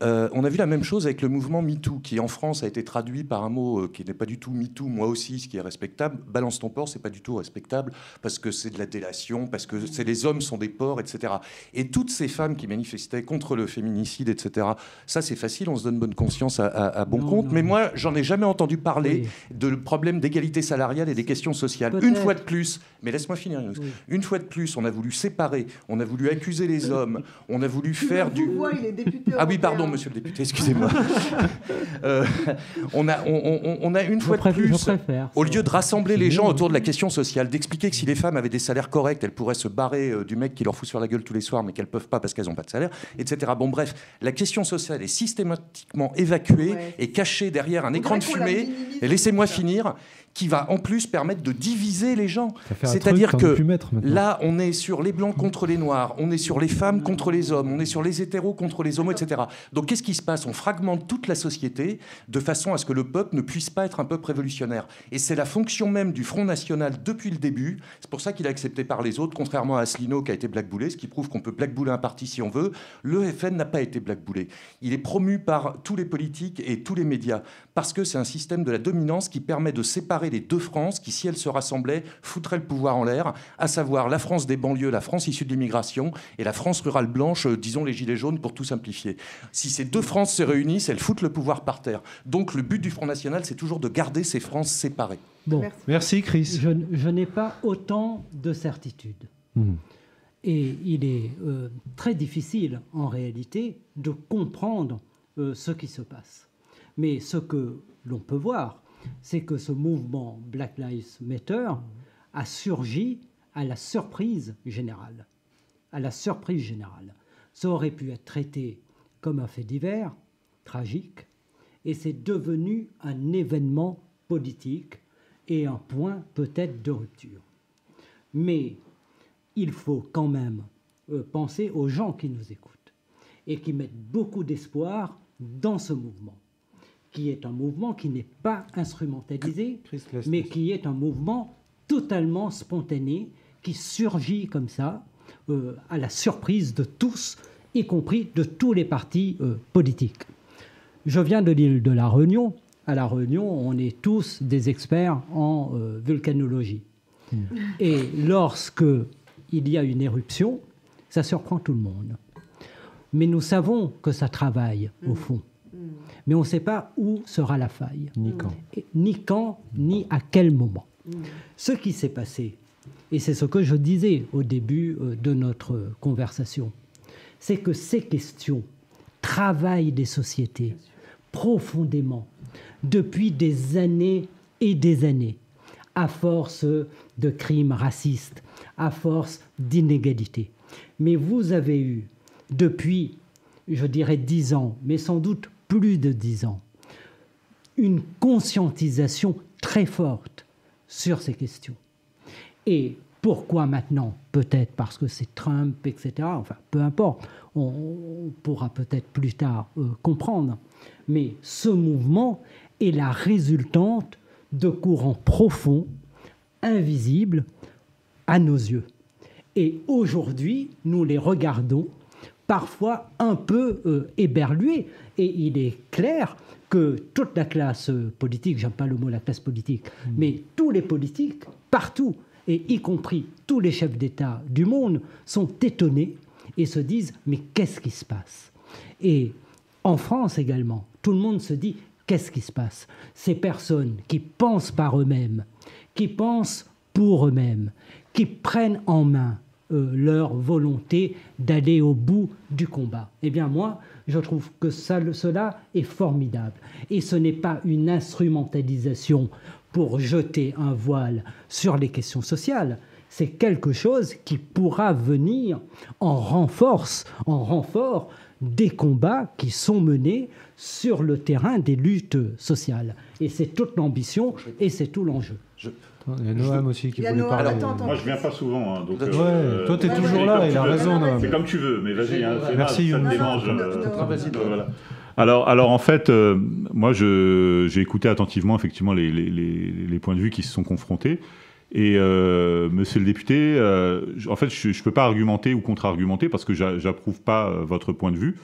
on a vu la même chose avec le mouvement MeToo, qui en France a été traduit par un mot qui n'est pas du tout MeToo, moi aussi, ce qui est respectable. Balance ton porc, c'est pas du tout respectable parce que c'est de la délation, parce que c'est les hommes sont des porcs, etc. Et toutes ces femmes qui manifestaient contre le féminicide, etc. Ça, c'est facile, on se donne bonne conscience à, bon compte. Mais moi, j'en ai jamais entendu parler de problème d'égalité salariale et des questions sociales. Une fois de plus, mais laisse-moi finir. Une fois de plus, on a voulu séparer, on a voulu accuser les hommes, on a voulu faire du. ah oui, pardon, monsieur le député, excusez-moi. Euh, on a, on, on a une fois de plus, au lieu de rassembler les gens autour de la question sociale, d'expliquer que si les femmes avaient des salaires corrects, elles pourraient se barrer euh, du mec qui leur fout sur la gueule tous les soirs, mais qu'elles peuvent pas parce qu'elles n'ont pas de salaire, etc. Bon, bref, la question sociale est systématiquement évacuée et cachée derrière un écran de fumée. Et laissez-moi finir qui va en plus permettre de diviser les gens. C'est-à-dire que là, on est sur les blancs contre les noirs, on est sur les femmes contre les hommes, on est sur les hétéros contre les homos, etc. Donc qu'est-ce qui se passe? On fragmente toute la société de façon à ce que le peuple ne puisse pas être un peuple révolutionnaire. Et c'est la fonction même du Front National depuis le début. C'est pour ça qu'il a accepté par les autres, contrairement à Asselineau qui a été blackboulé, ce qui prouve qu'on peut blackbouler un parti si on veut. Le FN n'a pas été blackboulé. Il est promu par tous les politiques et tous les médias parce que c'est un système de la dominance qui permet de séparer les deux France qui, si elles se rassemblaient, foutraient le pouvoir en l'air, à savoir la France des banlieues, la France issue de l'immigration, et la France rurale blanche, euh, disons les Gilets jaunes, pour tout simplifier. Si ces deux France se réunissent, elles foutent le pouvoir par terre. Donc le but du Front National, c'est toujours de garder ces France séparées. Bon. Merci, Chris. Je, n'ai pas autant de certitude. Hmm. Et il est euh, très difficile, en réalité, de comprendre euh, ce qui se passe. Mais ce que l'on peut voir, c'est que ce mouvement Black Lives Matter a surgi à la surprise générale. À la surprise générale. Ça aurait pu être traité comme un fait divers, tragique, et c'est devenu un événement politique et un point peut-être de rupture. Mais il faut quand même euh, penser aux gens qui nous écoutent et qui mettent beaucoup d'espoir dans ce mouvement qui est un mouvement qui n'est pas instrumentalisé, mais qui est un mouvement totalement spontané, qui surgit comme ça, euh, à la surprise de tous, y compris de tous les partis euh, politiques. Je viens de l'île de la Réunion. À la Réunion, on est tous des experts en euh, volcanologie. Hmm. Et lorsque il y a une éruption, ça surprend tout le monde. Mais nous savons que ça travaille, au hmm. fond mais on ne sait pas où sera la faille. Ni quand. ni quand, ni à quel moment. Ce qui s'est passé, et c'est ce que je disais au début euh, de notre conversation, c'est que ces questions travaillent des sociétés profondément depuis des années et des années, à force de crimes racistes, à force d'inégalités. Mais vous avez eu, depuis, je dirais, dix ans, mais sans doute plus de dix ans, une conscientisation très forte sur ces questions. Et pourquoi maintenant? Peut-être parce que c'est Trump, etc. Enfin, peu importe. On, pourra peut-être plus tard euh, comprendre. Mais ce mouvement est la résultante de courants profonds, invisibles à nos yeux. Et aujourd'hui, nous les regardons parfois un peu euh, éberlué. Et il est clair que toute la classe politique, j'aime pas le mot la classe politique, mm. mais tous les politiques, partout, et y compris tous les chefs d'État du monde, sont étonnés et se disent mais qu'est-ce qui se passe? Et en France également, tout le monde se dit qu'est-ce qui se passe? Ces personnes qui pensent par eux-mêmes, qui pensent pour eux-mêmes, qui prennent en main euh, leur volonté d'aller au bout du combat. Eh bien moi, je trouve que cela est formidable. Et ce n'est pas une instrumentalisation pour jeter un voile sur les questions sociales. C'est quelque chose qui pourra venir en renforce, en renfort des combats qui sont menés sur le terrain des luttes sociales. Et c'est toute l'ambition et c'est tout l'enjeu. Il y a Noam aussi qui voulait parler. Moi, je viens pas souvent. Hein, donc, euh, toi, tu es toujours là, il a raison. C'est comme tu veux, mais vas-y. Hein, Merci, ça, ça Alors, alors, en fait, euh, moi, j'ai écouté attentivement, effectivement, les, les, les, points de vue qui se sont confrontés. Et euh, monsieur le député, en fait, je ne peux pas argumenter ou contre-argumenter parce que j'approuve pas votre point de vue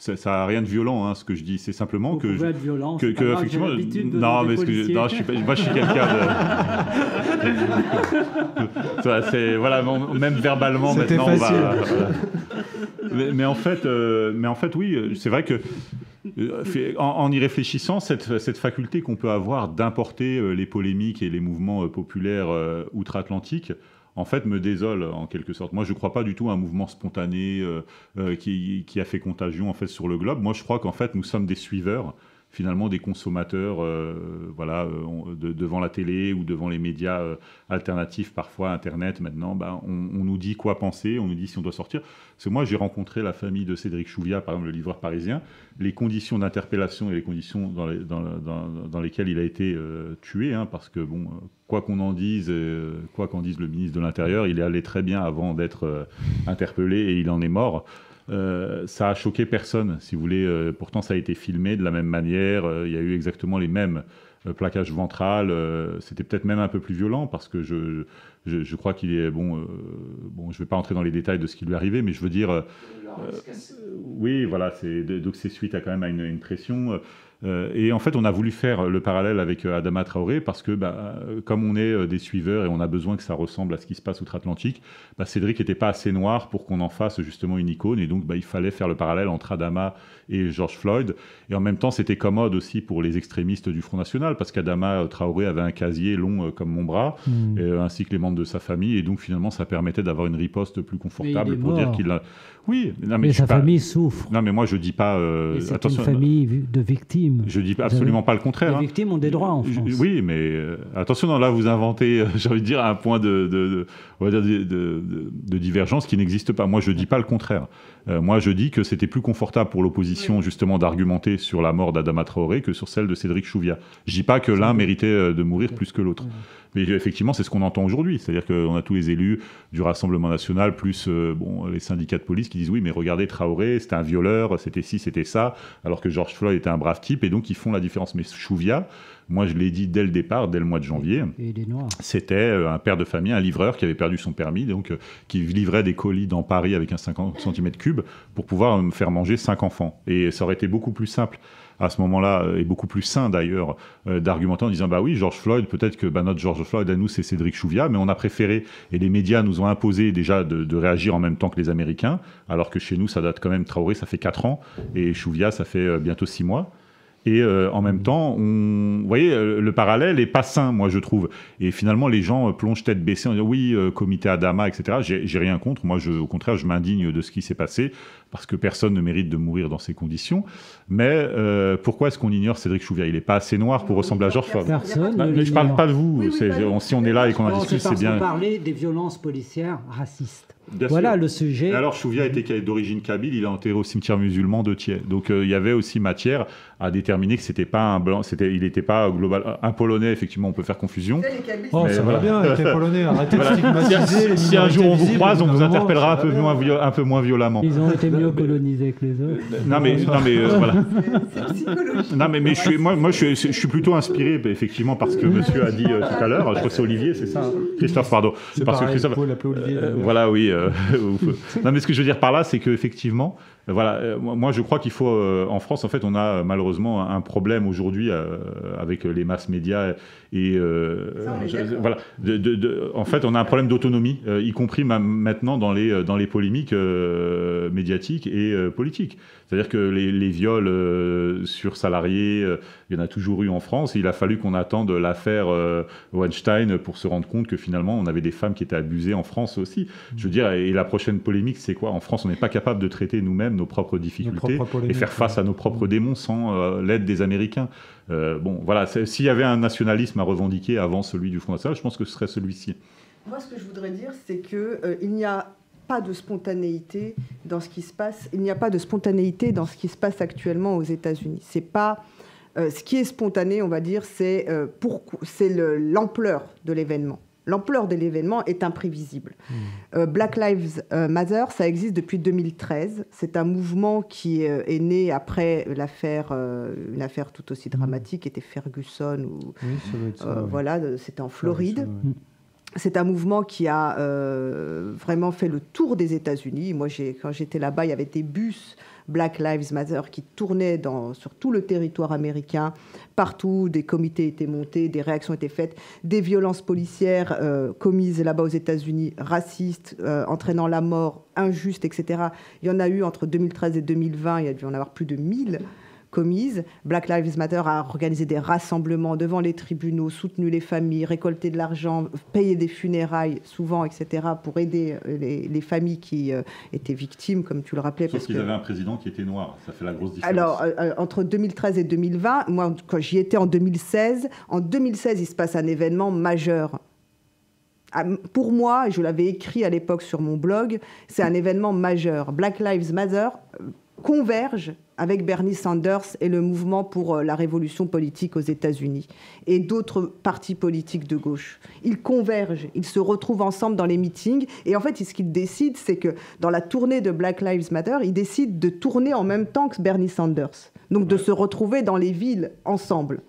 ça n'a rien de violent, hein, ce que je dis. C'est simplement que. Je, être violent, que, que effectivement. Non, mais que, non, je suis moi, je suis quelqu'un de. voilà, même verbalement, maintenant, on va. mais, en fait, euh, mais en fait, oui, c'est vrai que. Euh, en, y réfléchissant, cette, cette faculté qu'on peut avoir d'importer euh, les polémiques et les mouvements populaires outre-Atlantique, en fait, me désole en quelque sorte. Moi, je ne crois pas du tout à un mouvement spontané euh, euh, qui, a fait contagion en fait sur le globe. Moi, je crois qu'en fait, nous sommes des suiveurs finalement des consommateurs euh, voilà, devant la télé ou devant les médias alternatifs, parfois Internet maintenant, ben, on, nous dit quoi penser, on nous dit si on doit sortir. Parce que moi, j'ai rencontré la famille de Cédric Chouviat, par exemple le livreur parisien, les conditions d'interpellation et les conditions dans, lesquelles il a été tué, hein, parce que bon quoi qu'on en dise, euh, quoi qu'en dise le ministre de l'Intérieur, il est allé très bien avant d'être euh, interpellé et il en est mort. Euh, ça a choqué personne, si vous voulez. pourtant, ça a été filmé de la même manière. il y a eu exactement les mêmes plaquages ventral. C'était peut-être même un peu plus violent parce que je, je, crois qu'il est bon. bon, je ne vais pas entrer dans les détails de ce qui lui est arrivé, mais je veux dire. oui, voilà. Donc c'est suite à quand même à une, une pression. Euh, et en fait, on a voulu faire le parallèle avec euh, Adama Traoré parce que, bah, euh, comme on est des suiveurs et on a besoin que ça ressemble à ce qui se passe outre-Atlantique, bah, Cédric n'était pas assez noir pour qu'on en fasse justement une icône. Et donc, bah, il fallait faire le parallèle entre Adama et George Floyd. Et en même temps, c'était commode aussi pour les extrémistes du Front National parce qu'Adama Traoré avait un casier long comme mon bras, hmm. ainsi que les membres de sa famille. Et donc, finalement, ça permettait d'avoir une riposte plus confortable pour dire qu'il a. Oui, mais, sa famille souffre. Non, mais moi, je dis pas. c'est une famille de victimes. Je dis absolument pas le contraire. Les hein. victimes ont des droits en France. oui, mais euh, attention, là, vous inventez, j'ai envie de dire, un point de, de, divergence qui n'existe pas. Moi, je dis pas le contraire. Euh, moi, je dis que c'était plus confortable pour l'opposition, justement, d'argumenter sur la mort d'Adama Traoré que sur celle de Cédric Chouviat. Je dis pas que l'un méritait euh, de mourir plus que l'autre. Mais effectivement, c'est ce qu'on entend aujourd'hui. C'est-à-dire qu'on a tous les élus du Rassemblement national, plus bon, les syndicats de police qui disent oui, mais regardez, Traoré, c'était un violeur, c'était ci, c'était ça, alors que George Floyd était un brave type, et donc ils font la différence. Mais Chouvia, moi je l'ai dit dès le départ, dès le mois de janvier, c'était euh, un père de famille, un livreur qui avait perdu son permis, donc euh, qui livrait des colis dans Paris avec un 50 cm3 pour pouvoir me faire manger cinq enfants. Et ça aurait été beaucoup plus simple à ce moment-là, et beaucoup plus sain d'ailleurs, euh, d'argumenter en disant bah oui, George Floyd, peut-être que bah, notre George Floyd à nous c'est Cédric Chouviat, mais on a préféré, et les médias nous ont imposé déjà de, réagir en même temps que les Américains, alors que chez nous ça date quand même, Traoré ça fait 4 ans, et Chouviat ça fait bientôt 6 mois. Et euh, en même temps, on... vous voyez, euh, le parallèle est pas sain, moi, je trouve. Et finalement, les gens euh, plongent tête baissée en disant oui, comité Adama, etc. J'ai rien contre. Moi, je, au contraire, je m'indigne de ce qui s'est passé parce que personne ne mérite de mourir dans ces conditions. Mais pourquoi est-ce qu'on ignore Cédric Chouviat Il n'est pas assez noir pour ressembler à Georges Floyd. Personne. Bah, mais je parle pas de vous. si on est là et qu'on en discute, c'est bien. parler des violences policières racistes voilà le sujet. alors, Chouvia était d'origine kabyle, il est enterré au cimetière musulman de Thiers. Donc, euh, il y avait aussi matière à déterminer que c'était pas un blanc, c'était, il n'était pas global, un polonais. Effectivement, on peut faire confusion. Oh, ça va bien avec les polonais. Arrêtez de stigmatiser. Si, un jour on vous croise, on vous interpellera un peu, moins, un peu moins violemment. Ils ont été mieux colonisés que les autres. Non, mais, non, mais euh, voilà. Non, mais, mais je suis, moi, moi je, suis, je suis plutôt inspiré, effectivement, parce que Monsieur a dit euh, tout à l'heure. Je crois que c'est Olivier, c'est ça, hein? Christophe, pardon. C'est parce que Christophe. Olivier. voilà, oui. Euh, non, mais ce que je veux dire par là, c'est qu'effectivement, voilà, euh, moi je crois qu'il faut, euh, en France, en fait, on a malheureusement un problème aujourd'hui euh, avec les masses médias et voilà, en fait, on a un problème d'autonomie, y compris maintenant dans les dans les polémiques médiatiques et politiques. C'est-à-dire que les, viols sur salariés, il y en a toujours eu en France. il a fallu qu'on attende l'affaire Weinstein pour se rendre compte que finalement, on avait des femmes qui étaient abusées en France aussi. Je veux dire, et la prochaine polémique, c'est quoi? En France, on n'est pas capable de traiter nous-mêmes nos propres difficultés et faire face à nos propres démons sans euh, l'aide des Américains. Euh, bon, voilà, s'il y avait un nationalisme à revendiquer avant celui du Front National, je pense que ce serait celui-ci. Moi, ce que je voudrais dire, c'est qu'il euh, n'y a pas de spontanéité dans ce qui se passe. Il n'y a pas de spontanéité dans ce qui se passe actuellement aux États-Unis. C'est pas ce qui est spontané, on va dire, c'est l'ampleur de l'événement l'ampleur de l'événement est imprévisible. Hmm. Euh, Black Lives euh, Matter, ça existe depuis 2013. C'est un mouvement qui euh, est né après l'affaire, une affaire tout aussi hmm. dramatique, qui était Ferguson. Ou, Voilà, c'était en Floride. C'est un mouvement qui a vraiment fait le tour des États-Unis. Moi, quand j'étais là-bas, il y avait des bus Black Lives Matter qui tournait dans, sur tout le territoire américain. Partout, des comités étaient montés, des réactions étaient faites, des violences policières euh, commises là-bas aux États-Unis, racistes, euh, entraînant la mort, injustes, etc. Il y en a eu entre 2013 et 2020, il y a dû en avoir plus de 1000 commises. Black Lives Matter a organisé des rassemblements devant les tribunaux, soutenu les familles, récolté de l'argent, payé des funérailles souvent, etc., pour aider euh, les, familles qui euh, étaient victimes, comme tu le rappelais. Sauf qu'ils avaient un président qui était noir, ça fait la grosse différence. Alors, euh, entre 2013 et 2020, moi, quand j'y étais en 2016, en 2016, il se passe un événement majeur ah, pour moi, je l'avais écrit à l'époque sur mon blog, c'est un événement majeur. Black Lives Matter converge avec Bernie Sanders et le mouvement pour euh, la révolution politique aux États-Unis et d'autres partis politiques de gauche. Ils convergent, ils se retrouvent ensemble dans les meetings et en fait, ce qu'ils décident, c'est que dans la tournée de Black Lives Matter, ils décident de tourner en même temps que Bernie Sanders. Donc de se retrouver dans les villes ensemble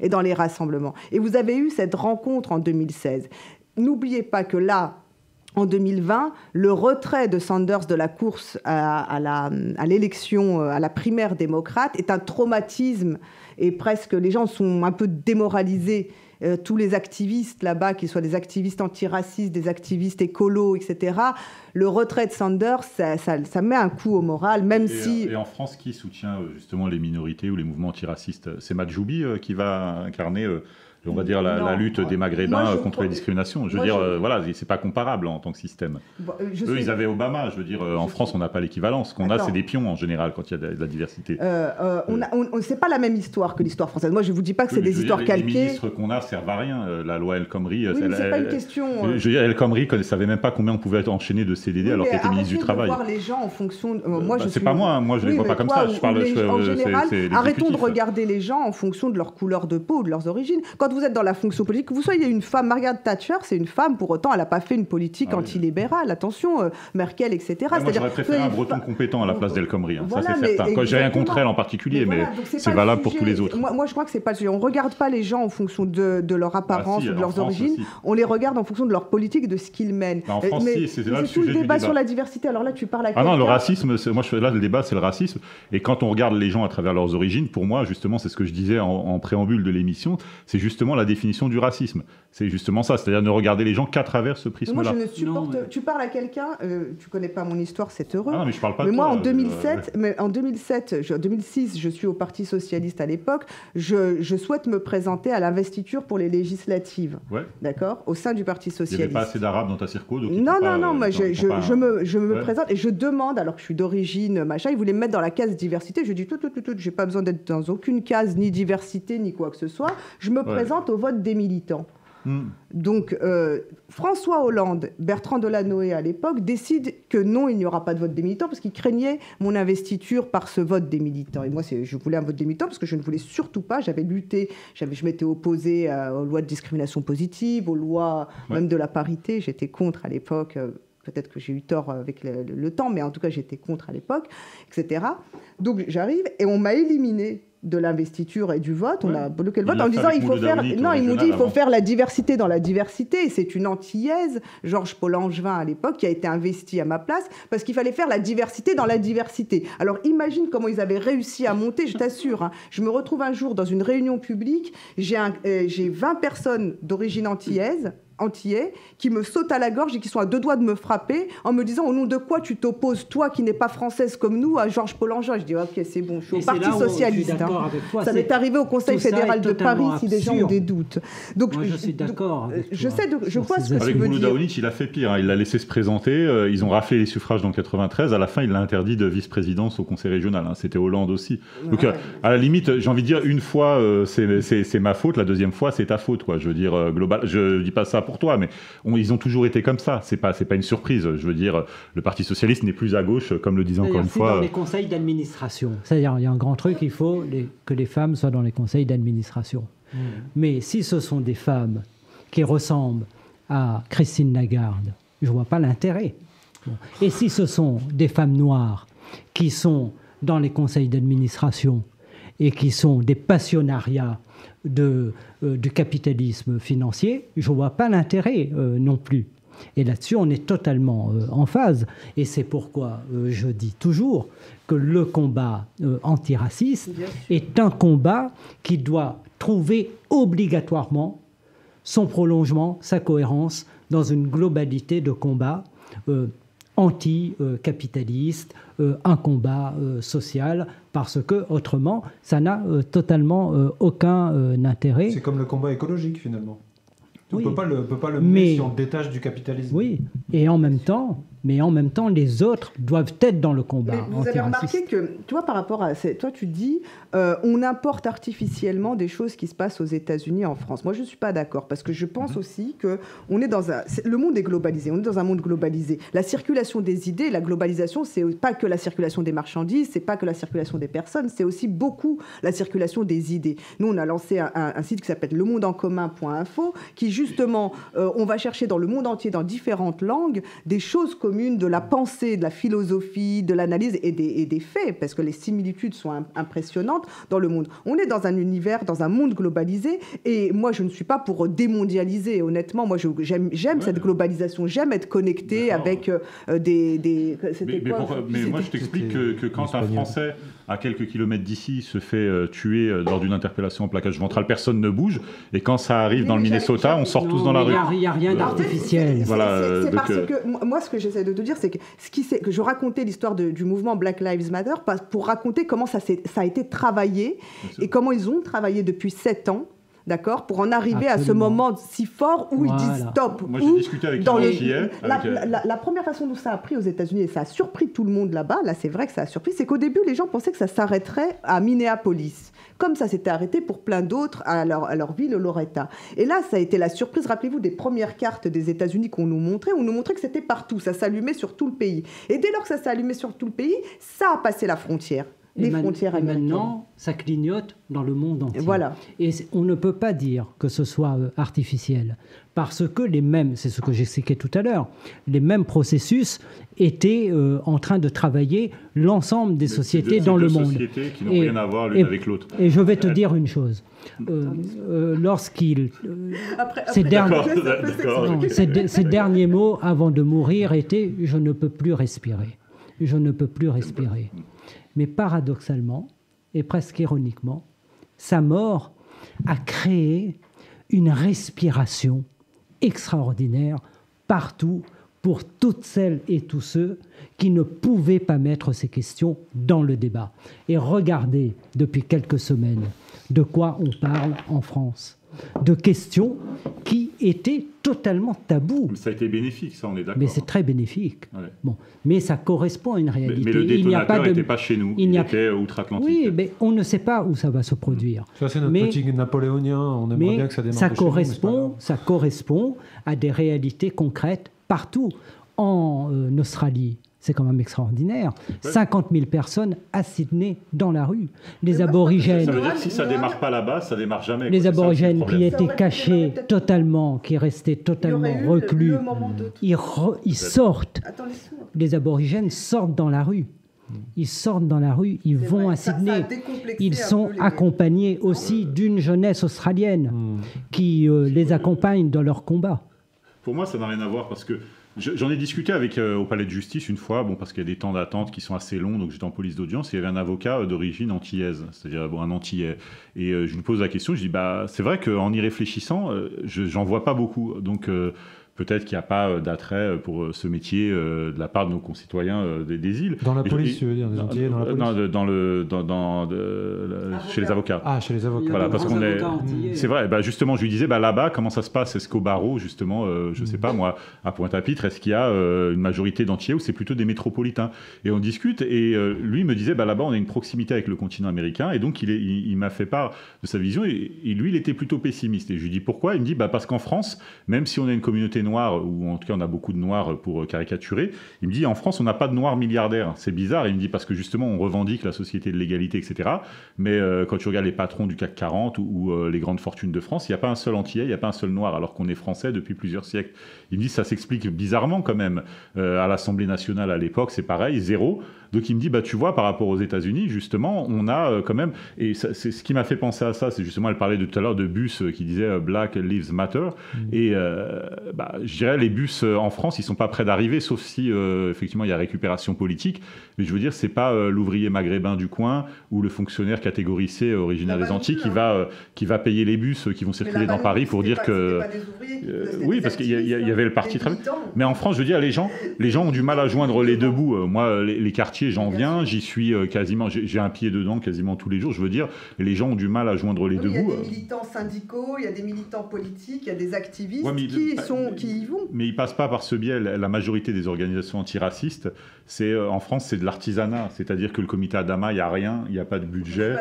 et dans les rassemblements. Et vous avez eu cette rencontre en 2016. N'oubliez pas que là, en 2020, le retrait de Sanders de la course à, l'élection, euh, à, la primaire démocrate, est un traumatisme et presque les gens sont un peu démoralisés. Euh, tous les activistes là-bas, qu'ils soient des activistes antiracistes, des activistes écolos, etc., le retrait de Sanders, ça, met un coup au moral, même si... Et en France, qui soutient euh, justement les minorités ou les mouvements antiracistes? C'est Majoubi qui va incarner on va dire, la, lutte des Maghrébins contre les discriminations. Je veux dire, euh, voilà, c'est pas comparable en tant que système. Euh, Eux, ils avaient Obama. Je veux dire, euh, en France, on n'a pas l'équivalent. Ce qu'on a, c'est des pions en général quand il y a de la, diversité. Euh, on, c'est pas la même histoire que l'histoire française. Moi, je vous dis pas que c'est des histoires calquées. Les ministres qu'on a servent à rien. La loi El Khomri. Oui, c'est pas une question. Je veux dire, El Khomri ne savait même pas combien on pouvait enchaîner de CDD alors qu'il était ministre du Travail. voir les gens en fonction. moi, bah, C'est pas moi. Hein. Moi, je les vois pas comme ça. Je parle. Arrêtons de regarder les gens en fonction de leur couleur de peau, de leurs origines. Quand vous êtes dans la fonction politique, que vous soyez une femme, Margaret Thatcher, c'est une femme, pour autant, elle n'a pas fait une politique ah antilibérale. Attention, euh, Merkel, etc. Ah, moi, j'aurais préféré un breton compétent à la place d'El Khomri, hein, ça c'est certain. J'ai rien contre elle en particulier, mais, c'est valable pour tous les autres. Moi, je crois que c'est pas le sujet. On ne regarde pas les gens en fonction de, leur apparence ah, ou de leurs origines, on les regarde en fonction de leur politique, de ce qu'ils mènent. en France, mais c'est là le sujet le débat, sur la diversité. Alors là, tu parles à Ah non, le racisme, moi, là, le débat, c'est le racisme. Et quand on regarde les gens à travers leurs origines, pour moi, justement, c'est ce que je disais en préambule de l'émission, c'est justement la définition du racisme. C'est justement ça, c'est-à-dire ne regarder les gens qu'à travers ce prisme-là. Moi, je ne supporte. Tu parles à quelqu'un, euh, tu connais pas mon histoire, c'est heureux. Ah non, mais je parle pas mais de moi, en 2007, euh, mais en 2007, je, 2006, je suis au Parti socialiste à l'époque. Je, je, souhaite me présenter à l'investiture pour les législatives. Ouais. D'accord, au sein du Parti socialiste. Il n'y avait pas assez d'arabes dans ta circo, donc Non, non, non. Moi, je, je, je, me, je me présente et je demande, alors que je suis d'origine machin, ils voulaient me mettre dans la case diversité. Je dis tout, tout, tout, tout. J'ai pas besoin d'être dans aucune case ni diversité ni quoi que ce soit. Je me présente au vote des militants. Donc euh, François Hollande, Bertrand Delanoë à l'époque, décident que non, il n'y aura pas de vote des militants parce qu'ils craignaient mon investiture par ce vote des militants. Et moi, je voulais un vote des militants parce que je ne voulais surtout pas, j'avais lutté, je m'étais opposé aux lois de discrimination positive, aux lois même de la parité, j'étais contre à l'époque. Euh, peut-être que j'ai eu tort avec le, temps, mais en tout cas j'étais contre à l'époque, etc. Donc j'arrive et on m'a éliminé de l'investiture et du vote. On a bloqué le vote en disant il faut faire. Non, ils m'ont dit il faut avant. faire la diversité dans la diversité. C'est une antillaise, Georges Paul Angevin à l'époque, qui a été investi à ma place parce qu'il fallait faire la diversité dans la diversité. Alors imagine comment ils avaient réussi à monter, je t'assure. hein. Je me retrouve un jour dans une réunion publique, j'ai euh, j'ai 20 personnes d'origine antillaise antillais qui me sautent à la gorge et qui sont à deux doigts de me frapper en me disant au nom de quoi tu t'opposes toi qui n'es pas française comme nous à Georges Paul Angevin je dis ok c'est bon je suis au Parti socialiste hein. toi, ça m'est arrivé au Conseil fédéral de Paris si des gens ont des doutes donc Moi, je suis d'accord avec je sais de- je vois ce que tu Avec veux Mouloud dire Aouni, il a fait pire. hein. Il l'a laissé se présenter. euh, ils ont raflé les suffrages dans le 93. À la fin, il l'a interdit de vice-présidence au conseil régional. hein. C'était Hollande aussi. Donc, Ouais. euh, à la limite, j'ai envie de dire, une fois, euh, c'est- ma faute. La deuxième fois, c'est ta faute. Quoi. Je veux dire, euh, global. Je dis pas ça pour toi, mais on- ils ont toujours été comme ça. C'est pas, c'est pas une surprise. Je veux dire, le Parti socialiste n'est plus à gauche, comme le disait encore une fois. dans les conseils d'administration. C'est-à-dire, il y a un grand truc, il faut les- que les femmes soient dans les conseils d'administration. Mais si ce sont des femmes qui ressemblent à Christine Lagarde, je ne vois pas l'intérêt. Et si ce sont des femmes noires qui sont dans les conseils d'administration et qui sont des passionnariats de, euh, du capitalisme financier, je ne vois pas l'intérêt euh, non plus. Et là-dessus, on est totalement euh, en phase. Et c'est pourquoi je dis toujours que le combat antiraciste est un combat qui doit trouver obligatoirement son prolongement, sa cohérence dans une globalité de combat euh, anti-capitaliste, euh, un combat euh, social, parce que autrement, ça n'a euh, totalement aucun intérêt. C'est comme le combat écologique finalement. On Oui. peut pas le, peut pas le Mais- mener si on détache du capitalisme. Oui, et en même temps, mais en même temps, les autres doivent être dans le combat Mais vous avez remarqué que, tu vois, par rapport à. Toi, tu dis, euh, on importe artificiellement des choses qui se passent aux États-Unis en France. Moi, je ne suis pas d'accord, parce que je pense aussi que on est dans un. Le monde est globalisé, on est dans un monde globalisé. La circulation des idées, la globalisation, c'est pas que la circulation des marchandises, c'est pas que la circulation des personnes, c'est aussi beaucoup la circulation des idées. Nous, on a lancé un, un- un site qui s'appelle lemondeencommun.info, qui justement, euh, on va chercher dans le monde entier, dans différentes langues, des choses communes de la pensée, de la philosophie, de l'analyse et des, et des faits, parce que les similitudes sont im- impressionnantes dans le monde. On est dans un univers, dans un monde globalisé, et moi, je ne suis pas pour démondialiser. Honnêtement, moi, j'aime cette globalisation, j'aime être connecté avec euh, des... Mais, mais quoi pourquoi- mais C'était- moi, je t'explique que, que quand un. Français à quelques kilomètres d'ici se fait euh, tuer euh, lors d'une interpellation en plaquage ventral, personne ne bouge. Et quand ça arrive dans le Minnesota, on sort tous dans la rue. Il n'y a, rien Euh, d'artificiel. c'est- Voilà, c'est- parce euh, que moi- ce que j'essaie de te dire, c'est que ce qui que je racontais l'histoire du mouvement Black Lives Matter pour raconter comment ça, s'est- ça a été travaillé et comment ils ont travaillé depuis sept ans. D'accord Pour en arriver à ce moment si fort où ils disent stop. Moi, j'ai discuté avec dans un le- Antillais, la, avec, euh, la- la- la première façon dont ça a pris aux États-Unis, et ça a surpris tout le monde là-bas, là c'est vrai que ça a surpris, c'est qu'au début les gens pensaient que ça s'arrêterait à Minneapolis. Comme ça s'était arrêté pour plein d'autres à leur, à leur ville, Loretta. Et là, ça a été la surprise, rappelez-vous, des premières cartes des États-Unis qu'on nous montrait. On nous montrait que c'était partout, ça s'allumait sur tout le pays. Et dès lors que ça s'est allumé sur tout le pays, ça a passé la frontière. Et Les frontières et américaines. maintenant, ça clignote dans le monde entier. Voilà. Et on ne peut pas dire que ce soit euh, artificiel, parce que les mêmes, c'est ce que j'expliquais tout à l'heure, les mêmes processus étaient euh, en train de travailler l'ensemble des sociétés deux- dans le monde. sociétés qui n'ont Et- rien à voir l'une avec l'autre. Et je vais te dire une chose. Euh, euh, Lorsqu'il euh, Après, Ces ces derniers mots avant de mourir étaient Je ne peux plus respirer. Je ne peux plus respirer. Mais paradoxalement, et presque ironiquement, sa mort a créé une respiration extraordinaire partout pour toutes celles et tous ceux qui ne pouvaient pas mettre ces questions dans le débat. Et regardez depuis quelques semaines de quoi on parle en France. De questions qui étaient totalement tabous. Mais ça a été bénéfique, ça, on est d'accord. Mais c'est très bénéfique. Ouais. Bon, mais ça correspond à une Mais, réalité. mais le il n'y a détonateur pas de... n'était pas chez nous, il il, n'y a- était outre-Atlantique. Oui, mais on ne sait pas où ça va se produire. Ça, c'est notre Mais- petit napoléonien. On aimerait Mais bien que ça démarre ça de chez nous, mais correspond, ça correspond à des réalités concrètes partout. En euh, Australie, c'est quand même extraordinaire. 50 000 personnes à Sydney dans la rue. Les aborigènes, Ça veut dire que si ça démarre pas là-bas, ça démarre jamais. les quoi. Ça, aborigènes qui étaient cachés totalement, qui restaient totalement le- reclus, le ils, re- ils sortent. Attends. Les aborigènes sortent dans la rue. Ils sortent dans la rue, ils vont à Sydney. ils sont accompagnés aussi d'une jeunesse australienne hmm. qui euh, les accompagne dans leur combat. Pour moi, ça n'a rien à voir parce que J'en ai discuté avec euh, au palais de justice une fois, bon parce qu'il y a des temps d'attente qui sont assez longs, donc j'étais en police d'audience. Il y avait un avocat euh, d'origine antillaise, c'est-à-dire bon, un antillais. Et je lui pose la question, je dis bah c'est vrai qu'en y réfléchissant, j'en vois pas beaucoup. Donc peut-être qu'il n'y a pas euh, d'attrait euh, pour euh, ce métier de la part de nos concitoyens des, îles. Dans la police, tu veux dire, des Antillais dans la police Non, dans le, dans, dans chez les avocats. Ah, chez les avocats. Voilà, parce qu'on est. C'est vrai. Bah justement, je lui disais, bah là-bas, comment ça se passe? Est-ce qu'au barreau, justement, je ne sais pas moi, à Pointe-à-Pitre, est-ce qu'il y a une majorité d'Antillais ou c'est plutôt des métropolitains? Et on discute. Et lui me disait, bah là-bas, on a une proximité avec le continent américain. Et donc, il, il, m'a fait part de sa vision. Et, et, lui, il était plutôt pessimiste. Et je lui dis pourquoi? Il me dit, bah parce qu'en France, même si on a une communauté noirs, ou en tout cas on a beaucoup de noirs pour caricaturer, il me dit en France on n'a pas de noirs milliardaires. C'est bizarre, il me dit parce que justement on revendique la société de l'égalité, etc. Mais euh, quand tu regardes les patrons du CAC 40 ou, euh, les grandes fortunes de France, il n'y a pas un seul antillais, il n'y a pas un seul noir, alors qu'on est français depuis plusieurs siècles. Il me dit ça s'explique bizarrement quand même. Euh, à l'Assemblée nationale à l'époque, c'est pareil, zéro. Donc il me dit, bah, tu vois, par rapport aux États-Unis, justement, on a euh, quand même, et c'est ce qui m'a fait penser à ça, c'est justement, elle parlait de, tout à l'heure de bus euh, qui disait euh, Black Lives Matter. Mm. Et bah, je dirais, les bus en France, ils sont pas prêts d'arriver, sauf si, effectivement, il y a récupération politique. Mais je veux dire, c'est pas l'ouvrier maghrébin du coin ou le fonctionnaire catégorisé originaire des Antilles qui, va, qui va payer les bus qui vont circuler dans Paris pour dire que. oui, parce qu'il y, avait le parti très Mais en France, je veux dire, les gens, les gens ont du mal à joindre les deux bouts. Moi, les quartiers j'en viens, j'y suis euh, quasiment, j'ai un pied dedans quasiment tous les jours. Je veux dire, les gens ont du mal à joindre les deux bouts. Il y a des militants syndicaux, il y a des militants politiques, il y a des activistes qui, sont, qui y vont. Mais ils passent pas par ce biais. La majorité des organisations antiracistes, c'est euh, en France, c'est de l'artisanat. C'est-à-dire que le comité Adama, il n'y a rien, il n'y a pas de budget.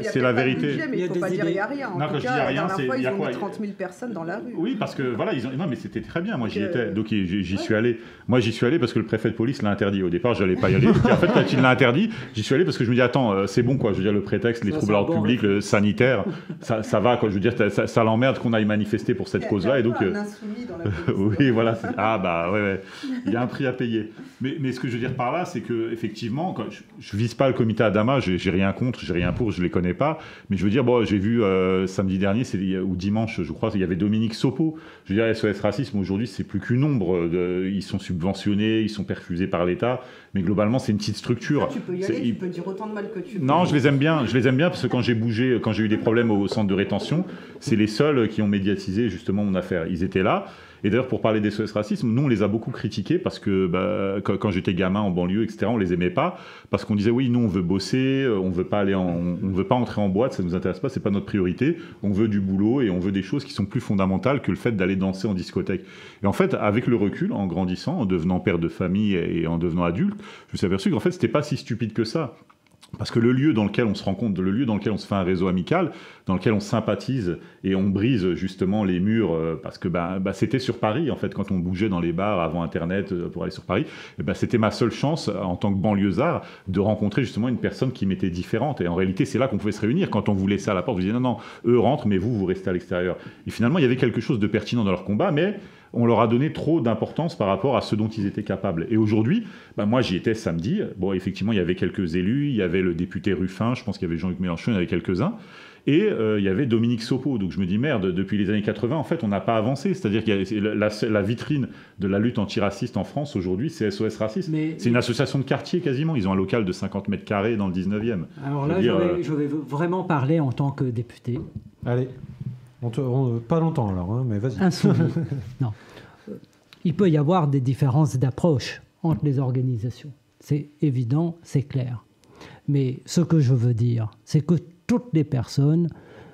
C'est la vérité. mais il ne faut pas dire qu'il n'y a rien. En non, tout cas, la dernière fois, ils ont mis 30 000 personnes dans la rue. Oui, parce que voilà, ils ont... non, mais c'était très bien. Moi, j'y étais. Donc, j'y suis allé. Moi, j'y suis allé parce que le préfet de police l'a interdit. Au départ, je n'allais pas y aller. En fait, quand il l'a interdit, j'y suis allé parce que je me dis, attends, euh, c'est bon, quoi. Je veux dire, le prétexte, les troubles à l'ordre public, le sanitaire, ça, ça, va, quoi. Je veux dire, ça, l'emmerde qu'on aille manifester pour cette cause-là. Et donc. Euh, insoumis dans la oui, voilà. Ah, bah, ouais, ouais. Il y a un prix à payer. Mais, mais ce que je veux dire par là, c'est que, effectivement, quand je, ne vise pas le comité Adama, j'ai rien contre, j'ai rien pour, je les connais pas. Mais je veux dire, bon, j'ai vu euh, samedi dernier, ou dimanche, je crois, il y avait Dominique Sopo. Je veux dire, SOS Racisme, aujourd'hui, c'est plus qu'une ombre. De, ils sont subventionnés, ils sont perfusés par l'État mais globalement c'est une petite structure. tu peux y aller, tu peux dire autant de mal que tu veux. Non, je les aime bien, je les aime bien parce que quand j'ai bougé, quand j'ai eu des problèmes au centre de rétention, c'est les seuls qui ont médiatisé justement mon affaire. Ils étaient là. Et d'ailleurs, pour parler des SOS racisme, nous, on les a beaucoup critiqués parce que bah, quand, j'étais gamin en banlieue, etc., on les aimait pas parce qu'on disait oui, nous, on veut bosser, on veut pas aller, on veut pas entrer en boîte, ça nous intéresse pas, c'est pas notre priorité. On veut du boulot et on veut des choses qui sont plus fondamentales que le fait d'aller danser en discothèque. Et en fait, avec le recul, en grandissant, en devenant père de famille et en devenant adulte, je me suis aperçu qu'en fait, c'était pas si stupide que ça. Parce que le lieu dans lequel on se rencontre, le lieu dans lequel on se fait un réseau amical, dans lequel on sympathise et on brise justement les murs, euh, parce que bah, bah, c'était sur Paris en fait, quand on bougeait dans les bars avant Internet euh, pour aller sur Paris, bah, c'était ma seule chance en tant que banlieusard de rencontrer justement une personne qui m'était différente. Et en réalité, c'est là qu'on pouvait se réunir. Quand on vous laissait à la porte, vous disiez non, non, eux rentrent, mais vous, vous restez à l'extérieur. Et finalement, il y avait quelque chose de pertinent dans leur combat, mais on leur a donné trop d'importance par rapport à ce dont ils étaient capables. Et aujourd'hui, bah moi j'y étais samedi. Bon, effectivement, il y avait quelques élus, il y avait le député Ruffin, je pense qu'il y avait Jean-Luc Mélenchon, il y en avait quelques-uns. Et euh, il y avait Dominique Sopo. Donc je me dis, merde, depuis les années 80, en fait, on n'a pas avancé. C'est-à-dire que la, la, vitrine de la lutte antiraciste en France aujourd'hui, c'est SOS Racisme. C'est une association de quartier quasiment. Ils ont un local de 50 mètres carrés dans le 19e. Alors là, je, vais, je vais vraiment parler en tant que député. Allez. On pas longtemps alors, hein, mais vas-y. non. Il peut y avoir des différences d'approche entre les organisations. C'est évident, c'est clair. Mais ce que je veux dire, c'est que toutes les personnes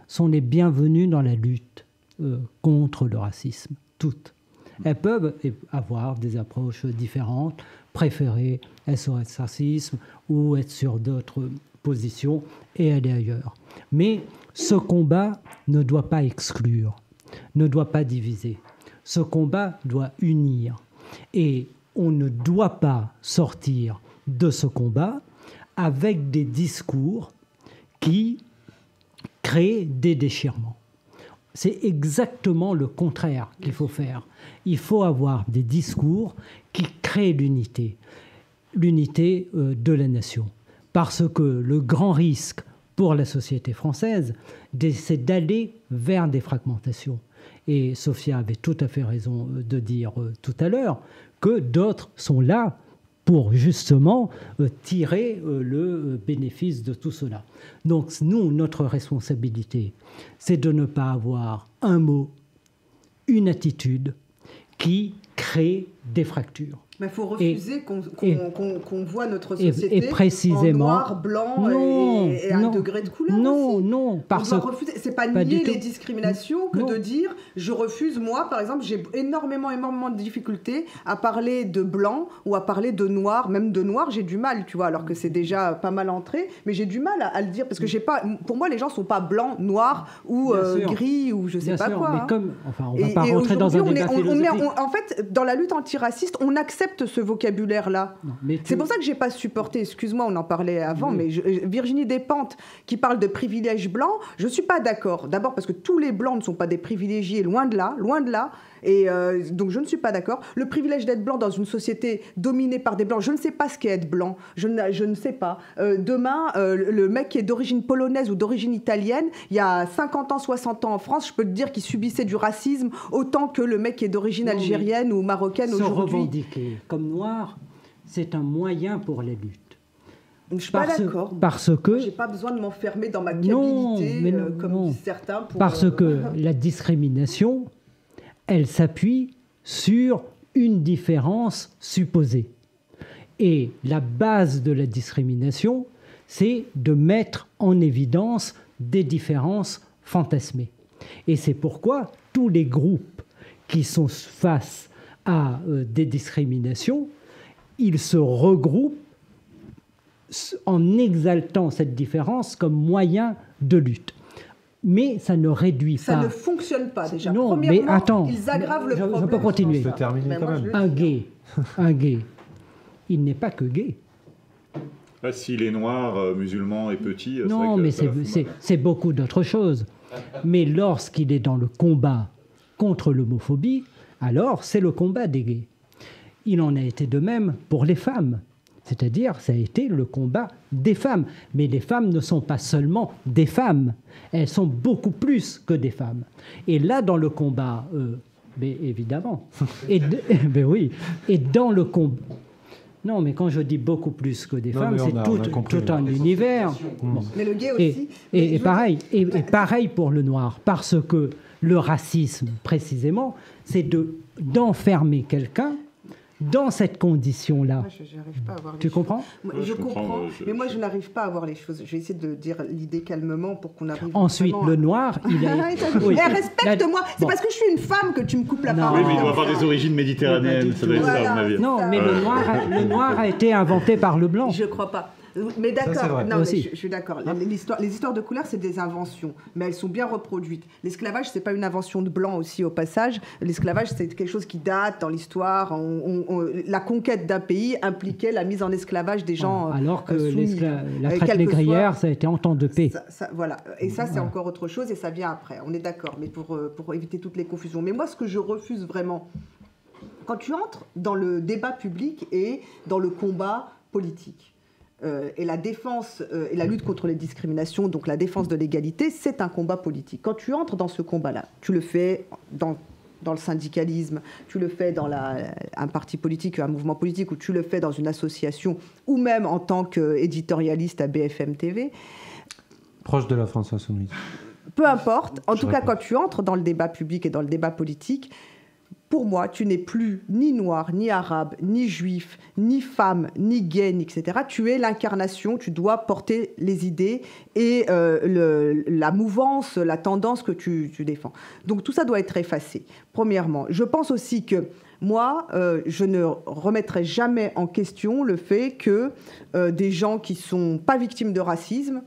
sont les bienvenues dans la lutte euh, contre le racisme. Toutes. Elles peuvent avoir des approches différentes, préférer SOS racisme ou être sur d'autres positions et aller ailleurs. Mais ce combat ne doit pas exclure, ne doit pas diviser. Ce combat doit unir. Et on ne doit pas sortir de ce combat avec des discours qui créent des déchirements. C'est exactement le contraire qu'il faut faire. Il faut avoir des discours qui créent l'unité. l'unité euh, de la nation. Parce que le grand risque pour la société française, c'est d'aller vers des fragmentations. Et Sophia avait tout à fait raison euh, de dire euh, tout à l'heure que d'autres sont là pour justement tirer le bénéfice de tout cela. Donc nous, notre responsabilité, c'est de ne pas avoir un mot, une attitude qui crée des fractures. Mais il faut refuser qu'on voit notre société et, précisément, en noir, blanc et, un degré de couleur. Non, aussi. non, parce que c'est pas, nier les discriminations que de dire je refuse. Moi, par exemple, j'ai énormément, énormément de difficultés à parler de blanc ou à parler de noir, même de noir, j'ai du mal, tu vois, alors que c'est déjà pas mal entré, mais j'ai du mal à, le dire parce que j'ai pas. Pour moi, les gens sont pas blancs, noirs ou euh, gris ou je sais pas quoi. Mais hein. comme, enfin, on va pas rentrer dans un débat en fait, dans la lutte antiraciste, on accepte ce vocabulaire-là. C'est pour ça que j'ai pas supporté, excuse-moi, on en parlait avant, mais Virginie Despentes qui parle de privilèges blancs, je suis pas d'accord. D'abord parce que tous les blancs ne sont pas des privilégiés, loin de là, loin de là. Et euh, donc je ne suis pas d'accord. Le privilège d'être blanc dans une société dominée par des blancs, je ne sais pas ce qu'est être blanc. Je ne, je ne sais pas. Euh, demain, euh, le mec qui est d'origine polonaise ou d'origine italienne, il y a 50 ans, 60 ans en France, je peux te dire qu'il subissait du racisme autant que le mec qui est d'origine algérienne ou marocaine aujourd'hui. Se revendiquer comme noir, c'est un moyen pour les luttes. Je suis pas d'accord. Parce que. J'ai pas besoin de m'enfermer dans ma qualité, comme disent certains. parce que la discrimination, elle s'appuie sur une différence supposée. Et la base de la discrimination, c'est de mettre en évidence des différences fantasmées. Et c'est pourquoi tous les groupes qui sont face à euh, des discriminations, ils se regroupent en exaltant cette différence comme moyen de lutte mais ça ne réduit pas. Ça ne fonctionne pas déjà. Non, mais attends. Ils aggravent le je, problème. Je peux continuer. terminer quand même. Un gay, un gay, il n'est pas que gay. Ah, S'il est noir, euh, musulman et petit, non, mais c'est beaucoup d'autres choses. Mais lorsqu'il est dans le combat contre l'homophobie, alors c'est le combat des gays. Il en a été de même pour les femmes. C'est-à-dire, ça a été le combat des femmes. Mais les femmes ne sont pas seulement des femmes, elles sont beaucoup plus que des femmes. Et là, dans le combat, euh, mais évidemment, et ben oui, et dans le combat. Non, mais quand je dis beaucoup plus que des femmes, c'est tout, tout, un univers. Mais le gay aussi. Et, pareil, et, pareil pour le noir, parce que le racisme, précisément, c'est de d'enfermer quelqu'un dans cette condition-là. Tu comprends Je, comprends, mais moi je n'arrive pas à voir les choses. Je vais essayer de dire l'idée calmement pour qu'on arrive. Ensuite, le noir, il est. oui. Eh, respecte-moi. C'est parce que je suis une femme que tu me coupes la parole. Oui, mais il doit avoir des origines méditerranéennes. Ça doit être ça, à mon avis. Non, mais le noir, le noir a été inventé par le blanc. Je crois pas. Mais d'accord, non, mais je, suis d'accord. Les, histoires de couleurs, c'est des inventions, mais elles sont bien reproduites. L'esclavage, c'est pas une invention de blanc aussi au passage. L'esclavage, c'est quelque chose qui date dans l'histoire. la conquête d'un pays impliquait la mise en esclavage des gens. Alors que euh, la traite négrière, ça a été en temps de paix. voilà, et ça, c'est encore autre chose, et ça vient après. On est d'accord, mais pour, euh, pour éviter toutes les confusions. Mais moi, ce que je refuse vraiment, quand tu entres dans le débat public et dans le combat politique, euh, et la défense euh, et la lutte contre les discriminations, donc la défense de l'égalité, c'est un combat politique. Quand tu entres dans ce combat-là, tu le fais dans, dans le syndicalisme, tu le fais dans la, un parti politique, un mouvement politique, ou tu le fais dans une association, ou même en tant qu'éditorialiste à BFM TV. Proche de la France insoumise. Peu importe. En tout cas, quand tu entres dans le débat public et dans le débat politique, pour moi, tu n'es plus ni noir, ni arabe, ni juif, ni femme, ni gay, etc. Tu es l'incarnation, tu dois porter les idées et euh, la mouvance, la tendance que tu, défends. Donc tout ça doit être effacé, premièrement. Je pense aussi que moi, euh, je ne remettrai jamais en question le fait que euh, des gens qui sont pas victimes de racisme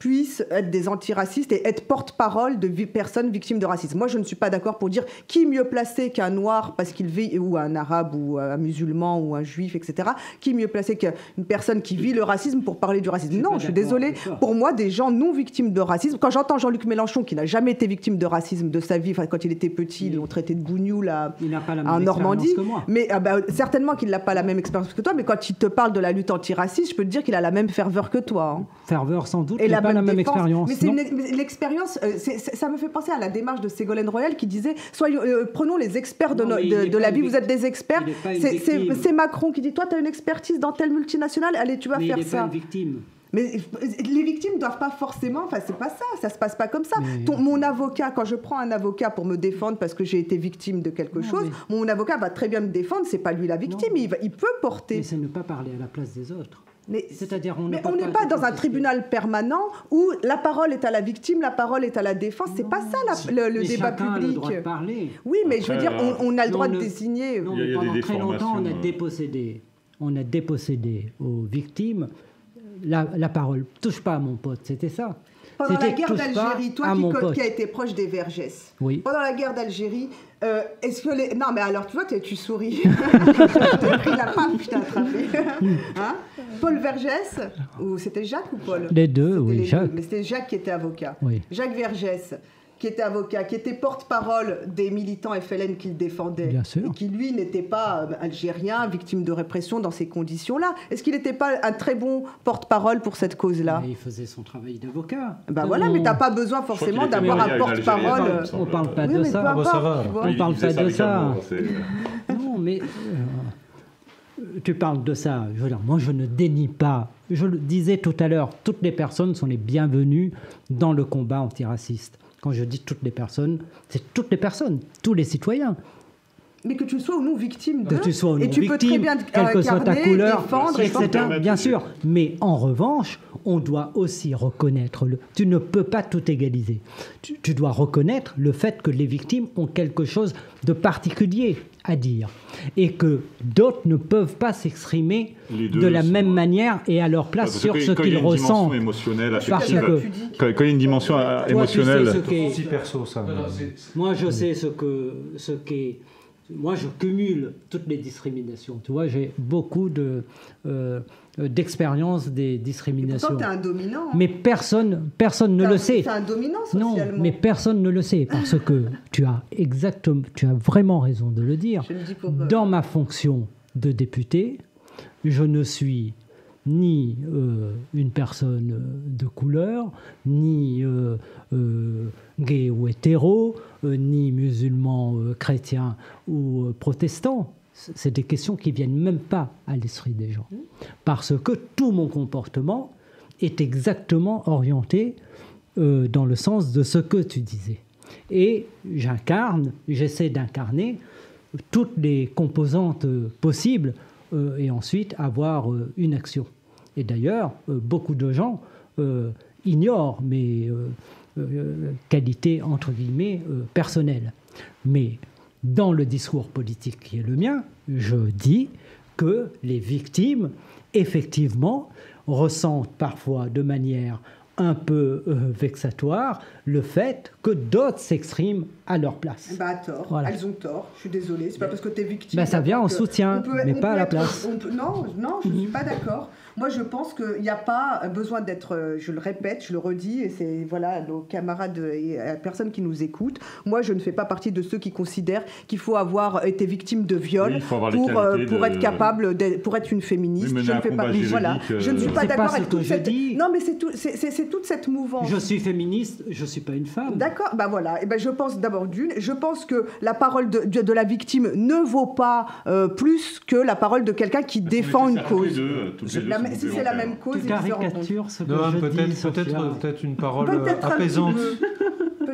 puissent être des antiracistes et être porte-parole de personnes victimes de racisme. Moi, je ne suis pas d'accord pour dire qui mieux placé qu'un noir parce qu'il vit, ou un arabe, ou un musulman, ou un juif, etc. Qui mieux placé qu'une personne qui vit le racisme pour parler du racisme? Non, je suis désolée. Pour moi, des gens non victimes de racisme, quand j'entends Jean-Luc Mélenchon qui n'a jamais été victime de racisme de sa vie, quand il était petit, ils l'ont traité de bougnoul à, en Normandie. Mais ah bah, certainement qu'il n'a pas la même expérience que toi, mais quand il te parle de la lutte antiraciste, je peux te dire qu'il a la même ferveur que toi. Hein. Ferveur sans doute, et pas la même expérience. Mais c'est l'expérience, euh, ça me fait penser à la démarche de Ségolène Royal qui disait soyons, euh, prenons les experts de, de, la vie, vous êtes des experts. C'est Macron qui dit toi, tu as une expertise dans telle multinationale, allez, tu vas faire ça. Pas une victime. Mais les victimes ne doivent pas forcément. Enfin, c'est pas ça. Ça se passe pas comme ça. mon avocat, quand je prends un avocat pour me défendre parce que j'ai été victime de quelque chose, mon avocat va très bien me défendre. C'est pas lui la victime. Il, il, peut porter. Mais c'est ne pas parler à la place des autres. Mais c'est-à-dire, on n'est pas, dans un tribunal permanent où la parole est à la victime, la parole est à la défense. C'est pas ça le, débat public. A le droit de parler. Oui, mais je veux dire, on, a le droit de désigner. Non, pendant très longtemps, on a euh. dépossédé, on a dépossédé aux victimes la, la parole. Touche pas à mon pote, c'était ça. Pendant la guerre d'Algérie, toi qui, qui, a été proche des Vergès, oui. pendant la guerre d'Algérie, euh, est-ce que les... Non, mais alors, tu vois, tu souris. T'as pris la paf, je t'ai attrapé. Hein Paul Vergès, ou c'était Jacques ou Paul Les deux, oui, Jacques. Mais c'était Jacques qui était avocat. Jacques Vergès qui était avocat, qui était porte-parole des militants FLN qu'il défendait, et qui lui n'était pas euh, algérien, victime de répression dans ces conditions-là. Est-ce qu'il n'était pas un très bon porte-parle pour cette cause-là? Il faisait son travail d'avocat. Ben voilà, mais t'as pas besoin forcément d'avoir un porte-parole. On parle pas de ça. On parle pas de ça. Non, mais euh, tu parles de ça. Je veux dire, moi, je ne dénie pas. Je le disais tout à l'heure, toutes les personnes sont les bienvenues dans le combat antiraciste. Quand je dis toutes les personnes, c'est toutes les personnes, tous les citoyens. Mais que tu sois ou non victime de. Que tu sois ou non et tu peux très bien quelle que soit ta couleur, défendre, etc. Bien sûr. Mais en revanche, on doit aussi reconnaître le. Tu ne peux pas tout égaliser. Tu, tu dois reconnaître le fait que les victimes ont quelque chose de particulier à dire et que d'autres ne peuvent pas s'exprimer de la même manière et à leur place sur ce qu'ils ressentent. Émotionnelle, Parce que quand, il y a une dimension émotionnelle, c'est perso ça. Moi, je sais ce que ce qu'est moi, je cumule toutes les discriminations. Tu vois, j'ai beaucoup de, euh, d'expérience des discriminations. un dominant. Mais personne, personne ne le sait. C'est un dominant socialement. Non, mais personne ne le sait parce que tu as exactement, tu as vraiment raison de le dire. Dans ma fonction de député, je ne suis ni euh, une personne de couleur, ni euh, gay ou hétéro, euh, ni musulmans, euh, chrétiens ou euh, protestants. C'est des questions qui viennent même pas à l'esprit des gens. Parce que tout mon comportement est exactement orienté dans le sens de ce que tu disais. Et j'incarne, j'essaie d'incarner toutes les composantes possibles et ensuite avoir une action. Et d'ailleurs, beaucoup de gens ignorent, mais euh, qualité entre guillemets euh, personnelle. Mais dans le discours politique qui est le mien, je dis que les victimes, effectivement, ressentent parfois de manière un peu euh, vexatoire le fait que d'autres s'expriment à leur place. Bah, tort. Elles ont tort. Je suis désolée. C'est pas parce que tu es victime. Bah, ça vient en soutien, mais pas à la place. non, non, je ne suis pas d'accord. Moi, je pense qu'il n'y a pas besoin d'être, euh, je le répète, je le redis, et c'est voilà nos camarades et la personne qui nous écoute. Moi, je ne fais pas partie de ceux qui considèrent qu'il faut avoir été victime de viol pour, euh, pour être capable, pour être une féministe. je ne fais pas. Voilà, je ne suis pas d'accord avec toute cette. Non, mais c'est tout, c'est toute cette mouvance. Je suis féministe, je suis pas une femme. D'accord, bah voilà. Et ben je pense d'abord d'une, je pense que la parole de, de, la victime ne vaut pas euh, plus que la parole de quelqu'un qui défend une cause. Si c'est la même cause, caricature ce que non, peut-être peut-être peut-être une parole apaisante.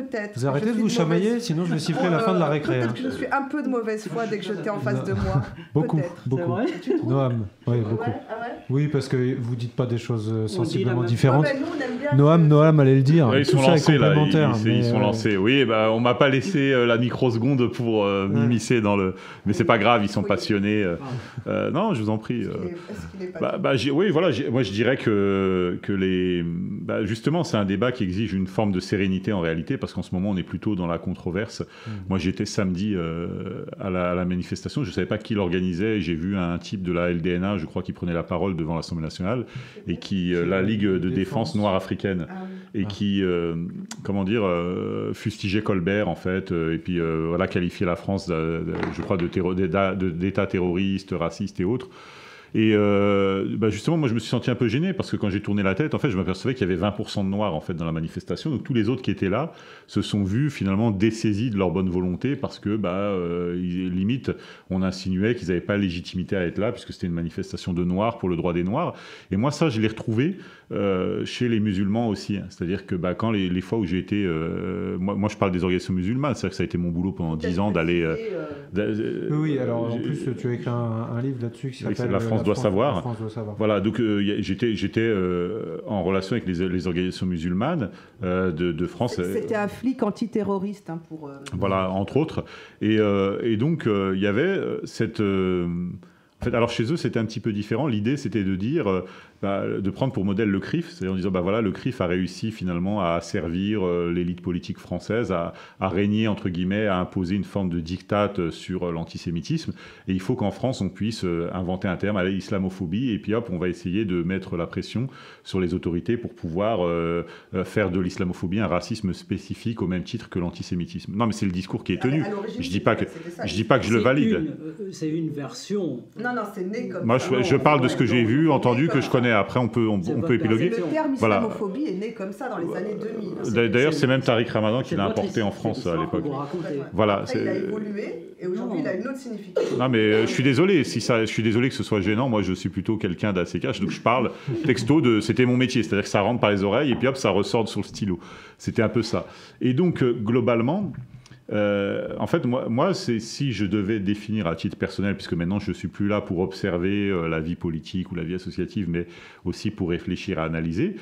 Peut-être. Vous arrêtez de vous chamailler, sinon je vais siffler la fin de la récré. Peut-être que je suis un peu de mauvaise foi dès que j'étais en face de moi. Beaucoup, beaucoup. vrai Noam, oui, beaucoup. Ouais, ah ouais? Oui, parce que vous dites pas des choses euh, sensiblement différentes. Ouais, bah, nous, on aime bien Noam, Noam allait le dire. Ouais, ils Tout sont ça lancés est là, ils, ils- sont euh, lancés. Oui, bah, on m'a pas laissé euh, la microseconde pour euh, Ouais. m'immiscer dans le. Mais c'est pas grave, ils sont Oui. passionnés. euh. Euh, non, je vous en prie. Bah, bah, oui, voilà. Moi, je dirais que, que les. justement, c'est un débat qui exige une forme de sérénité en réalité, parce qu'en ce moment, on est plutôt dans la controverse. Moi, j'étais samedi euh, à, la, à la manifestation. Je ne savais pas qui l'organisait. J'ai vu un type de la LDNA, je crois, qui prenait la parole devant l'Assemblée nationale et qui, euh, la Ligue de défense noire africaine, Ah et Ah. qui, euh, comment dire, euh, fustigeait Colbert en fait, euh, et puis euh, voilà, qualifiait la France, de- de- je crois, terro- d'État terroriste, raciste et autres. Et euh, bah, justement, moi, je me suis senti un peu gêné parce que quand j'ai tourné la tête, en fait, je m'apercevais qu'il y avait 20% de noirs en fait dans la manifestation. Donc tous les autres qui étaient là se sont vus finalement dessaisis de leur bonne volonté parce que, bah, euh, limite, on insinuait qu'ils n'avaient pas légitimité à être là puisque c'était une manifestation de noirs pour le droit des noirs. Et moi, ça, je l'ai retrouvé euh, chez les musulmans aussi. hein. C'est-à-dire que bah, quand les, les fois où j'ai été, euh, moi, moi, je parle des organisations musulmanes, c'est-à-dire que ça a été mon boulot pendant 10 ans d'aller. euh, Oui, alors en plus, tu as écrit un, un livre là-dessus qui s'appelle La France doit savoir. La France doit savoir. Voilà, donc euh, j'étais j'étais euh, en relation avec les, les organisations musulmanes euh, de, de France. C'était un flic antiterroriste hein, pour. euh, Voilà, entre autres. Et, euh, et donc, euh, il y avait cette. euh, en fait, alors chez eux, c'était un petit peu différent. L'idée, c'était de dire, euh, bah, de prendre pour modèle le CRIF, c'est-à-dire en disant, bah voilà, le CRIF a réussi finalement à servir euh, l'élite politique française, à, à régner entre guillemets, à imposer une forme de diktat euh, sur euh, l'antisémitisme. Et il faut qu'en France, on puisse euh, inventer un terme à l'islamophobie. Et puis hop, on va essayer de mettre la pression sur les autorités pour pouvoir faire de l'islamophobie un racisme spécifique au même titre que l'antisémitisme. Non, mais c'est le discours qui est tenu. l'origine, Je dis pas que je dis pas que je le valide. C'est une version. Non, non, c'est né comme Moi, je, parle de ce que j'ai vu, entendu, que je ça. Après, on peut, on, peut épiloguer. Le terme Voilà. islamophobie est né comme ça dans les années 2000. hein. D'a- D'ailleurs, c'est- même Tariq Ramadan qui l'a importé en France à l'époque. Voilà, Après, il a c'est- évolué et aujourd'hui, il a une autre signification. Non, mais euh, je suis désolé. Si ça, je suis désolé que ce soit gênant. Moi, je suis plutôt quelqu'un d'assez cash, donc je parle texto de. C'était mon métier, c'est-à-dire que ça rentre par les oreilles et puis hop, ça ressort sur le stylo. C'était un peu ça. Et donc, euh, globalement. Euh, en fait, moi, c'est si je devais définir à titre personnel, puisque maintenant je suis plus là pour observer euh, la vie politique ou la vie associative, mais aussi pour réfléchir à analyser.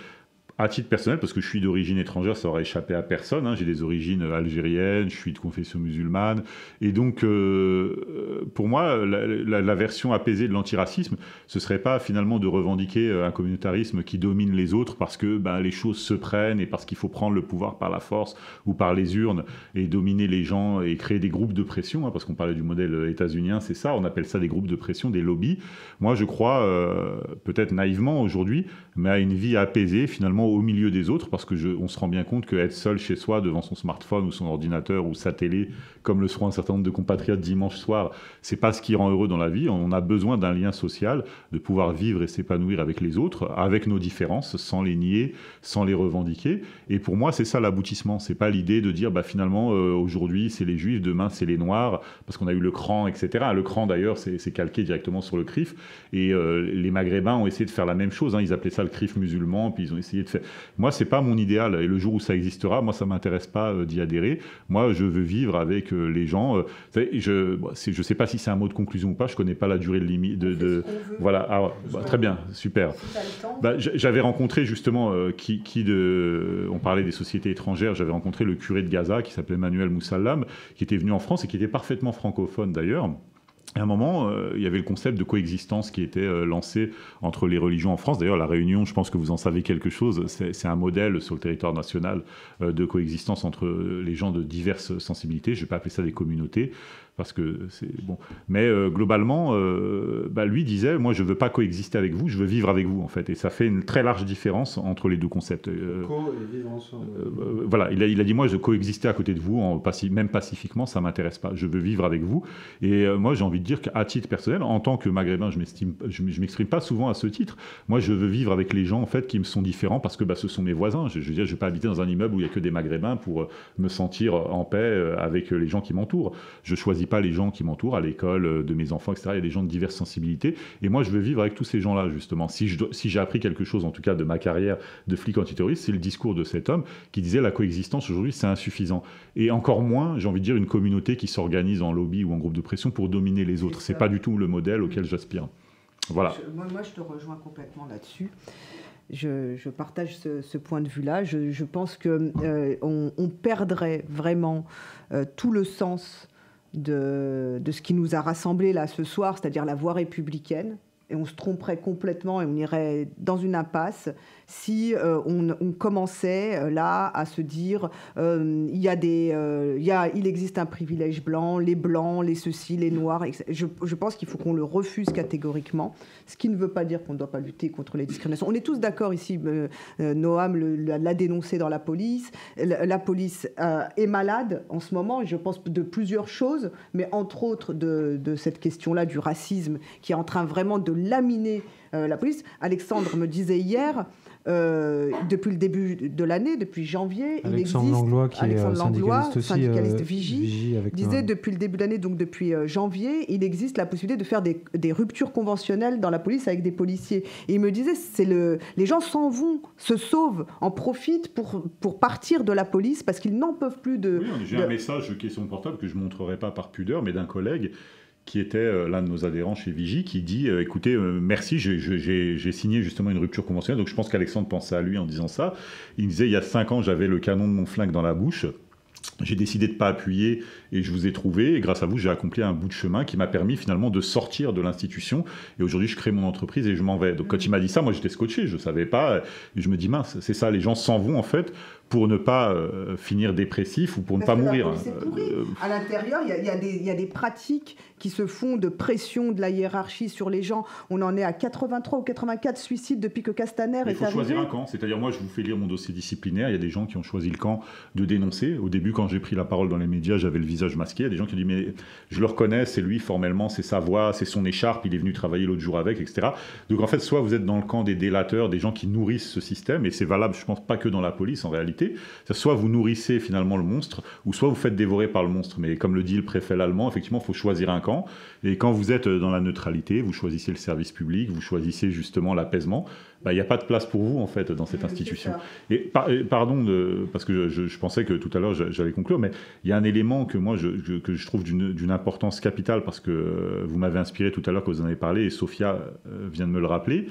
À titre personnel, parce que je suis d'origine étrangère, ça aurait échappé à personne. hein. J'ai des origines algériennes, je suis de confession musulmane. Et donc, euh, pour moi, la, version apaisée de l'antiracisme, ce serait pas finalement de revendiquer euh, un communautarisme qui domine les autres parce que ben, les choses se prennent et parce qu'il faut prendre le pouvoir par la force ou par les urnes et dominer les gens et créer des groupes de pression, hein, parce qu'on parlait du modèle états-unien, c'est ça, on appelle ça des groupes de pression, des lobbies. Moi, je crois, euh, peut-être naïvement aujourd'hui, mais à une vie apaisée finalement au milieu des autres, parce que je, on se rend bien compte qu'être seul chez soi devant son smartphone ou son ordinateur ou sa télé, comme le seront un certain nombre de compatriotes dimanche soir, c'est pas ce qui rend heureux dans la vie. On a besoin d'un lien social, de pouvoir vivre et s'épanouir avec les autres, avec nos différences, sans les nier, sans les revendiquer. Et pour moi, c'est ça l'aboutissement. C'est pas l'idée de dire, bah finalement, euh, aujourd'hui c'est les juifs, demain c'est les noirs, parce qu'on a eu le cran, etc. Le cran d'ailleurs, c'est calqué directement sur le CRIF. Et euh, les Maghrébins ont essayé de faire la même chose. hein. Ils appelaient ça le CRIF musulman, puis ils ont essayé de faire. Moi, c'est pas mon idéal. Et le jour où ça existera, moi, ça m'intéresse pas euh, d'y adhérer. Moi, je veux vivre avec euh, les gens. euh, savez, je, bon, je sais pas si c'est un mot de conclusion ou pas. Je connais pas la durée de limite. De. Voilà. Ah. Bah, très bien, super. Bah, j'avais rencontré justement euh, qui, qui de. On parlait des sociétés étrangères. J'avais rencontré le curé de Gaza qui s'appelait Manuel Moussalam, qui était venu en France et qui était parfaitement francophone d'ailleurs. À un moment, euh, il y avait le concept de coexistence qui était euh, lancé entre les religions en France. D'ailleurs, la Réunion, je pense que vous en savez quelque chose, c'est un modèle sur le territoire national euh, de coexistence entre les gens de diverses sensibilités. Je ne vais pas appeler ça des communautés, parce que c'est bon. Mais euh, globalement, euh, bah, lui disait, moi, je veux pas coexister avec vous, je veux vivre avec vous, en fait. Et ça fait une très large différence entre les deux concepts. Euh, euh, voilà, il a, il a dit moi je coexistais à côté de vous, en même pacifiquement, ça m'intéresse pas. Je veux vivre avec vous. Et moi j'ai envie de dire qu'à titre personnel, en tant que maghrébin, je m'estime, je, m- je m'exprime pas souvent à ce titre. Moi je veux vivre avec les gens en fait qui me sont différents parce que bah, ce sont mes voisins. Je, je veux dire, je vais pas habiter dans un immeuble où il y a que des maghrébins pour me sentir en paix avec les gens qui m'entourent. Je choisis choisis pas les gens qui m'entourent à l'école euh, de mes enfants, etc. Il y a des gens de diverses sensibilités. Et moi, je veux vivre avec tous ces gens-là, justement. Si, je, si j'ai appris quelque chose, en tout cas, de ma carrière de flic antiterroriste, c'est le discours de cet homme qui disait la coexistence aujourd'hui, c'est insuffisant. Et encore moins, j'ai envie de dire, une communauté qui s'organise en lobby ou en groupe de pression pour dominer les autres. C'est pas du tout le modèle auquel j'aspire. Voilà. moi, moi, je te rejoins complètement là-dessus. Je, partage ce, point de vue-là. Je, pense qu'on euh, on perdrait vraiment euh, tout le sens de, ce qui nous a rassemblés là ce soir, c'est-à-dire la voie républicaine. Et on se tromperait complètement et on irait dans une impasse si euh, on, commençait euh, là à se dire euh, il y a des il, existe un privilège blanc, les blancs, les ceci, les noirs. Je, pense qu'il faut qu'on le refuse catégoriquement, ce qui ne veut pas dire qu'on ne doit pas lutter contre les discriminations. On est tous d'accord ici, Noam l'a dénoncé dans la police. La, police est malade en ce moment, je pense de plusieurs choses, mais entre autres de, de cette question-là du racisme qui est en train vraiment de laminer la police. Alexandre me disait hier, euh, depuis le début de l'année, depuis janvier. il existe, Langlois, qui est euh, syndicaliste, aussi, syndicaliste euh, Vigie, disait depuis le début de l'année, donc depuis janvier, il existe la possibilité de faire des, des, ruptures conventionnelles dans la police avec des policiers. Et il me disait, c'est le, les gens s'en vont, se sauvent, en profitent pour, pour partir de la police parce qu'ils n'en peuvent plus de. Oui, j'ai un message qui est son portable que je ne montrerai pas par pudeur, mais d'un collègue qui était euh, l'un de nos adhérents chez Vigie, qui dit euh, écoutez, euh, merci, j'ai signé justement une rupture conventionnelle. Donc je pense qu'Alexandre pensait à lui en disant ça. Il me disait il y a cinq ans, j'avais le canon de mon flingue dans la bouche. J'ai décidé de ne pas appuyer et je vous ai trouvé. Et grâce à vous, j'ai accompli un bout de chemin qui m'a permis finalement de sortir de l'institution. Et aujourd'hui, je crée mon entreprise et je m'en vais. Donc quand il m'a dit ça, moi j'étais scotché, je ne savais pas. Et je me dis mince, c'est ça, les gens s'en vont en fait pour ne pas euh, finir dépressif ou pour ne pas mourir. Euh, à l'intérieur, il y, y, a des pratiques qui se font de pression de la hiérarchie sur les gens. On en est à 83 ou 84 suicides depuis que Castaner est arrivé. Il faut choisir un camp. C'est-à-dire, moi, je vous fais lire mon dossier disciplinaire. Il y a des gens qui ont choisi le camp de dénoncer. Au début, quand j'ai pris la parole dans les médias, j'avais le visage masqué. Il y a des gens qui ont dit, mais je le reconnais, c'est lui formellement, c'est sa voix, c'est son écharpe, il est venu travailler l'autre jour avec, etc. Donc, en fait, soit vous êtes dans le camp des délateurs, des gens qui nourrissent ce système, et c'est valable, je pense, pas que dans la police en réalité Soit vous nourrissez finalement le monstre, ou soit vous faites dévorer par le monstre. Mais comme le dit le préfet allemand, effectivement, il faut choisir un camp. Et quand vous êtes dans la neutralité, vous choisissez le service public, vous choisissez justement l'apaisement, bah, il n'y a pas de place pour vous en fait dans cette institution. Et pardon, de, parce que je, pensais que tout à l'heure j'allais conclure, mais il y a un élément que moi je, que je trouve d'une importance capitale parce que euh, vous m'avez inspiré tout à l'heure que vous en avez parlé et Sophia euh, vient de me le rappeler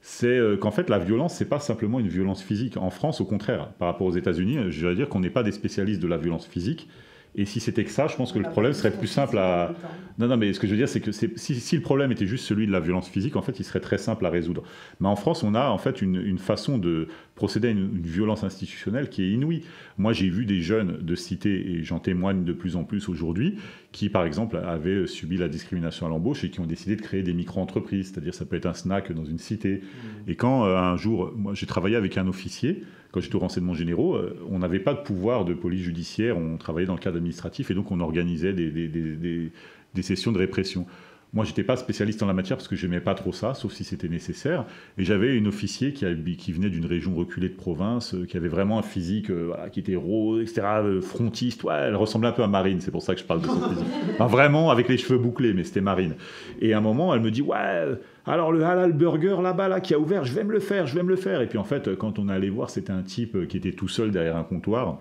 c'est euh, qu'en fait la violence c'est pas simplement une violence physique. En France, au contraire, par rapport aux États-Unis, je dirais dire qu'on n'est pas des spécialistes de la violence physique. Et si c'était que ça, je pense que le problème serait plus simple à. Non, non, mais ce que je veux dire, c'est que si, si, le problème était juste celui de la violence physique, en fait, il serait très simple à résoudre. Mais en France, on a en fait une, une façon de procéder à une, violence institutionnelle qui est inouïe. Moi, j'ai vu des jeunes de cité, et j'en témoigne de plus en plus aujourd'hui, qui, par exemple, avaient subi la discrimination à l'embauche et qui ont décidé de créer des micro-entreprises. C'est-à-dire, ça peut être un snack dans une cité. Mmh. Et quand euh, un jour, moi, j'ai travaillé avec un officier quand j'étais au renseignement généraux, euh, on n'avait pas de pouvoir de police judiciaire, on travaillait dans le cadre administratif et donc on organisait des, des sessions de répression. Moi, j'étais pas spécialiste en la matière parce que j'aimais pas trop ça, sauf si c'était nécessaire. Et j'avais une officier qui, qui venait d'une région reculée de province, euh, qui avait vraiment un physique euh, qui était rose, etc., euh, frontiste. Ouais, elle ressemblait un peu à Marine, c'est pour ça que je parle de son physique. vraiment avec les cheveux bouclés, mais c'était Marine. Et à un moment, elle me dit Ouais, alors le halal burger là-bas, là, qui a ouvert, je vais me le faire, je vais me le faire. Et puis en fait, quand on allait voir, c'était un type qui était tout seul derrière un comptoir,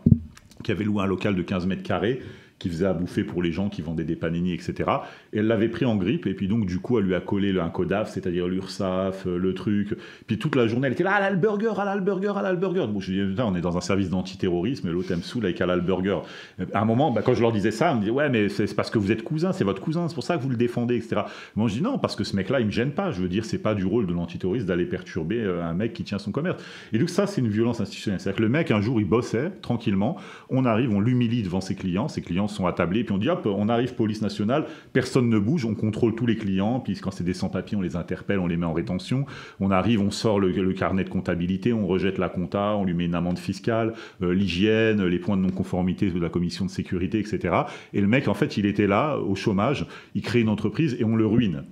qui avait loué un local de 15 mètres carrés qui faisait à bouffer pour les gens qui vendaient des panini, etc. Elle l'avait pris en grippe, et puis donc du coup, elle lui a collé un codaf, c'est-à-dire l'URSAF, euh, le truc. Puis toute la journée, elle était là, halal burger, halal burger, halal burger. Bon, je dis, on est dans un service d'antiterrorisme, et l'autre, elle me saoule avec halal burger. À un moment, bah, quand je leur disais ça, elle me disait, ouais, mais c'est parce que vous êtes cousin, c'est votre cousin, c'est pour ça que vous le défendez, etc. Moi, je dis, non, parce que ce mec-là, il me gêne pas. Je veux dire, c'est pas du rôle de l'antiterroriste d'aller perturber euh, un mec qui tient son commerce. Et donc, ça, c'est une violence institutionnelle. C'est-à-dire que le mec, un jour, il bossait tranquillement, on arrive, on l'humilie devant ses clients, ses clients sont attablés puis on dit hop, on arrive police nationale, personne ne bouge, on contrôle tous les clients, puis quand c'est des sans-papiers, on les interpelle, on les met en rétention. On arrive, on sort le, carnet de comptabilité, on rejette la compta, on lui met une amende fiscale, euh, l'hygiène, les points de non-conformité de la commission de sécurité, etc. Et le mec, en fait, il était là, au chômage, il crée une entreprise et on le ruine.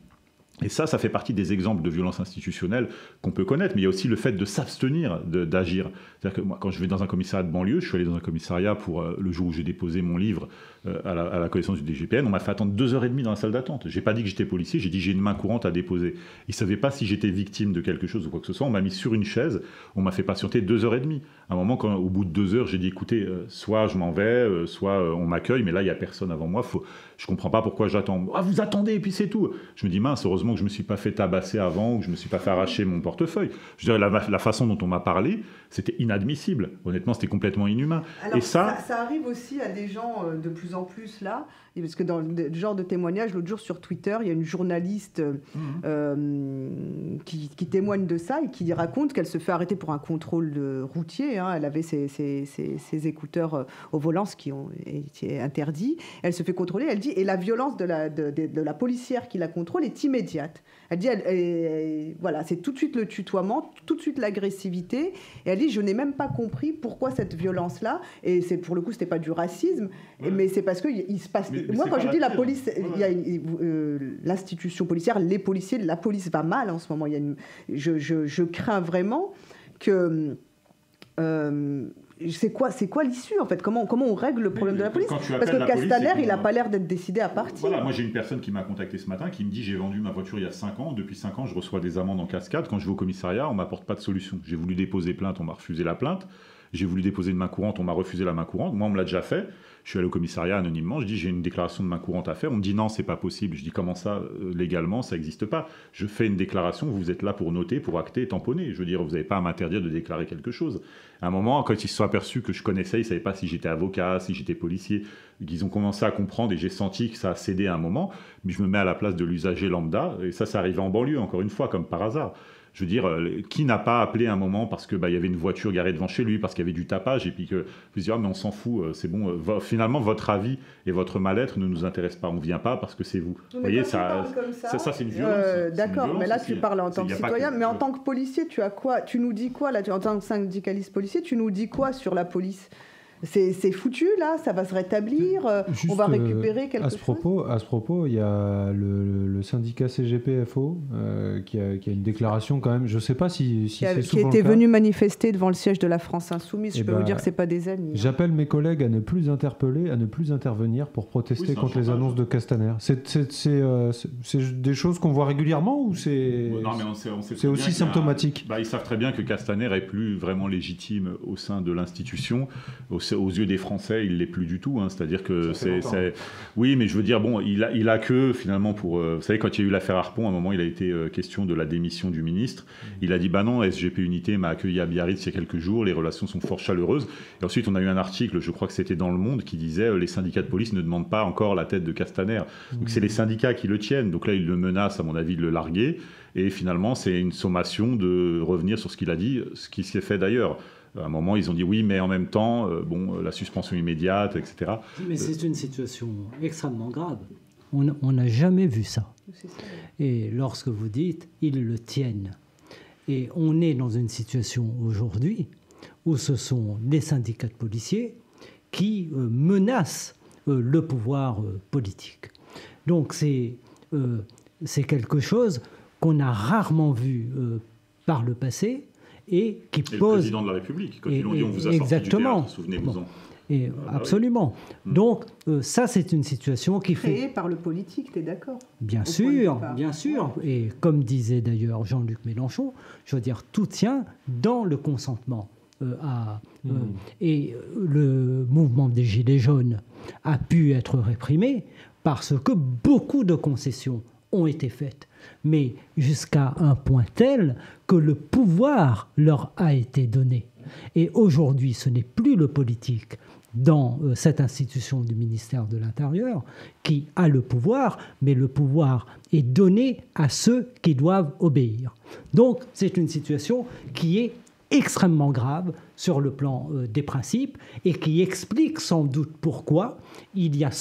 Et ça, ça fait partie des exemples de violence institutionnelle qu'on peut connaître, mais il y a aussi le fait de s'abstenir d'agir. C'est-à-dire que moi, quand je vais dans un commissariat de banlieue, je suis allé dans un commissariat pour euh, le jour où j'ai déposé mon livre euh, à, la, connaissance du DGPN, on m'a fait attendre deux heures et demie dans la salle d'attente. J'ai pas dit que j'étais policier, j'ai dit j'ai une main courante à déposer. Ils savaient pas si j'étais victime de quelque chose ou quoi que ce soit. On m'a mis sur une chaise, on m'a fait patienter deux heures et demie. À un moment, quand, au bout de deux heures, j'ai dit écoutez, euh, soit je m'en vais, soit on m'accueille, mais là il y a personne avant moi. Faut, je comprends pas pourquoi j'attends. Ah, vous attendez et puis c'est tout. Je me dis mince, heureusement que je me suis pas fait tabasser avant ou que je me suis pas fait arracher mon portefeuille. Je dirais la, la façon dont on m'a parlé, c'était inadmissible. Honnêtement, c'était complètement inhumain. et ça... ça, arrive aussi à des gens euh, de plus en plus là, parce que dans le genre de témoignage, l'autre jour sur Twitter, il y a une journaliste euh, mhm. euh, qui, témoigne de ça et qui raconte qu'elle se fait arrêter pour un contrôle de routier. Hein. Elle avait ses, ses, écouteurs au volant, ce qui ont été interdit. Elle se fait contrôler. Elle dit et la violence de la, de, de la policière qui la contrôle est immédiate. Elle dit, voilà, c'est tout de suite le tutoiement, tout de suite l'agressivité. Et elle dit, je n'ai même pas compris pourquoi cette violence-là. Et c'est pour le coup, c'était pas du racisme, mais c'est parce que il se passe. Moi, quand je dis la police, il y a euh, l'institution policière, les policiers, la police va mal en ce moment. Il y a je, je, je, crains vraiment que euh, c'est quoi, c'est quoi l'issue en fait? Comment, comment on règle le problème de la police? Parce que Castaner, il n'a pas l'air d'être décidé à partir. Voilà, moi j'ai une personne qui m'a contacté ce matin qui me dit j'ai vendu ma voiture il y a 5 ans, depuis 5 ans je reçois des amendes en cascade, quand je vais au commissariat on m'apporte pas de solution. J'ai voulu déposer plainte, on m'a refusé la plainte, j'ai voulu déposer une main courante, on m'a refusé la main courante, moi on me l'a déjà fait, je suis allé au commissariat anonymement, je dis j'ai une déclaration de main courante à faire. On me dit non, c'est pas possible. Je dis comment ça, euh, légalement, ça n'existe pas? Je fais une déclaration, vous êtes là pour noter, pour acter tamponner. Je veux dire, vous n'avez pas à m'interdire de déclarer quelque chose. À un moment, quand ils se sont aperçus que je connaissais, ils ne savaient pas si j'étais avocat, si j'étais policier. Ils ont commencé à comprendre et j'ai senti que ça a cédé à un moment. Mais je me mets à la place de l'usager lambda. Et ça, ça arrivé en banlieue, encore une fois, comme par hasard je veux dire, euh, qui n'a pas appelé un moment parce que bah, y avait une voiture garée devant chez lui, parce qu'il y avait du tapage, et puis que vous dites, ah, mais on s'en fout, euh, c'est bon. Euh, finalement, votre avis et votre mal-être ne nous intéressent pas. On ne vient pas parce que c'est vous. vous voyez, ça, ça, c'est une violence. D'accord, mais là, tu parles en tant que citoyen, mais en tant que policier, tu as quoi Tu nous dis quoi là En tant que syndicaliste policier, tu nous dis quoi sur la police? C'est foutu là, ça va se rétablir, euh, on va récupérer quelque à ce propos, chose. À ce propos, il y a le, syndicat CGPFO euh, qui, a, une déclaration quand même, je ne sais pas si, si c'est Qui était venu manifester devant le siège de la France Insoumise, je eh peux vous ben, dire que ce pas des amis. Hein. J'appelle mes collègues à ne plus interpeller, à ne plus intervenir pour protester contre les annonces de Castaner. Euh, c'est des choses qu'on voit régulièrement ou c'est c'est aussi symptomatique? Bah, Ils savent très bien que Castaner est plus vraiment légitime au sein de l'institution, au aux yeux des Français, il l'est plus du tout. Hein. C'est-à-dire que c'est, oui, mais je veux dire, bon, il a, il a que finalement pour, euh, vous savez, quand il y a eu l'affaire Harpon, à un moment, il a été euh, question de la démission du ministre. Mmh. Il a dit, bah non, SGP Unité m'a accueilli à Biarritz il y a quelques jours, les relations sont fort chaleureuses. Et ensuite, on a eu un article, je crois que c'était dans Le Monde, qui disait, euh, les syndicats de police ne demandent pas encore la tête de Castaner. Donc c'est les mmh. syndicats qui le tiennent. Donc là, il le menace, à mon avis, de le larguer. Et finalement, c'est une sommation de revenir sur ce qu'il a dit, ce qui s'est fait d'ailleurs. À un moment, ils ont dit oui, mais en même temps, euh, bon, la suspension immédiate, etc. Mais c'est une situation extrêmement grave. On n'a jamais vu ça. Et lorsque vous dites, ils le tiennent. Et on est dans une situation aujourd'hui où ce sont les syndicats de policiers qui euh, menacent euh, le pouvoir politique. Donc c'est c'est quelque chose qu'on a rarement vu par le passé et qui pose. Le président de la République, quand ils dit on vous a exactement. souvenez-vous-en. Et ah absolument. Donc euh, ça, c'est une situation qui Créée fait... par le politique, tu es d'accord? Bien sûr, bien sûr. Et comme disait d'ailleurs Jean-Luc Mélenchon, je veux dire, tout tient dans le consentement. Euh, à, euh, hmm. et le mouvement des Gilets jaunes a pu être réprimé parce que beaucoup de concessions ont été faites mais jusqu'à un point tel que le pouvoir leur a été donné. Et aujourd'hui, ce n'est plus le politique dans euh, cette institution du ministère de l'Intérieur qui a le pouvoir, mais le pouvoir est donné à ceux qui doivent obéir. Donc c'est une situation qui est extrêmement grave sur le plan euh, des principes et qui explique sans doute pourquoi il y a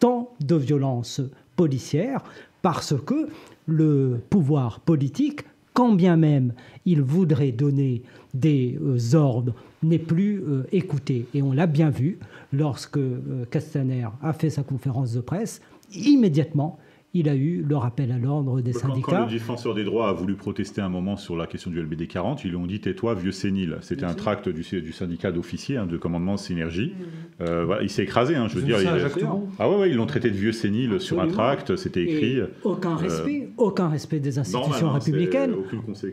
tant de violences policières, parce que le pouvoir politique, quand bien même il voudrait donner des euh, ordres, n'est plus euh, écouté. Et on l'a bien vu lorsque euh, Castaner a fait sa conférence de presse, immédiatement, il a eu le rappel à l'ordre des quand, syndicats. Quand le défenseur des droits a voulu protester un moment sur la question du LBD 40, ils lui ont dit tais-toi, vieux sénile. C'était un tract du, du syndicat d'officiers hein, de commandement Synergie. Mm. Euh, voilà, il s'est écrasé, hein, je veux dire. Ça, il, ah ouais, ouais, ils l'ont traité de vieux sénile sur un tract, c'était écrit. Et aucun respect, aucun respect des institutions républicaines,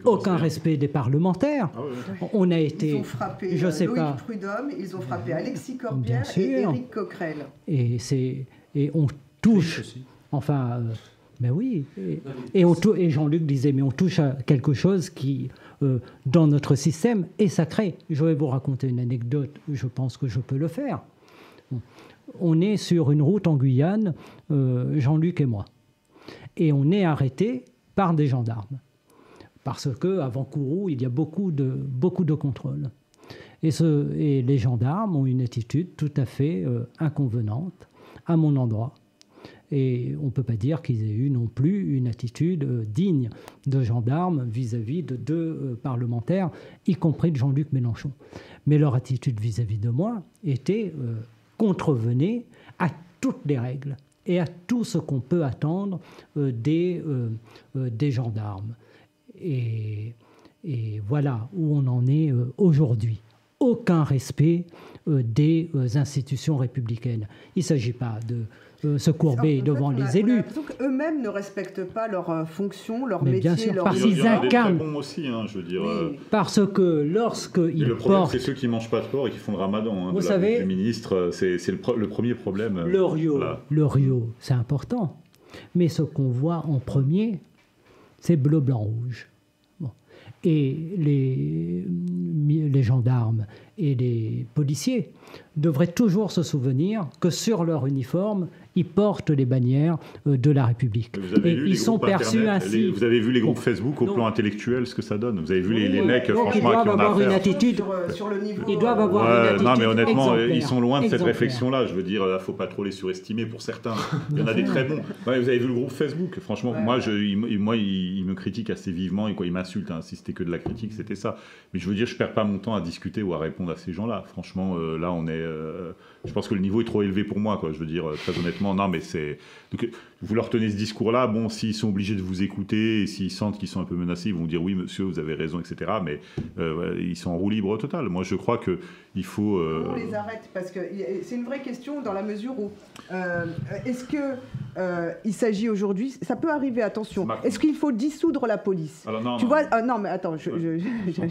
aucun respect des parlementaires. Ah ouais. On a été, ils ont frappé je sais Loïc pas. Prudhomme, ils ont frappé Alexis Corbière et Éric Coquerel. Et c'est et on touche. Enfin, euh, mais oui. Et, Jean-Luc disait, mais on touche à quelque chose qui, euh, dans notre système, est sacré. Je vais vous raconter une anecdote, je pense que je peux le faire. On est sur une route en Guyane, euh, Jean-Luc et moi. Et on est arrêté par des gendarmes. Parce qu'avant Kourou, il y a beaucoup de, beaucoup de contrôles. Et, les gendarmes ont une attitude tout à fait inconvenante à mon endroit. Et on ne peut pas dire qu'ils aient eu non plus une attitude euh, digne de gendarmes vis-à-vis de deux euh, parlementaires, y compris de Jean-Luc Mélenchon. Mais leur attitude vis-à-vis de moi était euh, contrevenée à toutes les règles et à tout ce qu'on peut attendre des, des gendarmes. Et, et, voilà où on en est aujourd'hui. Aucun respect des institutions républicaines. Il ne s'agit pas de euh, se courber devant les élus. Eux-mêmes ne respectent pas leur euh, fonction, leur métier, bien sûr, leur parce qu'ils incarnent. aussi, hein, je veux dire. Euh, parce que lorsqu'ils le problème, c'est ceux qui mangent pas de porc et qui font le ramadan. Hein, Vous savez, le ministre, c'est le, premier problème. Le Rio, le Rio, c'est important. Mais ce qu'on voit en premier, c'est bleu, blanc, rouge. Et les, les gendarmes et les policiers devraient toujours se souvenir que sur leur uniforme, ils portent les bannières euh, de la République. Et ils sont perçus ainsi. vous avez vu les groupes Facebook au plan intellectuel, ce que ça donne Vous avez vu les, les mecs, franchement, ils doivent qui ont avoir une attitude. Sur, le niveau, ils doivent avoir une attitude. Non, mais honnêtement, ils sont loin de cette réflexion-là. Je veux dire, il ne faut pas trop les surestimer pour certains. Il y en a des très bons. vous avez vu le groupe Facebook Franchement, moi, je, il, moi, il, me critique assez vivement et quoi, il m'insulte. Hein. Si c'était que de la critique, c'était ça. Mais je veux dire, je perds pas mon temps à discuter ou à répondre à ces gens-là. Franchement, euh, là, on est. Euh, je pense que le niveau est trop élevé pour moi, quoi. Je veux dire, très honnêtement, non, mais c'est. Donc, vous leur tenez ce discours-là. Bon, s'ils sont obligés de vous écouter et s'ils sentent qu'ils sont un peu menacés, ils vont dire oui, monsieur, vous avez raison, etc. Mais euh, ils sont en roue libre total. Moi, je crois que il faut. Euh... On les arrête? Parce que c'est une vraie question dans la mesure où euh, est-ce que il s'agit aujourd'hui, ça peut arriver, attention. Est-ce qu'il faut dissoudre la police? Alors, non, Tu vois, ah, non, mais attends, je, je,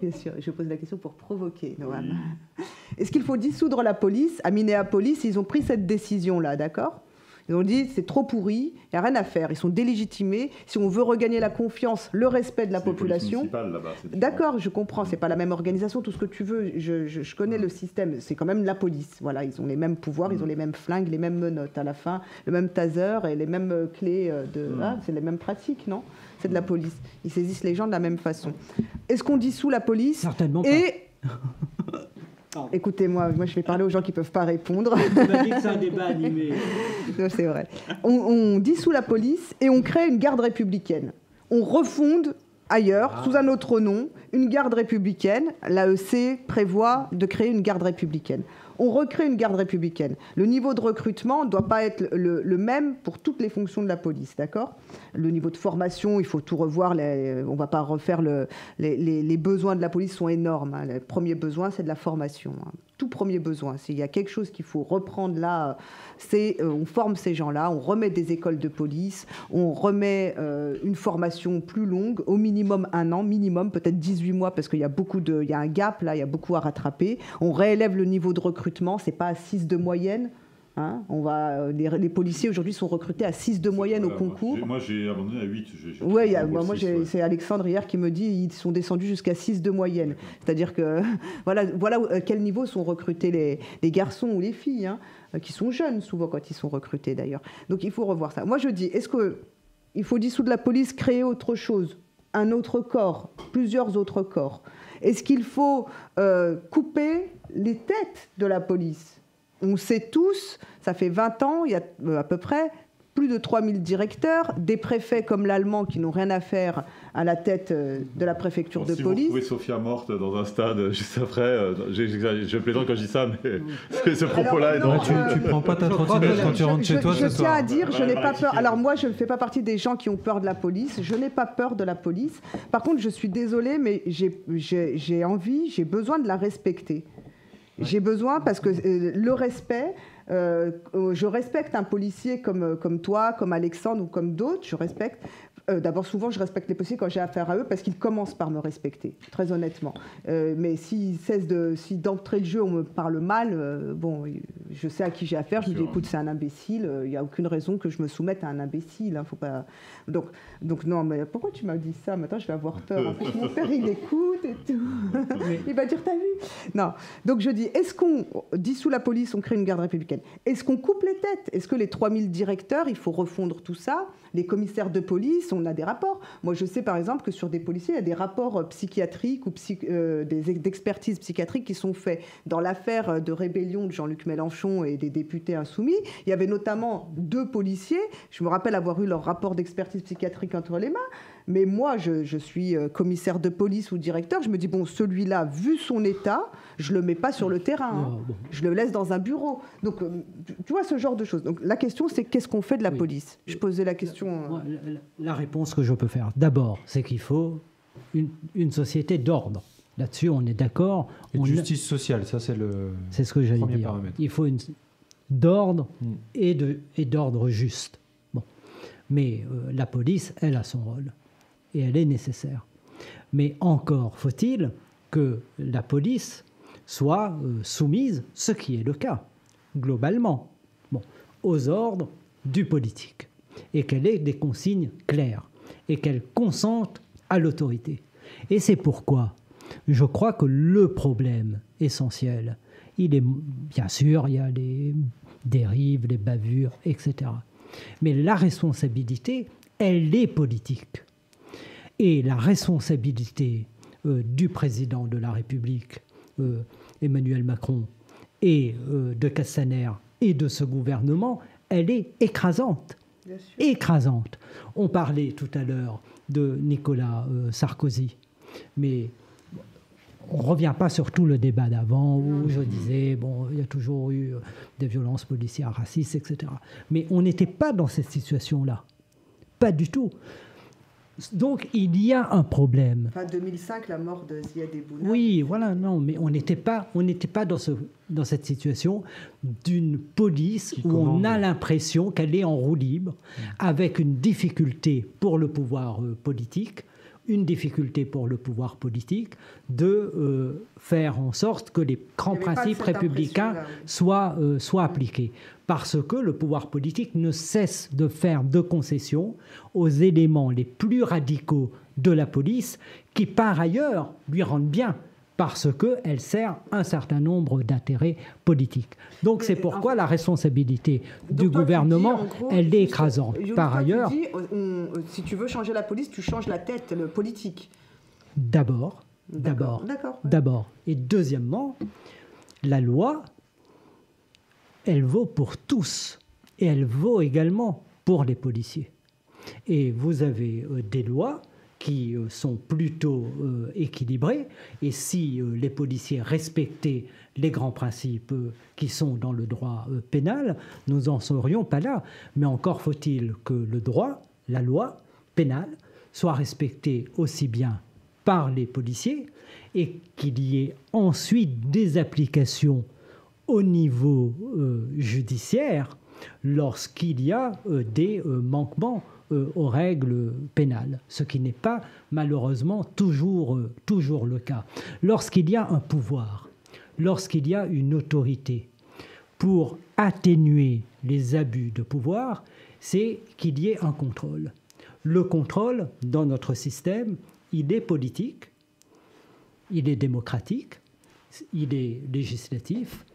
Bien sûr, je pose la question pour provoquer. Est-ce qu'il faut dissoudre la police? À Minneapolis, ils ont pris cette décision-là, d'accord? Ils ont dit c'est trop pourri, il n'y a rien à faire. Ils sont délégitimés. Si on veut regagner la confiance, le respect de la population. D'accord, je comprends. C'est pas la même organisation, tout ce que tu veux. Je, connais le système. C'est quand même la police. Voilà, ils ont les mêmes pouvoirs, ils ont les mêmes flingues, les mêmes menottes à la fin, le même taser et les mêmes euh, clés euh, de. Ah, c'est les mêmes pratiques, non? C'est de la police. Ils saisissent les gens de la même façon. Est-ce qu'on dissout la police? Certainement pas. Écoutez-moi, moi je vais parler aux gens qui ne peuvent pas répondre. c'est un débat animé. c'est vrai. On, dissout la police et on crée une garde républicaine. On refonde ailleurs, ah. sous un autre nom, une garde républicaine. L'AEC prévoit de créer une garde républicaine on recrée une garde républicaine. Le niveau de recrutement ne doit pas être le, même pour toutes les fonctions de la police, d'accord? Le niveau de formation, il faut tout revoir. on ne va pas refaire le, les, besoins de la police sont énormes. Hein. Le premier besoin, c'est de la formation. Hein. Tout premier besoin. S'il y a quelque chose qu'il faut reprendre là, c'est euh, on forme ces gens-là, on remet des écoles de police, on remet euh, une formation plus longue, au minimum un an, minimum peut-être 18 mois, parce qu'il y a beaucoup de, il y a un gap là, il y a beaucoup à rattraper. On réélève le niveau de recrutement c'est pas à 6 de moyenne. Hein. on va, euh, les, policiers aujourd'hui sont recrutés à 6 de moyenne au concours. Moi j'ai abandonné à 8. Oui, moi, c'est Alexandre hier qui me dit ils sont descendus jusqu'à 6 de moyenne. C'est-à-dire que voilà, voilà à quel niveau sont recrutés les, les garçons ou les filles, hein, qui sont jeunes souvent quand ils sont recrutés d'ailleurs. Donc il faut revoir ça. Moi je dis, est-ce qu'il faut dissoudre la police, créer autre chose un autre corps, plusieurs autres corps? Est-ce qu'il faut euh, couper les têtes de la police? On sait tous, ça fait 20 ans, il y a euh, à peu près, plus de 3000 directeurs, des préfets comme l'allemand qui n'ont rien à faire à la tête euh, de la préfecture de si police. vous trouvez Sophia morte dans un stade juste après, euh, j'ai- j'ai- je plaisante quand je dis ça, mais ce propos-là est non, tu, tu prends pas ta je trottinette quand tu rentres je, chez toi je ce tiens à dire, je n'ai pas peur. Alors moi, je ne fais pas partie des gens qui ont peur de la police. Je n'ai pas peur de la police. Par contre, je suis désolée, mais j'ai envie, j'ai besoin de la respecter. J'ai besoin parce que euh, le respect, euh, je respecte un policier comme toi, comme Alexandre ou comme d'autres, je respecte. Euh, D'abord, souvent, je respecte les policiers quand j'ai affaire à eux parce qu'ils commencent par me respecter, très honnêtement. Euh, mais s'ils cessent de, si d'entrée de jeu on me parle mal, euh, bon, je sais à qui j'ai affaire. Je me dis, écoute, c'est un imbécile. Il n'y a aucune raison que je me soumette à un imbécile. Hein, faut pas. Donc, donc non, mais pourquoi tu m'as dit ça? Maintenant, je vais avoir peur. En mon père, il écoute et tout. il va dire, t'as vu? Non. Donc je dis, est-ce qu'on dissout la police, on crée une garde républicaine Est-ce qu'on coupe les têtes? Est-ce que les 3000 directeurs, il faut refondre tout ça? Les commissaires de police, on a des rapports. Moi, je sais par exemple que sur des policiers, il y a des rapports euh, psychiatriques ou euh, des ex- d'expertise psychiatrique qui sont faits. Dans l'affaire euh, de rébellion de Jean-Luc Mélenchon et des députés insoumis, il y avait notamment deux policiers. Je me rappelle avoir eu leur rapport d'expertise psychiatrique entre les mains. Mais moi, je, je suis euh, commissaire de police ou directeur. Je me dis, bon, celui-là, vu son état, je le mets pas sur le terrain. hein. Bon. Je le laisse dans un bureau. Donc, euh, tu- vois ce genre de choses. Donc, la question, c'est qu'est-ce qu'on fait de la Oui. police? Je posais la question. euh, Moi, la, la- la réponse que je peux faire, d'abord, c'est qu'il faut une, une société d'ordre. Là-dessus, on est d'accord. Et de On a- justice sociale, ça c'est le. C'est ce que j'allais Premier dire. paramètre. Il faut une d'ordre Mm. et de et d'ordre juste. Bon, mais euh, la police, elle a son rôle et elle est nécessaire. Mais encore faut-il que la police soit euh, soumise, ce qui est le cas globalement, aux ordres du politique et qu'elle ait des consignes claires et qu'elle consente à l'autorité. Et c'est pourquoi je crois que le problème essentiel, il est bien sûr, il y a les dérives, les bavures, etc. Mais la responsabilité, elle est politique. Et la responsabilité euh, du président de la République, euh, Emmanuel Macron, et euh, de Castaner et de ce gouvernement, elle est écrasante. Écrasante. On parlait tout à l'heure de Nicolas Sarkozy, mais on ne revient pas sur tout le débat d'avant où je disais, bon, il y a toujours eu des violences policières racistes, etc. Mais on n'était pas dans cette situation-là. Pas du tout. Donc il y a un problème. Enfin, 2005, la mort de Ziad Ebouna. Oui, voilà, non, mais on n'était pas, on n'était pas dans, ce, dans cette situation d'une police Qui où on a l'impression qu'elle est en roue libre, avec une difficulté pour le pouvoir euh, politique, une difficulté pour le pouvoir politique de euh, faire en sorte que les grands principes républicains soient, euh, soient appliqués. Parce que le pouvoir politique ne cesse de faire de concessions aux éléments les plus radicaux de la police, qui par ailleurs lui rendent bien, parce qu'elle sert un certain nombre d'intérêts politiques. Donc c'est pourquoi la responsabilité du gouvernement, dis, en gros, elle est écrasante. Par tu ailleurs, dis, on- on- si tu veux changer la police, tu changes la tête, le politique. d'abord, d'abord, d'abord. Et deuxièmement, la loi, elle vaut pour tous. Et elle vaut également pour les policiers. Et vous avez euh, des lois qui euh, sont plutôt euh, équilibrées. Et si les policiers respectaient les grands principes qui sont dans le droit pénal, nous n'en serions pas là. Mais encore faut-il que le droit, la loi pénale, soit respecté aussi bien par les policiers et qu'il y ait ensuite des applications au niveau euh, judiciaire lorsqu'il y a euh, des euh, manquements aux règles pénales, ce qui n'est pas malheureusement toujours, toujours le cas. Lorsqu'il y a un pouvoir, lorsqu'il y a une autorité, pour atténuer les abus de pouvoir, c'est qu'il y ait un contrôle. Le contrôle, dans notre système, il est politique, il est démocratique, il est législatif,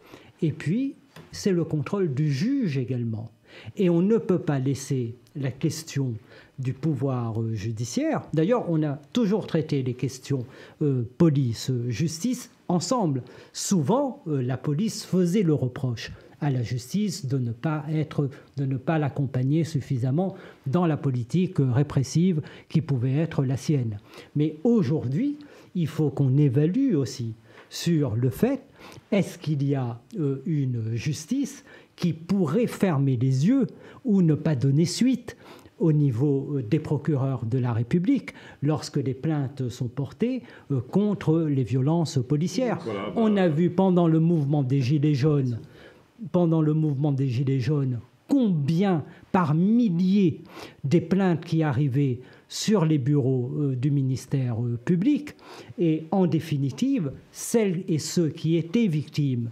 et puis c'est le contrôle du juge également. Et on ne peut pas laisser la question du pouvoir euh, judiciaire. D'ailleurs, on a toujours traité les questions euh, police-justice ensemble. Souvent, euh, la police faisait le reproche à la justice de ne pas être, de ne pas l'accompagner suffisamment dans la politique répressive qui pouvait être la sienne. Mais aujourd'hui, il faut qu'on évalue aussi sur le fait est-ce qu'il y a euh, une justice qui pourrait fermer les yeux ou ne pas donner suite au niveau euh, des procureurs de la République lorsque les plaintes sont portées euh, contre les violences policières? Bah, On a vu pendant le mouvement des Gilets jaunes, pendant le mouvement des Gilets jaunes, combien par milliers des plaintes qui arrivaient sur les bureaux euh, du ministère public. Et en définitive, celles et ceux qui étaient victimes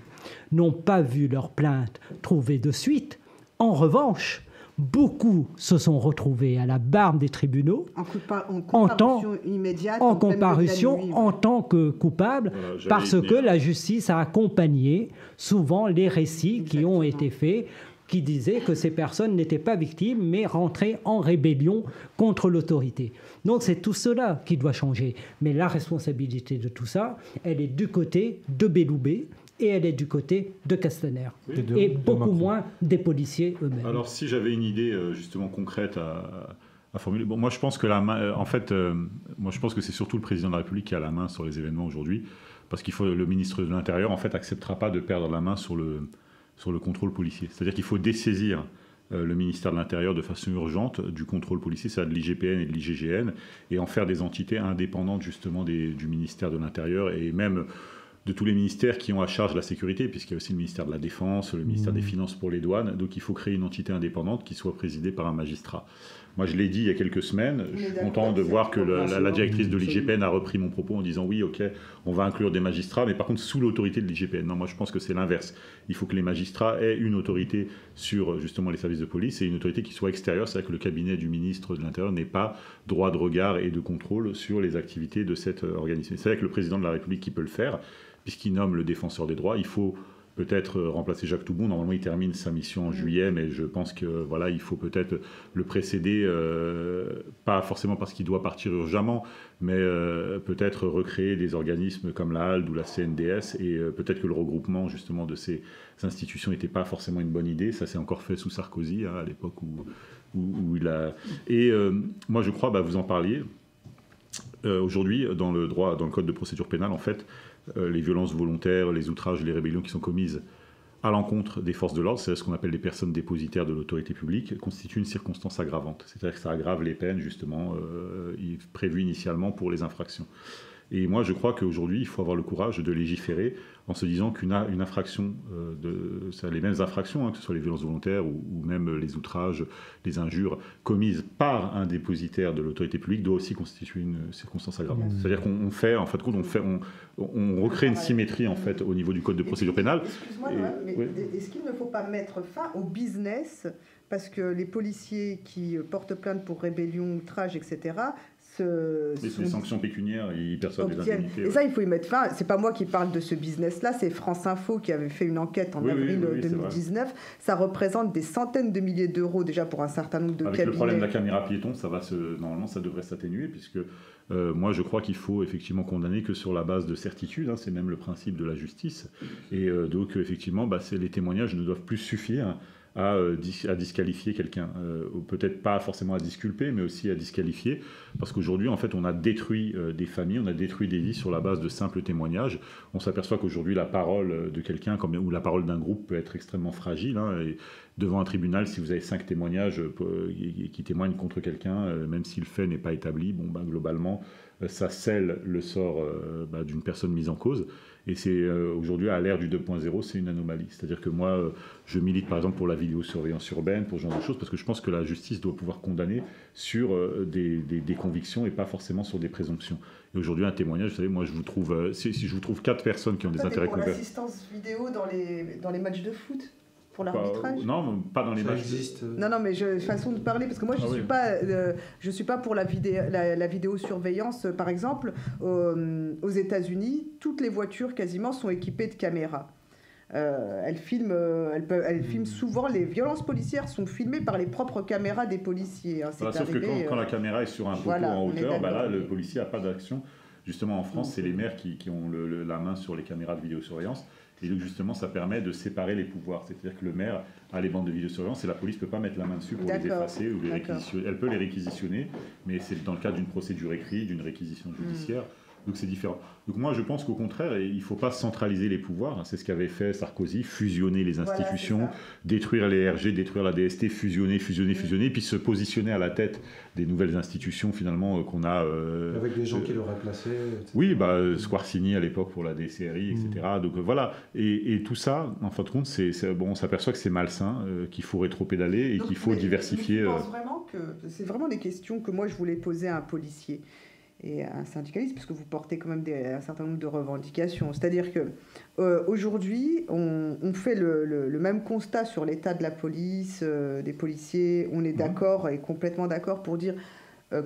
n'ont pas vu leurs plaintes trouvées de suite. En revanche, Beaucoup se sont retrouvés à la barbe des tribunaux en, comparution immédiate, en, comparution en tant que coupables, parce que la justice a accompagné souvent les récits qui ont été faits qui disaient que ces personnes n'étaient pas victimes, mais rentraient en rébellion contre l'autorité. Donc c'est tout cela qui doit changer. Mais la responsabilité de tout ça, elle est du côté de Belloubet, et elle est du côté de Castaner. Et, beaucoup moins des policiers eux-mêmes. Alors si j'avais une idée euh, justement concrète à, formuler, bon, moi je pense que la main, euh, en fait, euh, moi je pense que c'est surtout le président de la République qui a la main sur les événements aujourd'hui, parce qu'il faut le ministre de l'Intérieur en fait acceptera pas de perdre la main sur le sur le contrôle policier. C'est-à-dire qu'il faut dessaisir le ministère de l'Intérieur de façon urgente du contrôle policier, ça de l'IGPN et de l'IGGN, et en faire des entités indépendantes justement des, du ministère de l'Intérieur et même de tous les ministères qui ont à charge la sécurité, puisqu'il y a aussi le ministère de la Défense, le ministère des mmh. Finances pour les douanes. Donc il faut créer une entité indépendante qui soit présidée par un magistrat. Moi, je l'ai dit il y a quelques semaines. Je suis content de voir que la, directrice de l'IGPN a repris mon propos en disant oui, ok, on va inclure des magistrats, mais par contre sous l'autorité de l'IGPN. Non, moi je pense que c'est l'inverse. Il faut que les magistrats aient une autorité sur justement les services de police et une autorité qui soit extérieure, c'est-à-dire que le cabinet du ministre de l'Intérieur n'ait pas droit de regard et de contrôle sur les activités de cette organisation. C'est avec le président de la République qui peut le faire puisqu'il nomme le défenseur des droits. Il faut peut-être remplacer Jacques Toubon. Normalement, il termine sa mission en juillet, mais je pense que voilà, il faut peut-être le précéder, euh, pas forcément parce qu'il doit partir urgemment, mais euh, peut-être recréer des organismes comme la HALD ou la CNDS, et euh, peut-être que le regroupement justement de ces institutions n'était pas forcément une bonne idée. Ça s'est encore fait sous Sarkozy hein, à l'époque où, où, il a. Et moi, je crois, bah, vous en parliez. Aujourd'hui, dans le droit, dans le code de procédure pénale, en fait, euh, les violences volontaires, les outrages, les rébellions qui sont commises à l'encontre des forces de l'ordre, c'est ce qu'on appelle les personnes dépositaires de l'autorité publique, constituent une circonstance aggravante. C'est-à-dire que ça aggrave les peines, justement, euh, prévues initialement pour les infractions. Et moi, je crois qu'aujourd'hui, il faut avoir le courage de légiférer en se disant qu'une une infraction, euh, de, ça, les mêmes infractions, hein, que ce soit les violences volontaires ou, même les outrages, les injures commises par un dépositaire de l'autorité publique, doit aussi constituer une circonstance aggravante. Mmh. C'est-à-dire qu'on fait, en fait, on, fait on, on, recrée une symétrie en fait au niveau du code de procédure pénale. Excuse-moi, mais est-ce qu'il ne faut pas mettre fin au business? Parce que les policiers qui portent plainte pour rébellion, outrage, etc., se, les sanctions pécuniaires, ils perçoivent des indemnités. Et ça, il faut y mettre fin. C'est pas moi qui parle de ce business-là, c'est France Info qui avait fait une enquête en avril 2019. Ça représente des centaines de milliers d'euros déjà pour un certain nombre de Avec cabinets. le problème de la caméra piéton, ça va se, normalement, ça devrait s'atténuer puisque euh, moi, je crois qu'il faut effectivement condamner que sur la base de certitude. Hein, c'est même le principe de la justice. Et euh, donc, effectivement, bah, les témoignages ne doivent plus suffire à, euh, à disqualifier quelqu'un. Euh, peut-être pas forcément à disculper, mais aussi à disqualifier. Parce qu'aujourd'hui, en fait, on a détruit euh, des familles, on a détruit des vies sur la base de simples témoignages. On s'aperçoit qu'aujourd'hui, la parole de quelqu'un ou la parole d'un groupe peut être extrêmement fragile. Hein, et devant un tribunal, si vous avez cinq témoignages qui témoignent contre quelqu'un, même si le fait n'est pas établi, bon, ben, globalement, ça scelle le sort bah, d'une personne mise en cause. Et c'est euh, aujourd'hui, à l'ère du 2.0, c'est une anomalie. C'est-à-dire que moi, euh, je milite par exemple pour la vidéosurveillance urbaine, pour ce genre de choses, parce que je pense que la justice doit pouvoir condamner sur euh, des, des, convictions et pas forcément sur des présomptions. Et aujourd'hui, un témoignage, vous savez, moi, je vous trouve, si, je vous trouve quatre personnes qui ont des intérêts complets. l'assistance vidéo dans les, dans les matchs de foot? Pour l'arbitrage Non, pas dans les matchs. Existe. Non, non, mais je, façon de parler, parce que moi, je ne ah suis, pas, euh, je suis pas pour la, vidéo, la, vidéosurveillance. Par exemple, aux États-Unis, toutes les voitures quasiment sont équipées de caméras. Euh, elles, filment, euh, elles, peuvent, elles filment souvent, les violences policières sont filmées par les propres caméras des policiers. Hein, sauf que quand, la caméra est sur un poteau en hauteur, bah là, le policier n'a pas d'action. Justement, en France, c'est les maires qui, qui ont la main sur les caméras de vidéosurveillance. Et donc justement, ça permet de séparer les pouvoirs. C'est-à-dire que le maire a les bandes de vidéosurveillance et la police ne peut pas mettre la main dessus pour les effacer ou les réquisitionner. Elle peut les réquisitionner, mais c'est dans le cadre d'une procédure écrite, d'une réquisition judiciaire. Donc c'est différent. Donc moi je pense qu'au contraire, il ne faut pas centraliser les pouvoirs. C'est ce qu'avait fait Sarkozy, fusionner les institutions, détruire les RG, détruire la DST, fusionner, fusionner, mm. fusionner, puis se positionner à la tête des nouvelles institutions finalement euh, qu'on a. Euh, Avec des gens euh, qui l'auraient placé. Oui, bah, Squarcini à l'époque pour la DCRI, etc. Mm. Donc voilà. Et, tout ça, en fin de compte, c'est, bon, on s'aperçoit que c'est malsain, qu'il faut rétro-pédaler et qu'il faut diversifier. je pense vraiment que c'est vraiment des questions que moi je voulais poser à un policier et un syndicaliste, puisque vous portez quand même un certain nombre de revendications. C'est-à-dire que euh, aujourd'hui, on, fait le, même constat sur l'état de la police, euh, des policiers. On est mmh. d'accord et complètement d'accord pour dire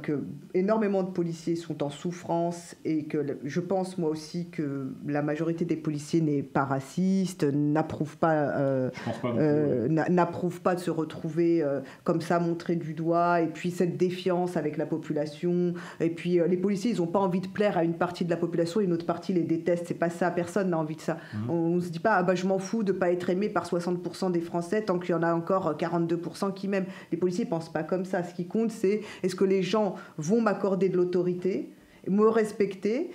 que énormément de policiers sont en souffrance et que je pense moi aussi que la majorité des policiers n'est pas raciste, n'approuve pas, euh, euh, n'approuve pas de se retrouver comme ça montré du doigt et puis cette défiance avec la population. Et puis les policiers ils n'ont pas envie de plaire à une partie de la population et une autre partie les déteste. C'est pas ça personne n'a envie de ça. Mmh. on, ne se dit pas ah bah je m'en fous de pas être aimé par 60% des Français tant qu'il y en a encore 42% qui m'aiment. Les policiers pensent pas comme ça. Ce qui compte c'est est-ce que les gens vont m'accorder de l'autorité, me respecter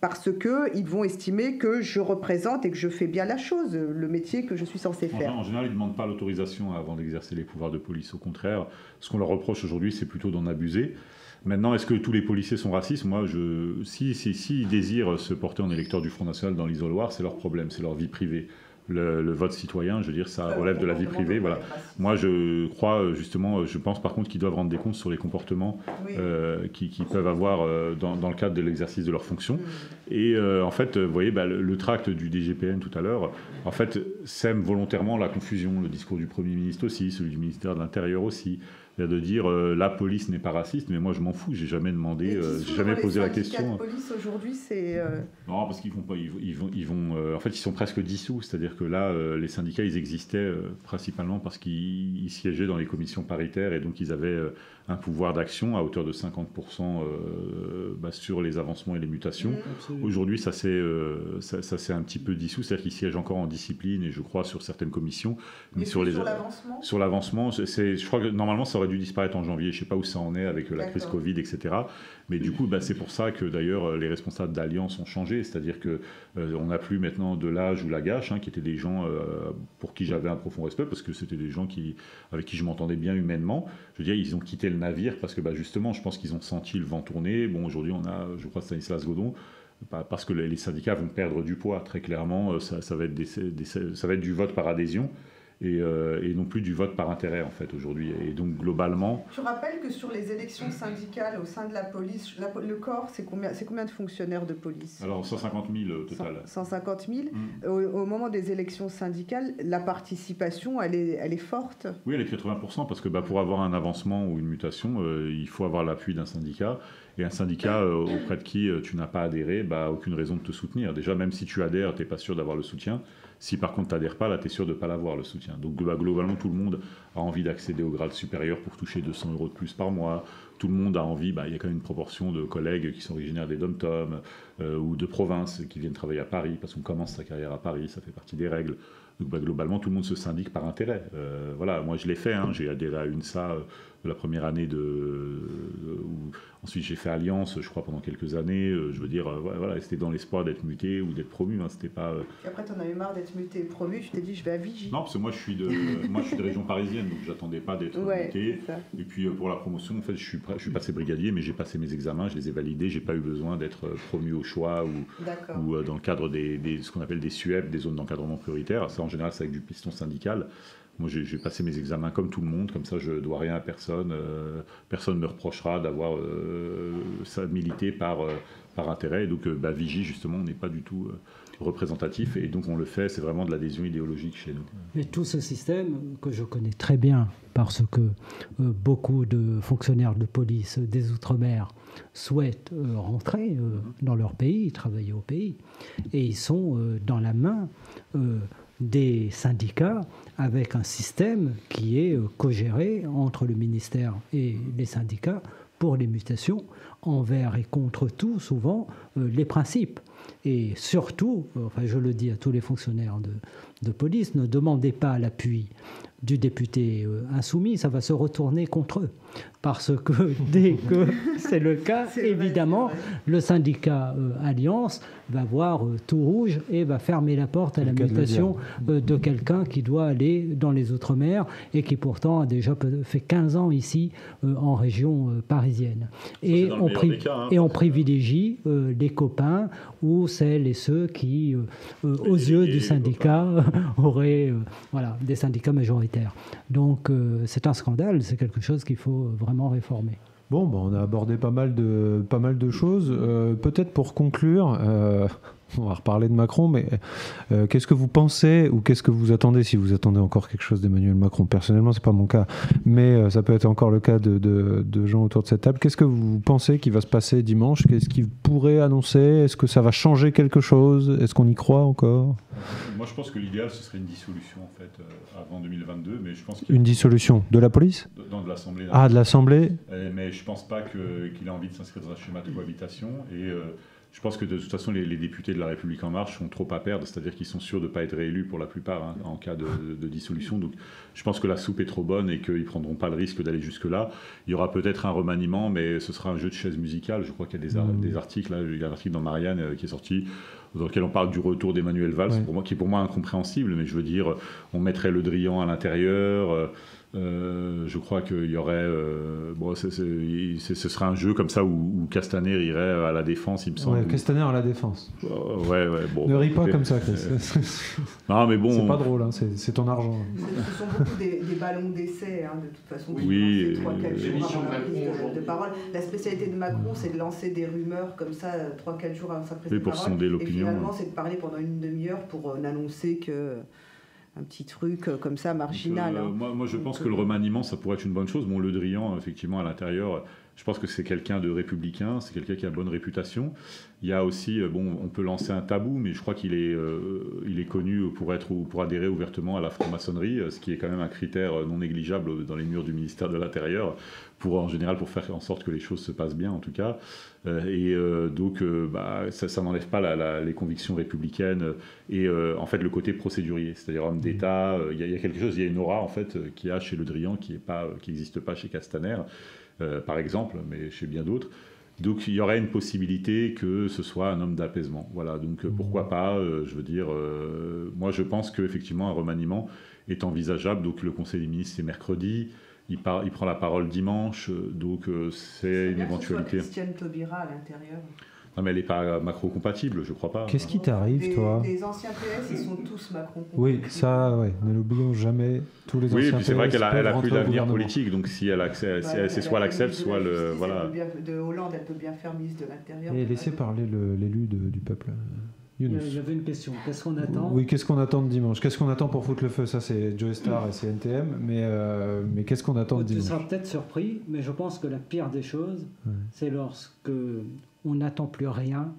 parce que ils vont estimer que je représente et que je fais bien la chose, le métier que je suis censé faire. En, général, ils ne demandent pas l'autorisation avant d'exercer les pouvoirs de police. Au contraire, ce qu'on leur reproche aujourd'hui, c'est plutôt d'en abuser. Maintenant, est-ce que tous les policiers sont racistes? Moi, je, si, si, si, ils désirent se porter en électeur du Front National dans l'isoloir, c'est leur problème, c'est leur vie privée le, vote citoyen, je veux dire, ça relève de la vie privée. Voilà. Moi, je crois justement, je pense par contre qu'ils doivent rendre des comptes sur les comportements euh, qu'ils qui peuvent avoir euh, dans, dans, le cadre de l'exercice de leurs fonctions. Et euh, en fait, vous voyez, bah, le, tract du DGPN tout à l'heure, en fait, sème volontairement la confusion. Le discours du Premier ministre aussi, celui du ministère de l'Intérieur aussi de dire euh, la police n'est pas raciste, mais moi je m'en fous, j'ai jamais demandé, euh, j'ai jamais posé la question. La police aujourd'hui, c'est. Euh, non, parce qu'ils vont pas, ils, vont, ils vont, en fait, ils sont presque dissous, c'est-à-dire que là, les syndicats, ils existaient principalement parce qu'ils siégeaient dans les commissions paritaires et donc ils avaient un pouvoir d'action à hauteur de 50% bah, sur les avancements et les mutations. Mmh. Aujourd'hui, ça s'est ça, ça un petit peu dissous, c'est-à-dire qu'ils siègent encore en discipline et je crois sur certaines commissions, mais, sur, les l'avancement? Sur l'avancement, je crois que normalement ça aurait dû disparaître en janvier. Je ne sais pas où ça en est avec la crise Covid, etc. Mais du coup, bah, c'est pour ça que d'ailleurs les responsables d'Alliance ont changé. C'est-à-dire qu'on euh, n'a plus maintenant de l'âge ou la gâche, hein, qui étaient des gens euh, pour qui j'avais un profond respect, parce que c'était des gens avec qui je m'entendais bien humainement. Je veux dire, ils ont quitté le navire parce que bah, justement, je pense qu'ils ont senti le vent tourner. Bon, aujourd'hui, on a, je crois, Stanislas Godon parce que les syndicats vont perdre du poids, très clairement. Euh, ça, ça va être du vote par adhésion. Euh, et, non plus du vote par intérêt en fait aujourd'hui. Et donc globalement. Je rappelle que sur les élections syndicales au sein de la police, le corps c'est combien, c'est combien de fonctionnaires de police? Alors 150 000 au total. 150 000. Mm. Au, moment des élections syndicales, la participation elle est, elle est forte? Oui, elle est 80 parce que bah, pour avoir un avancement ou une mutation, euh, il faut avoir l'appui d'un syndicat. Et un syndicat euh, auprès de qui tu n'as pas adhéré, bah, aucune raison de te soutenir. Déjà, même si tu adhères, tu n'es pas sûr d'avoir le soutien. Si par contre tu n'adhères pas, là tu es sûr de ne pas l'avoir le soutien. Donc globalement tout le monde a envie d'accéder au grade supérieur pour toucher 200 euros de plus par mois. Tout le monde a envie, bah, il y a quand même une proportion de collègues qui sont originaires des dom-tom euh, ou de province qui viennent travailler à Paris parce qu'on commence sa carrière à Paris, ça fait partie des règles. Donc bah, globalement tout le monde se syndique par intérêt. Euh, voilà, moi je l'ai fait, hein. j'ai adhéré à UNSA la première année de. ensuite, j'ai fait Alliance, je crois, pendant quelques années. Euh, je veux dire, euh, voilà, c'était dans l'espoir d'être muté ou d'être promu. Hein, c'était pas. Euh, et après, tu en as eu marre d'être muté et promu. Je t'ai dit, je vais à Vigie. Non, parce que moi, je suis de, moi, je suis de région parisienne, donc j'attendais pas d'être muté. Et puis, pour la promotion, en fait, je suis, je suis passé brigadier, mais j'ai passé mes examens, je les ai validés. J'ai pas eu besoin d'être promu au choix ou, ou dans le cadre des, des ce qu'on appelle des SUEP, des zones d'encadrement prioritaire. Ça, en général, c'est avec du piston syndical. Moi, j'ai passé mes examens comme tout le monde, comme ça, je ne dois rien à personne. Euh, personne ne me reprochera d'avoir euh, milité par, euh, par intérêt. Et donc, bah, Vigie, justement, on n'est pas du tout représentatif. Et donc, on le fait, c'est vraiment de l'adhésion idéologique chez nous. Mais tout ce système, que je connais très bien, parce que beaucoup de fonctionnaires de police des Outre-mer souhaitent rentrer dans leur pays, travailler au pays, et ils sont dans la main des syndicats avec un système qui est euh, co-géré entre le ministère et les syndicats pour les mutations envers et contre tout, souvent, euh, les principes. Et surtout, enfin je le dis à tous les fonctionnaires de, police, ne demandez pas l'appui du député euh, insoumis, ça va se retourner contre eux. Parce que dès que c'est le cas, évidemment, le syndicat euh, Alliance va voir euh, tout rouge et va fermer la porte à la mutation de quelqu'un qui doit aller dans les Outre-mer et qui pourtant a déjà fait 15 ans ici en région parisienne. Et on, hein. et on, privilégie les copains ou celles et ceux qui, aux yeux du syndicat, auraient voilà, des syndicats majoritaires. Donc euh, c'est un scandale, c'est quelque chose qu'il faut vraiment réformer. Bon, ben, on a abordé pas mal de, pas mal de choses. Euh, peut-être pour conclure, euh, on va reparler de Macron, mais euh, qu'est-ce que vous pensez ou qu'est-ce que vous attendez si vous attendez encore quelque chose d'Emmanuel Macron? Personnellement, c'est pas mon cas, mais euh, ça peut être encore le cas de, de, gens autour de cette table. Qu'est-ce que vous pensez qui va se passer dimanche? Qu'est-ce qu'il pourrait annoncer? Est-ce que ça va changer quelque chose? Est-ce qu'on y croit encore? Moi, je pense que l'idéal, ce serait une dissolution en fait euh, avant 2022, mais je pense une dissolution de la police? Non, de l'Assemblée. Ah, de l'Assemblée? Mais je pense pas qu'il ait envie de s'inscrire dans un schéma de cohabitation et je pense que de toute façon, les, députés de La République En Marche ont trop à perdre, c'est-à-dire qu'ils sont sûrs de ne pas être réélus pour la plupart hein, en cas de, dissolution. Donc je pense que la soupe est trop bonne et qu'ils ne prendront pas le risque d'aller jusque-là. Il y aura peut-être un remaniement, mais ce sera un jeu de chaises musicales. Je crois qu'il y a des, mmh. articles, là, il y a un article dans Marianne euh, qui est sorti dans lequel on parle du retour d'Emmanuel Valls, pour moi, qui est pour moi incompréhensible, mais je veux dire, on mettrait le Drian à l'intérieur. Euh, euh, je crois qu'il y aurait. Euh, bon, ce serait un jeu comme ça où, Castaner irait à la défense, il me semble. Ouais, Castaner à la défense. Euh, ouais, ouais, bon. Ne ris pas comme ça, Chris. non, mais bon. C'est pas drôle, hein, c'est ton argent. Ce sont beaucoup des, ballons d'essai, hein, de toute façon. Oui. de, parole. La spécialité de Macron, c'est de lancer des rumeurs comme ça, 3-4 jours avant sa prise de pour sonder l'opinion. Et finalement, c'est de parler pendant une demi-heure pour n'annoncer que un petit truc euh, comme ça marginal. Euh, hein. moi, moi, je pense que le remaniement, ça pourrait être une bonne chose. Bon, Le Drian, effectivement, à l'intérieur, je pense que c'est quelqu'un de républicain, c'est quelqu'un qui a bonne réputation. Il y a aussi, euh, bon, on peut lancer un tabou, mais je crois qu'il est, il est connu pour être ou pour adhérer ouvertement à la franc-maçonnerie, ce qui est quand même un critère non négligeable dans les murs du ministère de l'Intérieur, pour en général pour faire en sorte que les choses se passent bien, en tout cas. Euh, et euh, donc, euh, bah, ça, n'enlève pas les convictions républicaines et en fait le côté procédurier, c'est-à-dire homme d'État. Il y, a quelque chose, il y a une aura en fait qui a chez Le Drian qui n'existe pas, chez Castaner, par exemple, mais chez bien d'autres. Donc il y aurait une possibilité que ce soit un homme d'apaisement. Voilà, donc pourquoi pas, je veux dire, moi je pense qu'effectivement un remaniement est envisageable. Donc le Conseil des ministres c'est mercredi, il, il, prend la parole dimanche, donc euh, c'est une éventualité. Christiane Taubira à l'intérieur. Non, mais elle n'est pas macro-compatible, je crois pas. Qu'est-ce qui t'arrive, toi Les anciens PS, ils sont tous macro-compatibles. Oui, ça, ouais, ne l'oublions jamais. Tous les oui, anciens puis c'est vrai qu'elle a, elle a plus d'avenir politique, donc si elle accède, bah, c'est soit elle accepte, soit le. Voilà. de Hollande, elle peut bien faire ministre de l'Intérieur. Et laissez parler l'élu du peuple. J'avais une question. Qu'est-ce qu'on attend Oui, qu'est-ce qu'on attend de dimanche? Qu'est-ce qu'on attend pour foutre le feu? Ça, c'est Joe Star et c'est NTM. Mais, euh, mais qu'est-ce qu'on attend de dimanche Tu seras peut-être surpris, mais je pense que la pire des choses, c'est lorsque on n'attend plus rien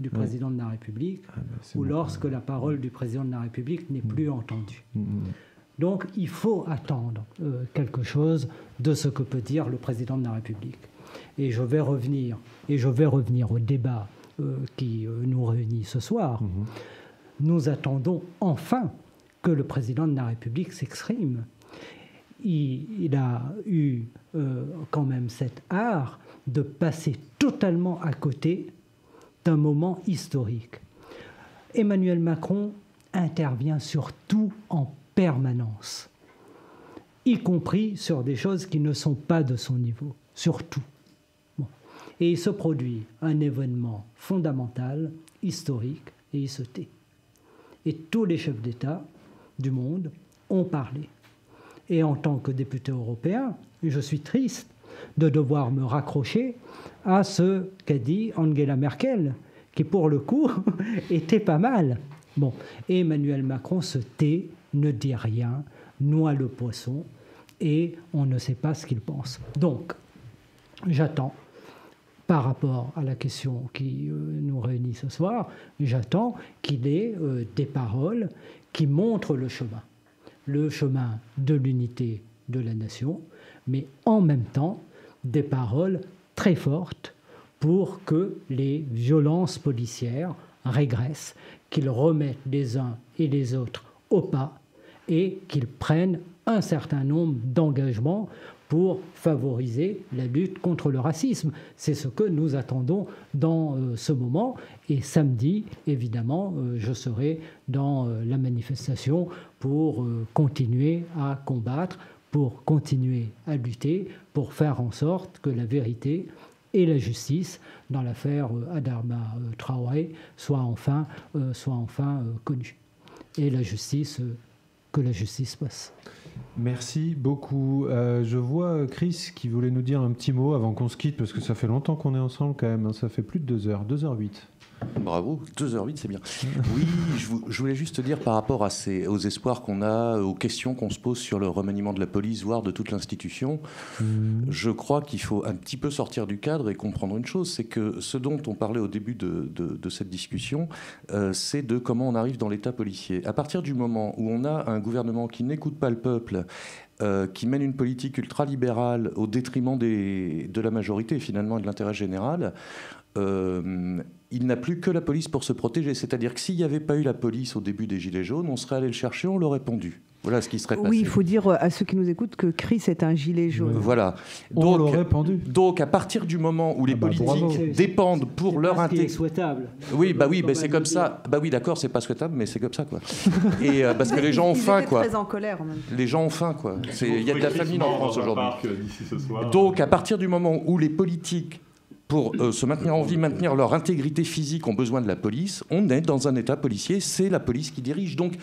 du président de la République ah, bah, ou lorsque la parole du président de la République n'est mm. plus entendue. Mm, mm, Donc, il faut attendre euh, quelque chose de ce que peut dire le président de la République. Et je vais revenir, et je vais revenir au débat qui euh, nous réunit ce soir, mhm. nous attendons enfin que le président de la République s'exprime. Il, a eu euh, quand même cet art de passer totalement à côté d'un moment historique. Emmanuel Macron intervient sur tout en permanence, y compris sur des choses qui ne sont pas de son niveau, sur tout. Et il se produit un événement fondamental, historique, et il se tait. Et tous les chefs d'État du monde ont parlé. Et en tant que député européen, je suis triste de devoir me raccrocher à ce qu'a dit Angela Merkel, qui pour le coup était pas mal. Bon, Emmanuel Macron se tait, ne dit rien, noie le poisson, et on ne sait pas ce qu'il pense. Donc, j'attends par rapport à la question qui euh, nous réunit ce soir, j'attends qu'il ait euh, des paroles qui montrent le chemin, le chemin de l'unité de la nation, mais en même temps des paroles très fortes pour que les violences policières régressent, qu'ils remettent les uns et les autres au pas et qu'ils prennent un certain nombre d'engagements pour favoriser la lutte contre le racisme. C'est ce que nous attendons dans euh, ce moment. Et samedi, évidemment, euh, je serai dans euh, la manifestation pour continuer à combattre, pour continuer à lutter, pour faire en sorte que la vérité et la justice dans l'affaire Adarma Traoré soient enfin, enfin connues. Et la justice, que la justice passe. Merci beaucoup. Euh, je vois euh, Chris qui voulait nous dire un petit mot avant qu'on se quitte, parce que ça fait longtemps qu'on est ensemble quand même. Hein. Ça fait plus de 2 heures, 2h08. Bravo, 2h08, c'est bien. Oui, je, voulais juste dire par rapport à ces, aux espoirs qu'on a, aux questions qu'on se pose sur le remaniement de la police, voire de toute l'institution, mhm. je crois qu'il faut un petit peu sortir du cadre et comprendre une chose, c'est que ce dont on parlait au début de, cette discussion, euh, c'est de comment on arrive dans l'état policier. À partir du moment où on a un gouvernement qui n'écoute pas le peuple, euh, qui mène une politique ultralibérale au détriment des, de la majorité finalement et de l'intérêt général, il n'a plus que la police pour se protéger. C'est-à-dire que s'il n'y avait pas eu la police au début des Gilets jaunes, on serait allé le chercher, on l'aurait pendu. Voilà ce qui serait passé. Oui, il faut dire à ceux qui nous écoutent que Chris est un gilet jaune. Voilà. Donc, on l'aurait pendu. Donc, à partir du moment où les ah bah, politiques dépendent pour leur intérêt. C'est souhaitable. Oui, bah oui, bah c'est comme ça. Bah oui, d'accord, c'est pas souhaitable, mais c'est comme ça, quoi. Et euh, parce que les gens ont faim, quoi. Très en colère, en même Les gens ont faim, quoi. Il y a de la famine en France aujourd'hui. Donc, à partir du moment où les politiques pour euh, se maintenir en vie, maintenir leur intégrité physique, ont besoin de la police. On est dans un État policier, c'est la police qui dirige. Donc,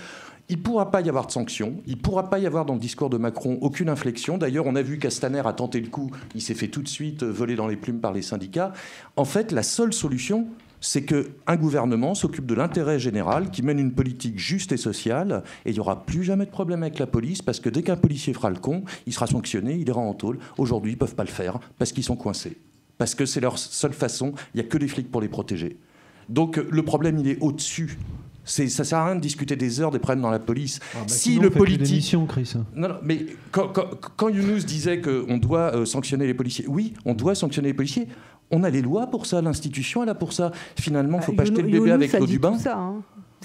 il ne pourra pas y avoir de sanctions, il ne pourra pas y avoir dans le discours de Macron aucune inflexion. D'ailleurs, on a vu Castaner a tenté le coup, il s'est fait tout de suite voler dans les plumes par les syndicats. En fait, la seule solution, c'est qu'un gouvernement s'occupe de l'intérêt général, qui mène une politique juste et sociale, et il n'y aura plus jamais de problème avec la police, parce que dès qu'un policier fera le con, il sera sanctionné, il ira en tôle. Aujourd'hui, ils ne peuvent pas le faire, parce qu'ils sont coincés parce que c'est leur seule façon. Il n'y a que des flics pour les protéger. Donc le problème, il est au-dessus. C'est, ça sert à rien de discuter des heures des problèmes dans la police. Ah, bah, si le politique, Chris. Non, non, mais quand, quand, Younous disait qu'on doit euh, sanctionner les policiers, oui, on doit sanctionner les policiers. On a les lois pour ça, l'institution est là pour ça. Finalement, il ne faut bah, pas jeter le bébé avec l'eau du bain. Ça, hein.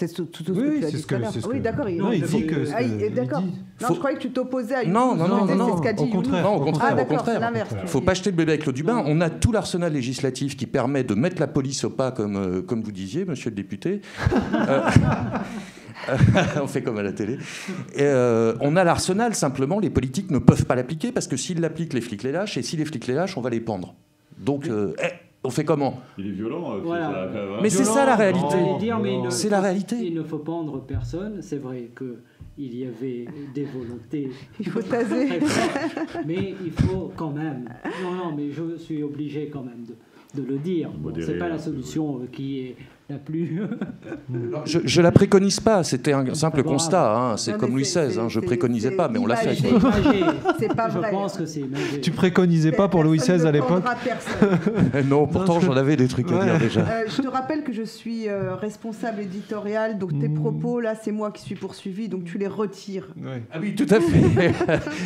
C'est tout, ce que tu as dit tout à l'heure. Oui, d'accord. Il... Non, il dit que. Ah, d'accord. Non, je croyais que tu t'opposais à. Non, non, non, non. Au contraire. Non, au contraire. Ah, au contraire. Il ne faut pas jeter le bébé avec l'eau du bain. On a tout l'arsenal législatif qui permet de mettre la police au pas, comme, euh, comme vous disiez, monsieur le député. Euh, on fait comme à la télé. Euh, on a l'arsenal, simplement, les politiques ne peuvent pas l'appliquer parce que s'ils l'appliquent, les flics les lâchent, et si les flics les lâchent, on va les pendre. Donc, eh, on fait comment Il est violent. Euh, mais c'est ça la réalité. C'est la réalité. Il ne faut pendre personne. C'est vrai que il y avait des volontés. Il faut taser. mais il faut quand même. Non, non, mais je suis obligé quand même de, le dire. c'est pas la solution qui est plus. je, ne la préconise pas, c'était un simple constat. Hein. C'est comme Louis XVI, hein. je préconisais pas, mais on l'a fait. C'est pas vrai. Je pense que c'est Tu préconisais pas pour Louis XVI à l'époque Non, pourtant j'en avais des trucs à dire déjà. Euh, je te rappelle que je suis euh, responsable éditorial, donc tes mmh. propos là, c'est moi qui suis poursuivi, donc tu les retires. Ah oui, tout à fait.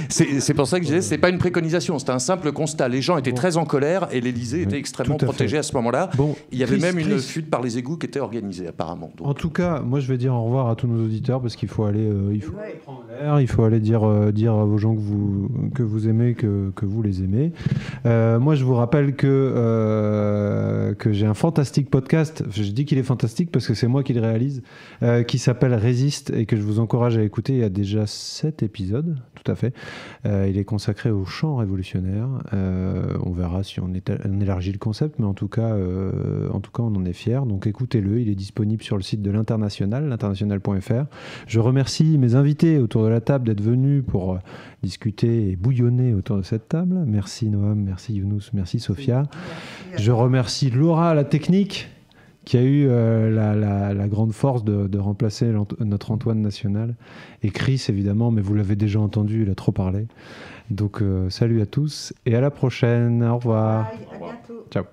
c'est pour ça que je disais, c'est pas une préconisation, c'était un simple constat. Les gens étaient très en colère et l'Élysée était extrêmement protégé à ce moment-là. Bon, Il y avait même une fuite par les égouts qui était organisé apparemment. En tout cas, moi je vais dire au revoir à tous nos auditeurs parce qu'il faut aller, euh, il faut prendre l'air, il faut aller dire, euh, dire à vos gens que vous, que vous aimez, que, que vous les aimez. Euh, moi je vous rappelle que, que j'ai un fantastique podcast, je dis qu'il est fantastique parce que c'est moi qui le réalise, qui s'appelle Résiste et que je vous encourage à écouter. Il y a déjà 7 épisodes, tout à fait. il est consacré au chant révolutionnaire. on verra si on, on, élargit le concept, mais en tout cas, en tout cas on en est fiers. Donc écoutez écoutez-le, il est disponible sur le site de l'international, l'international.fr. Je remercie mes invités autour de la table d'être venus pour euh, discuter et bouillonner autour de cette table. Merci Noam, merci Younous, merci Sophia. Je remercie Laura, la technique, qui a eu euh, la, grande force de, remplacer notre Antoine National. Et Chris, évidemment, mais vous l'avez déjà entendu, il a trop parlé. Donc, euh, salut à tous et à la prochaine. Au revoir. Bye, à bientôt. Ciao.